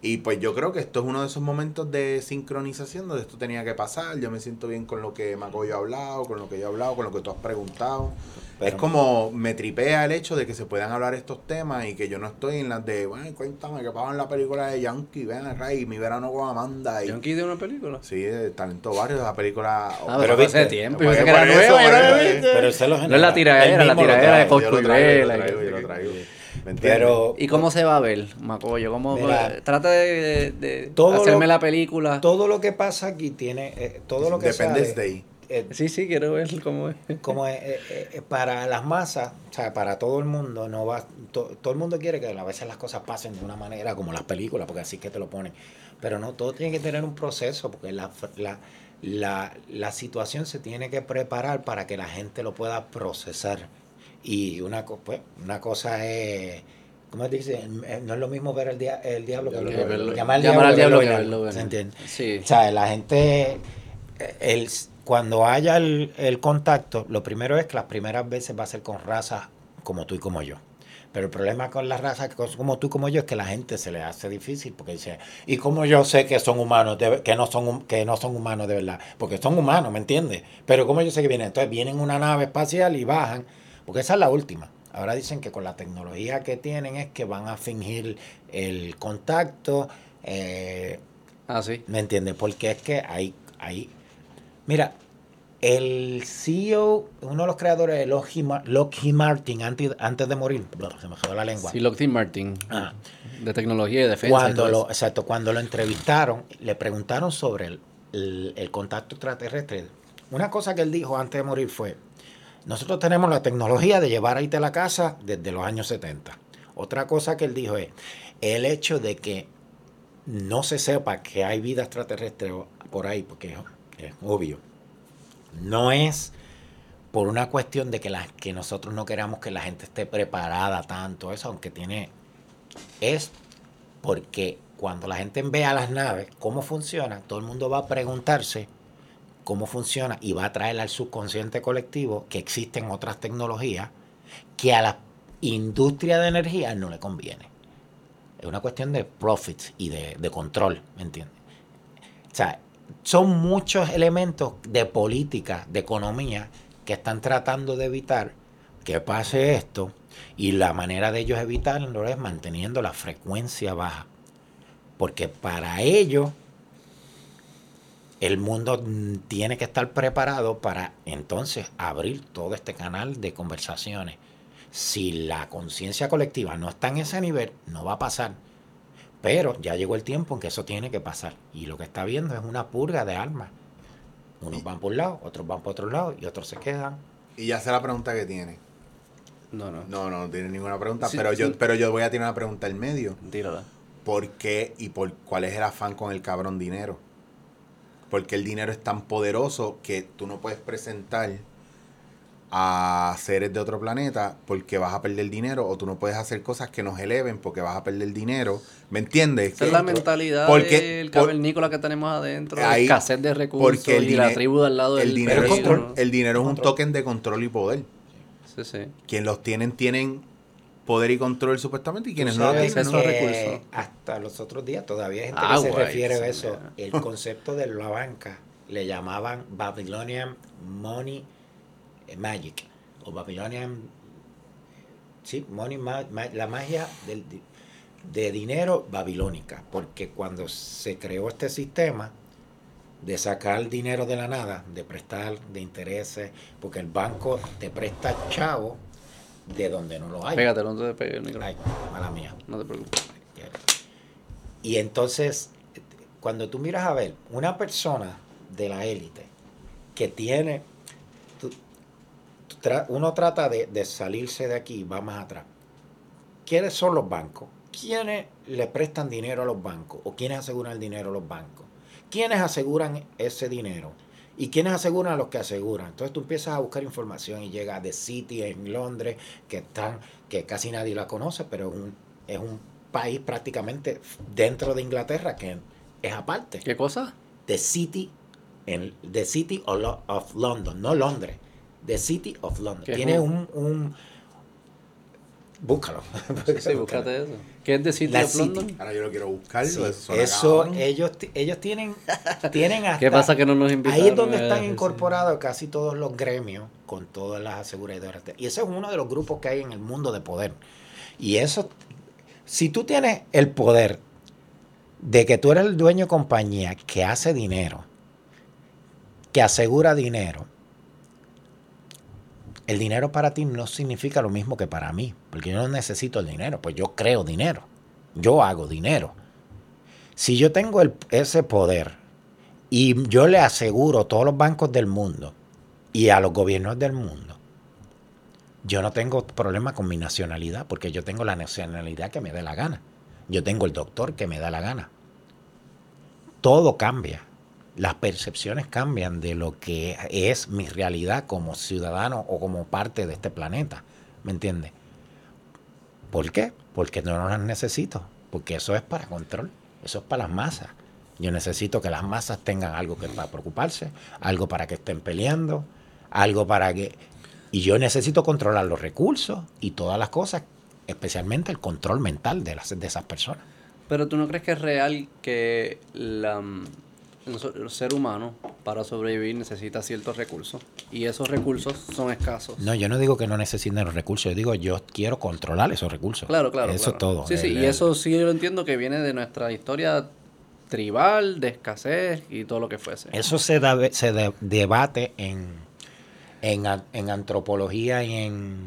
Y pues yo creo que esto es uno de esos momentos de sincronización donde esto tenía que pasar. Yo me siento bien con lo que Macoyo ha hablado, con lo que yo he hablado, con lo que tú has preguntado. Pero- es como me tripea el hecho de que se puedan hablar estos temas y que yo no estoy en las de, bueno, cuéntame que pagan la película de Yankee, ven acá y mi verano con Amanda. Y, Yankee de una película. Sí, de Talento Barrio, esa película. Ah, Pero pero hace viste, tiempo. Yo que era la vi. Pero lo No es la tiradera, la tiradera de trae. yo lo traigo, Pero ¿Y cómo se va a ver, Macoyo? ¿Cómo, Mira, trata de, de todo hacerme lo- la película. todo lo que pasa aquí tiene, eh, todo lo que Dependence sale, Day. eh, Sí, sí, quiero ver cómo es. como es, eh, eh, para las masas, o sea, para todo el mundo, no va, to- todo el mundo quiere que a veces las cosas pasen de una manera como las películas, porque así es que te lo ponen. Pero no, todo tiene que tener un proceso, porque la, la, la, la situación se tiene que preparar para que la gente lo pueda procesar. Y una, co- pues, una cosa es, ¿cómo te dice? Eh, No es lo mismo ver el, dia- el diablo que Diablo verlo. llamar al Llamar al diablo, diablo verlo, ¿se entiende? Sí. O sea, la gente, el, cuando haya el, el contacto, lo primero es que las primeras veces va a ser con razas como tú y como yo. Pero el problema con las razas como tú y como yo es que la gente se le hace difícil porque dice, ¿y cómo yo sé que son humanos, de- que, no son, que no son humanos de verdad? Porque son humanos, ¿me entiendes? Pero ¿cómo yo sé que vienen? Entonces vienen en una nave espacial y bajan, porque esa es la última. Ahora dicen que con la tecnología que tienen es que van a fingir el contacto, eh, Ah, sí. ¿Me entiendes? Porque es que hay, hay... Mira, el CEO, uno de los creadores de Lockheed, Lockheed Martin, antes, antes de morir, se me jodió la lengua. Sí, Lockheed Martin. Ah. De tecnología y defensa. cuando lo, exacto, cuando lo entrevistaron, le preguntaron sobre el, el- el contacto extraterrestre. Una cosa que él dijo antes de morir fue, nosotros tenemos la tecnología de llevar ahí a la casa desde los años 70. Otra cosa que él dijo es, el hecho de que no se sepa que hay vida extraterrestre por ahí, porque es, obvio, no es por una cuestión de que, la, que nosotros no queramos que la gente esté preparada tanto, eso, aunque tiene, es porque cuando la gente vea las naves, cómo funcionan, todo el mundo va a preguntarse cómo funciona y va a traer al subconsciente colectivo que existen otras tecnologías que a la industria de energía no le conviene. Es una cuestión de profits y de, de control, ¿me entiendes? O sea, son muchos elementos de política, de economía, que están tratando de evitar que pase esto y la manera de ellos evitarlo es manteniendo la frecuencia baja. Porque para ello el mundo tiene que estar preparado para entonces abrir todo este canal de conversaciones. Si la conciencia colectiva no está en ese nivel, no va a pasar. Pero ya llegó el tiempo en que eso tiene que pasar. Y lo que está viendo es una purga de almas. Unos van por un lado, otros van por otro lado y otros se quedan. Y ya sé la pregunta que tiene. No, no. No, no, no tiene ninguna pregunta. Sí, pero, sí. yo, pero yo voy a tirar una pregunta en medio. Tírala. ¿Por qué y por cuál es el afán con el cabrón dinero? Porque el dinero es tan poderoso que tú no puedes presentar a seres de otro planeta porque vas a perder dinero o tú no puedes hacer cosas que nos eleven porque vas a perder dinero. ¿Me entiendes? Esa es la mentalidad porque- del por- cavernícola que tenemos adentro, de Ahí- escasez de recursos porque el y la tribu de al lado del el dinero, control. un- el dinero es un Control. token de control y poder. Sí, sí. Quien los tienen, tienen poder y control supuestamente y quienes no tienen. que recursos. Hasta los otros días todavía hay gente Ah, que se refiere a eso. El concepto de la banca le llamaban Babylonian Money Magic o Babylonian sí, Money Ma- Ma- la magia del, de dinero babilónica, porque cuando se creó este sistema de sacar dinero de la nada, de prestar, de intereses, porque el banco te presta chavo de donde no lo hay. Pégate, no te pegues el micrófono. Ay, mala mía. No te preocupes. Y entonces, cuando tú miras a ver una persona de la élite que tiene, tú- tú tra- uno trata de, de salirse de aquí, va más atrás. ¿Quiénes son los bancos? ¿Quiénes le prestan dinero a los bancos? ¿O quiénes aseguran el dinero a los bancos? ¿Quiénes aseguran ese dinero? ¿Y quiénes aseguran a los que aseguran? Entonces tú empiezas a buscar información y llega de City en Londres, que están, que casi nadie la conoce, pero es un, es un país prácticamente dentro de Inglaterra que es aparte. ¿Qué cosa? The City, en, the City of, Lo- of London, no Londres, The City of London. ¿Qué es Tiene un, un- Búscalo. Sí, búscate eso. ¿Qué es de City La of City. London? Ahora yo lo quiero buscar. Sí, eso ellos, ellos tienen, tienen hasta... ¿Qué pasa que no nos invitaron? Ahí es donde están incorporados casi todos los gremios con todas las aseguradoras. Y ese es uno de los grupos que hay en el mundo de poder. Y eso, si tú tienes el poder de que tú eres el dueño de compañía que hace dinero, que asegura dinero, el dinero para ti no significa lo mismo que para mí, porque yo no necesito el dinero, pues yo creo dinero, yo hago dinero. Si yo tengo ese poder y yo le aseguro a todos los bancos del mundo y a los gobiernos del mundo, yo no tengo problema con mi nacionalidad, porque yo tengo la nacionalidad que me dé la gana. Yo tengo el doctor que me da la gana. Todo cambia. Las percepciones cambian de lo que es mi realidad como ciudadano o como parte de este planeta. ¿Me entiendes? ¿Por qué? Porque no las necesito. Porque eso es para control. Eso es para las masas. Yo necesito que las masas tengan algo para preocuparse, algo para que estén peleando, algo para que... Y yo necesito controlar los recursos y todas las cosas, especialmente el control mental de, las, de esas personas. Pero tú no crees que es real que la, el ser humano para sobrevivir necesita ciertos recursos y esos recursos son escasos. No, yo no digo que no necesiten los recursos, yo digo yo quiero controlar esos recursos. Claro, claro. Eso claro. es todo. Sí, sí, y el- eso sí yo lo entiendo que viene de nuestra historia tribal, de escasez y todo lo que fuese. Eso se, da- se de- debate en, en, en antropología y en...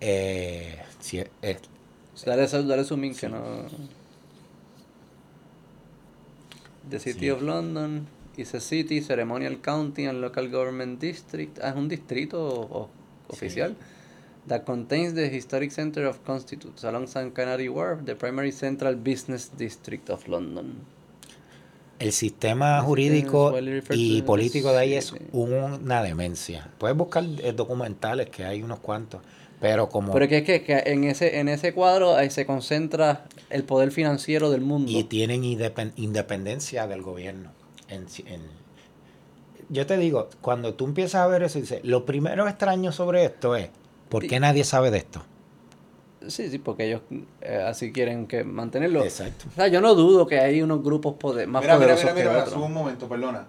eh, si- eh, Dale, dale zoom in que no... The City Sí. of London is a city, ceremonial county and local government district. Ah, es un distrito o- oficial. That contains the historic center of Constitutes alongside Canary Wharf, the primary central business district of London. el sistema jurídico y político de ahí es una demencia. Puedes buscar eh, documentales, que hay unos cuantos, pero como... Pero que es que, que en ese en ese cuadro ahí se concentra el poder financiero del mundo. y tienen indepen- independencia del gobierno. En, en- yo te digo, cuando tú empiezas a ver eso, dices, lo primero extraño sobre esto es, ¿por qué nadie sabe de esto? Sí, sí, porque ellos eh, así quieren que mantenerlo. Exacto. O sea, yo no dudo que hay unos grupos poder, más Mira, mira, poderosos mira, mira, que sube otros. un momento, perdona.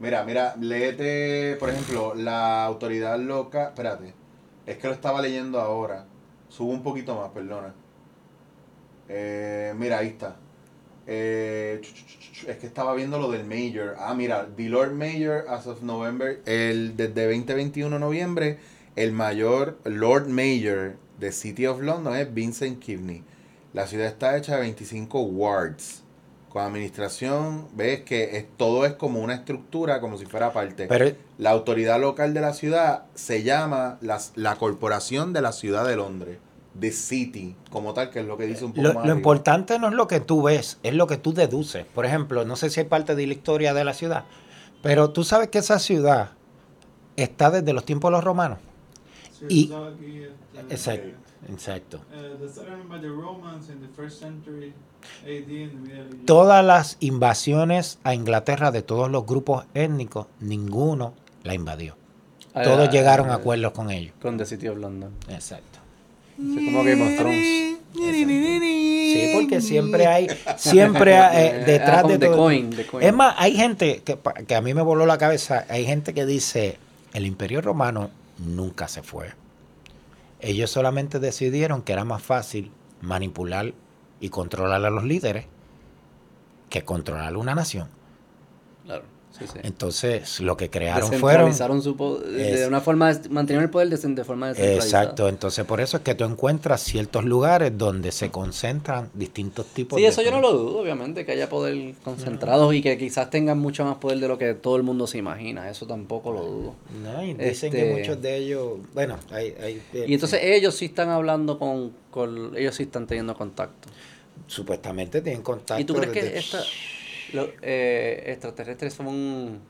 Mira, mira, léete, por ejemplo, la autoridad local. Espérate, es que lo estaba leyendo ahora. Sube un poquito más, perdona. Eh, mira, ahí está. Eh, es que estaba viendo lo del Mayor. Ah, mira, the Lord Mayor as of November, el, desde 2021 de noviembre, el mayor Lord Mayor de City of London es Vincent Kivney. La ciudad está hecha de 25 wards. Con administración, ves que es, todo es como una estructura, como si fuera parte. Pero la autoridad local de la ciudad se llama las- la Corporación de la Ciudad de Londres. The City, como tal, que es lo que dice un poco lo, más lo importante no es lo que tú ves, es lo que tú deduces. Por ejemplo, no sé si hay parte de la historia de la ciudad, pero tú sabes que esa ciudad está desde los tiempos de los romanos. Sí, Y- tú sabes aquí, este, Exacto. Exacto. Ages. Todas las invasiones a Inglaterra de todos los grupos étnicos, ninguno la invadió. Ah, Todos ah, llegaron a acuerdos con ellos. Con The City of London. Exacto. Es como Game of Thrones. Sí, porque siempre hay, siempre hay, eh, detrás Ah, de todo. Coin, The Coin. Es más, hay gente que, que a mí me voló la cabeza, hay gente que dice, el imperio romano nunca se fue. Ellos solamente decidieron que era más fácil manipular y controlar a los líderes que controlar una nación. Claro. Sí, sí. Entonces, lo que crearon fueron... Su po- de una forma, mantuvieron el poder de, de forma descentralizada. Exacto, entonces por eso es que tú encuentras ciertos lugares donde se concentran distintos tipos Sí, de... eso yo no lo dudo, obviamente, que haya poder concentrado y que quizás tengan mucho más poder de lo que todo el mundo se imagina. Eso tampoco lo dudo. No, y dicen que Este- muchos de ellos, bueno, hay... hay Y entonces ellos sí están hablando con, con ellos sí están teniendo contacto. supuestamente tienen contacto. ¿Y tú crees que esta, los eh, extraterrestres son...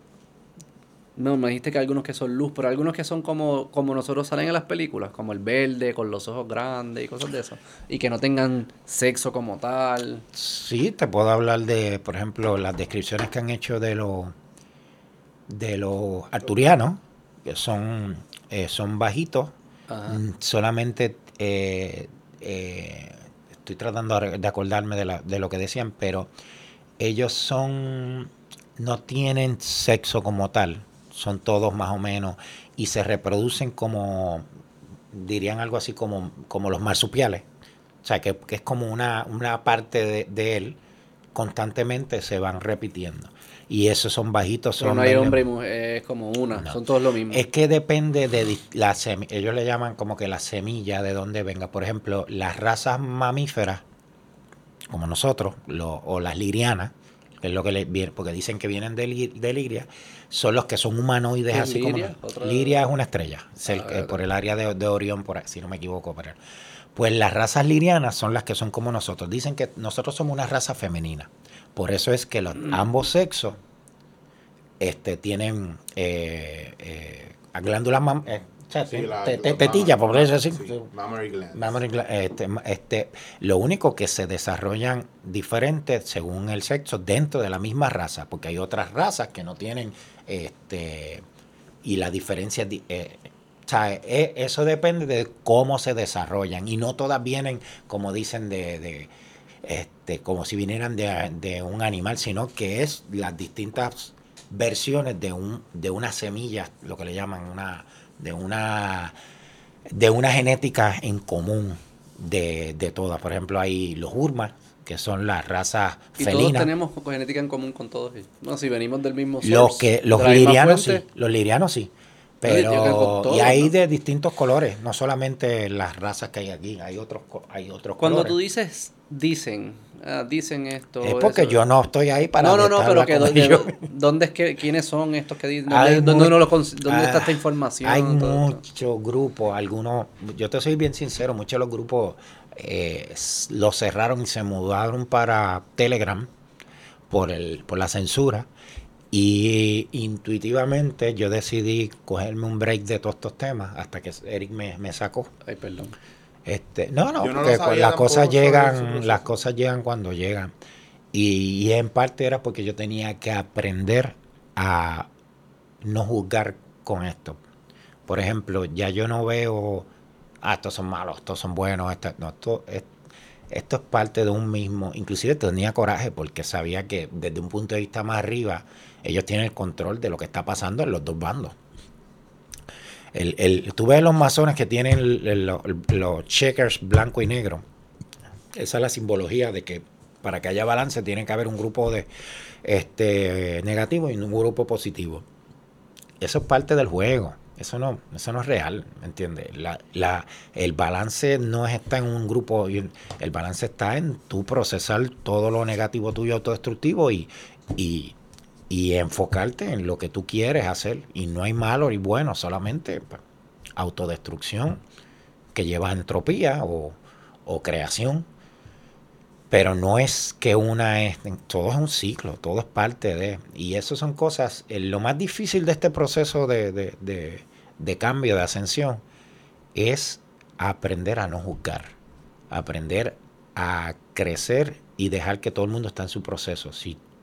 No, me dijiste que algunos que son luz, pero algunos que son como, como nosotros salen en las películas, como el verde, con los ojos grandes y cosas de eso. Y que no tengan sexo como tal. Sí, te puedo hablar de, por ejemplo, las descripciones que han hecho de los de los arturianos, que son, eh, son bajitos, Ajá. mm, solamente eh, eh, estoy tratando de de acordarme de, la- de lo que decían, pero ellos son, no tienen sexo como tal, son todos más o menos, y se reproducen como, dirían algo así como, como los marsupiales. O sea, que, que es como una, una parte de, de él, constantemente se van repitiendo. Y esos son bajitos, Pero son no hay hombre y mujer, es como una, No. son todos lo mismo. es que depende de la semi- ellos le llaman como que la semilla de dónde venga. Por ejemplo, las razas mamíferas, como nosotros, lo- o las lirianas, que es lo que le viene, porque dicen que vienen de, li- de Liria, son los que son humanoides ¿Qué es así Liria? como. Liria es una estrella, Ah, por el área de, de Orión, por si no me equivoco. Ahí. Pues las razas lirianas son las que son como nosotros. Dicen que nosotros somos una raza femenina. Por eso es que los, ambos sexos este, tienen eh, eh, glándulas eh, o sea, Sí, la- te- te- la tetilla, por eso así. sí, mammary glands. Mammary gla- este, este, lo único que se desarrollan diferentes según el sexo dentro de la misma raza, porque hay otras razas que no tienen, este, y la diferencia, eh, o sea, eh, eso depende de cómo se desarrollan, y no todas vienen, como dicen, de, de, este, como si vinieran de, de un animal, sino que es las distintas versiones de un, de una semilla, lo que le llaman una, de una de una genética en común de, de todas. Por ejemplo, hay los Urmas, que son las razas y todos felinas. tenemos genética en común con todos ellos. No, si venimos del mismo Los source, que los la misma lirianos sí, los lirianos sí. que Pero todos, y hay ¿no? de distintos colores, no solamente las razas que hay aquí, hay otros hay otros Cuando colores. tú dices, dicen, ah, dicen esto. es porque eso. yo no estoy ahí para No, no, no, pero que. ¿dónde es que, quiénes son estos que dicen? ¿Dónde, dónde lo dónde está Ah, esta información? Hay muchos grupos, algunos, yo te soy bien sincero, muchos de los grupos eh, los cerraron y se mudaron para Telegram por, el, por la censura. Y intuitivamente yo decidí cogerme un break de todos estos temas hasta que Eric me, me sacó. Ay, perdón. Este, no, no, Yo no lo porque las cosas llegan, las cosas llegan cuando llegan. Y, y en parte era porque yo tenía que aprender a no juzgar con esto. Por ejemplo, ya yo no veo, ah, estos son malos, estos son buenos, esto, no, esto, es, esto es parte de un mismo. Inclusive tenía coraje porque sabía que desde un punto de vista más arriba, ellos tienen el control de lo que está pasando en los dos bandos. El, el, tú ves los masones que tienen los, checkers blanco y negro. Esa es la simbología de que para que haya balance tiene que haber un grupo de este negativo y un grupo positivo. Eso es parte del juego. Eso no, eso no es real, ¿me entiendes? La, la, el balance no está en un grupo, el balance está en tú procesar todo lo negativo tuyo autodestructivo y, y enfocarte en lo que tú quieres hacer. Y no hay malo ni bueno, solamente pues, autodestrucción que lleva a entropía o, creación. Pero no es que una es, todo es un ciclo, todo es parte de, y eso son cosas, eh, lo más difícil de este proceso de, cambio, de ascensión, es aprender a no juzgar, aprender a crecer y dejar que todo el mundo está en su proceso.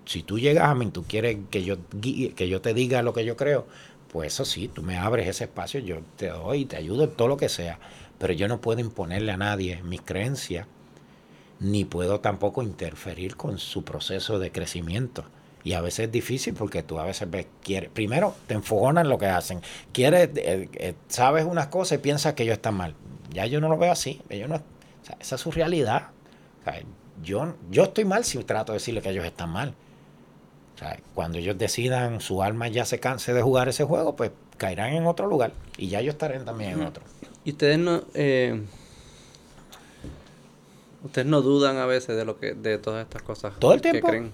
Si tú llegas a mí, tú quieres que yo, que yo te diga lo que yo creo, pues eso sí, tú me abres ese espacio, yo te doy y te ayudo en todo lo que sea, pero yo no puedo imponerle a nadie mis creencias ni puedo tampoco interferir con su proceso de crecimiento. Y a veces es difícil porque tú a veces ves, quieres, primero te enfogonan lo que hacen, quieres, eh, eh, sabes unas cosas y piensas que ellos están mal. Ya yo no lo veo así, ellos no, esa es su realidad. Yo, yo estoy mal si trato de decirle que ellos están mal. O sea, cuando ellos decidan, su alma ya se canse de jugar ese juego, pues caerán en otro lugar y ya ellos estarán también en otro. Y ustedes no, eh, ustedes no dudan a veces de lo que, de todas estas cosas. Todo el que tiempo. creen.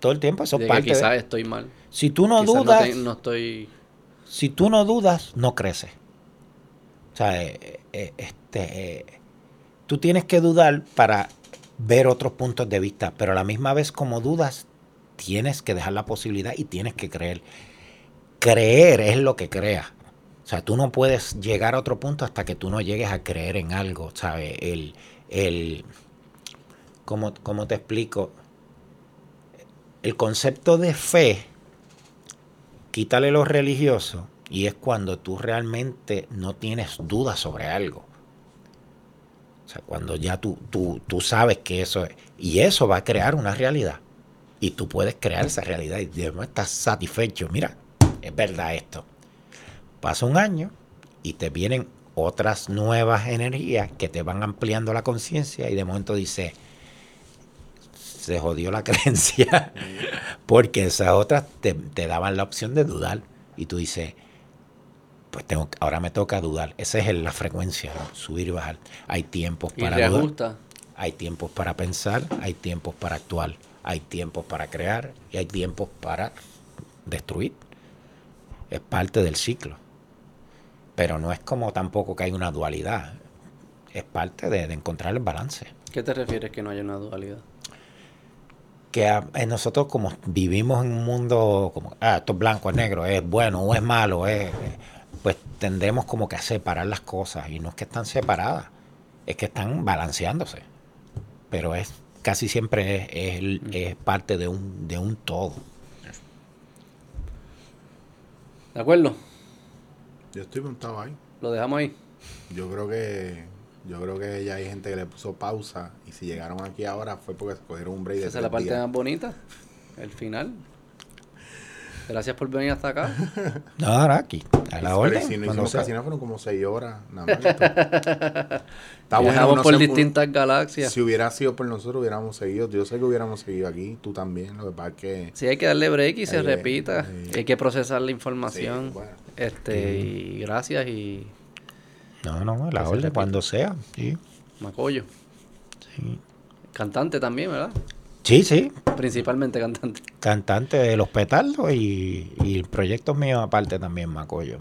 Todo el tiempo, eso es De parte de- quizás estoy mal. Si tú no Quizás dudas, te- no estoy. si tú no dudas, no creces. O sea, eh, eh, este, eh, tú tienes que dudar para ver otros puntos de vista, pero a la misma vez como dudas, tienes que dejar la posibilidad y tienes que creer. Creer es lo que creas. O sea, tú no puedes llegar a otro punto hasta que tú no llegues a creer en algo, ¿sabes? El, el, ¿cómo, cómo te explico? El concepto de fe quítale lo religioso y es cuando tú realmente no tienes dudas sobre algo. O sea, cuando ya tú, tú, tú sabes que eso es. Y eso va a crear una realidad. Y tú puedes crear esa realidad y después estás satisfecho. Mira, es verdad esto. Pasa un año y te vienen otras nuevas energías que te van ampliando la conciencia y de momento dice se jodió la creencia porque esas otras te, te daban la opción de dudar y tú dices pues tengo ahora me toca dudar esa es la frecuencia ¿no? subir y bajar hay tiempos Y para dudar hay tiempos para pensar hay tiempos para actuar hay tiempos para crear y hay tiempos para destruir. Es parte del ciclo. Pero no es como tampoco que hay una dualidad. Es parte de, de encontrar el balance. ¿Qué te refieres que no haya una dualidad? que a- eh, nosotros como vivimos en un mundo como, ah, esto es blanco, es negro, es bueno o es malo, es, pues tendremos como que a separar las cosas y no es que están separadas, es que están balanceándose, pero es casi siempre es, es el- es parte de un, de un todo. ¿De acuerdo? Yo estoy montado ahí. Lo dejamos ahí. Yo creo que yo creo que ya hay gente que le puso pausa y si llegaron aquí ahora fue porque se cogieron un break de Esa es la parte días. más bonita. El final. Gracias por venir hasta acá. No, ahora aquí, a la Pero orden. si no cuando hicimos sea. casi nada, fueron como seis horas. Nada más. Está bueno. Viajamos no por sé, distintas galaxias. Si hubiera sido por nosotros, hubiéramos seguido. Yo sé que hubiéramos seguido aquí. Tú también. Lo que pasa es que. Sí, hay que darle break y se que- repita. sí. Hay que procesar la Sí, información. bueno. Este, y gracias y No, no, a la orden, cuando sea. Sí, Macoyo. sí. Cantante también, ¿verdad? Sí, sí, Principalmente cantante. cantante de Los Petardos y, y proyectos míos aparte también, Macoyo.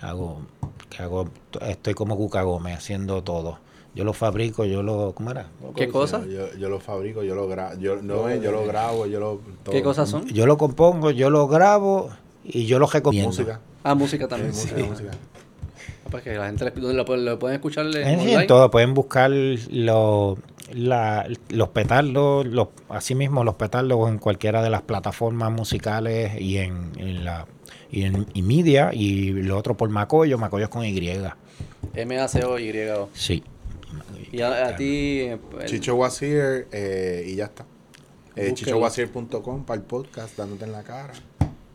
Hago, que hago, estoy como Cuca Gómez haciendo todo. Yo lo fabrico, yo lo, ¿cómo era? ¿Qué cosa? Yo, yo lo fabrico, yo lo grabo. Yo, no, yo lo grabo, yo lo. todo. ¿Qué cosas son? Yo lo compongo, yo lo grabo y yo lo recomiendo. Música. Ah, música Sí, también. música, Sí. música. Ah, pues que la gente lo, lo- lo pueden escuchar En, sí, online. en todo, pueden buscar lo- la- los petardos, los, así mismo los petardos en cualquiera de las plataformas musicales y en, en la y en y media y lo otro por Macoyo, Macoyo es con Y. M-A-C-O-Y-O. Sí. Y a, a ti. eh, el- Chicho Wazir eh, y ya está. Eh, Búsquenlo. ChichoWazir.com para el podcast, dándote en la cara.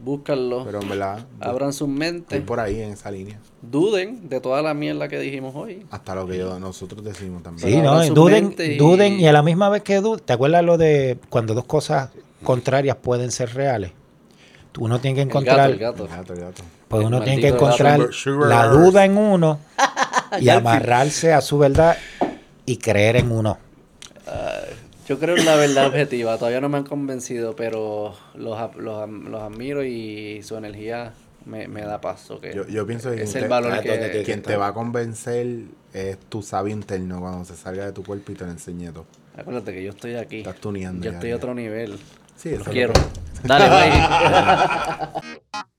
Búscanlo. Pero en verdad, Abran sus estoy mentes. por ahí en esa línea. Duden de toda la mierda que dijimos hoy. Hasta lo que yo, nosotros decimos también. Sí, no, duden, y- duden y a la misma vez que duden, ¿te acuerdas lo de cuando dos cosas contrarias pueden ser reales? Uno tiene que El gato, encontrar, el gato. El gato, el gato. pues el uno tiene que encontrar la duda en uno y amarrarse a su verdad y creer en uno. Yo creo en la verdad objetiva. Todavía no me han convencido, pero los, los, los admiro y su energía me, me da paso. Que Yo, yo pienso que es el valor que... quien te va a convencer es tu sabio interno cuando se salga de tu cuerpo y te lo enseñe todo. Acuérdate que yo estoy aquí. Estás tuneando Yo ya, estoy a otro nivel. Sí, Los eso quiero. Dale, bye.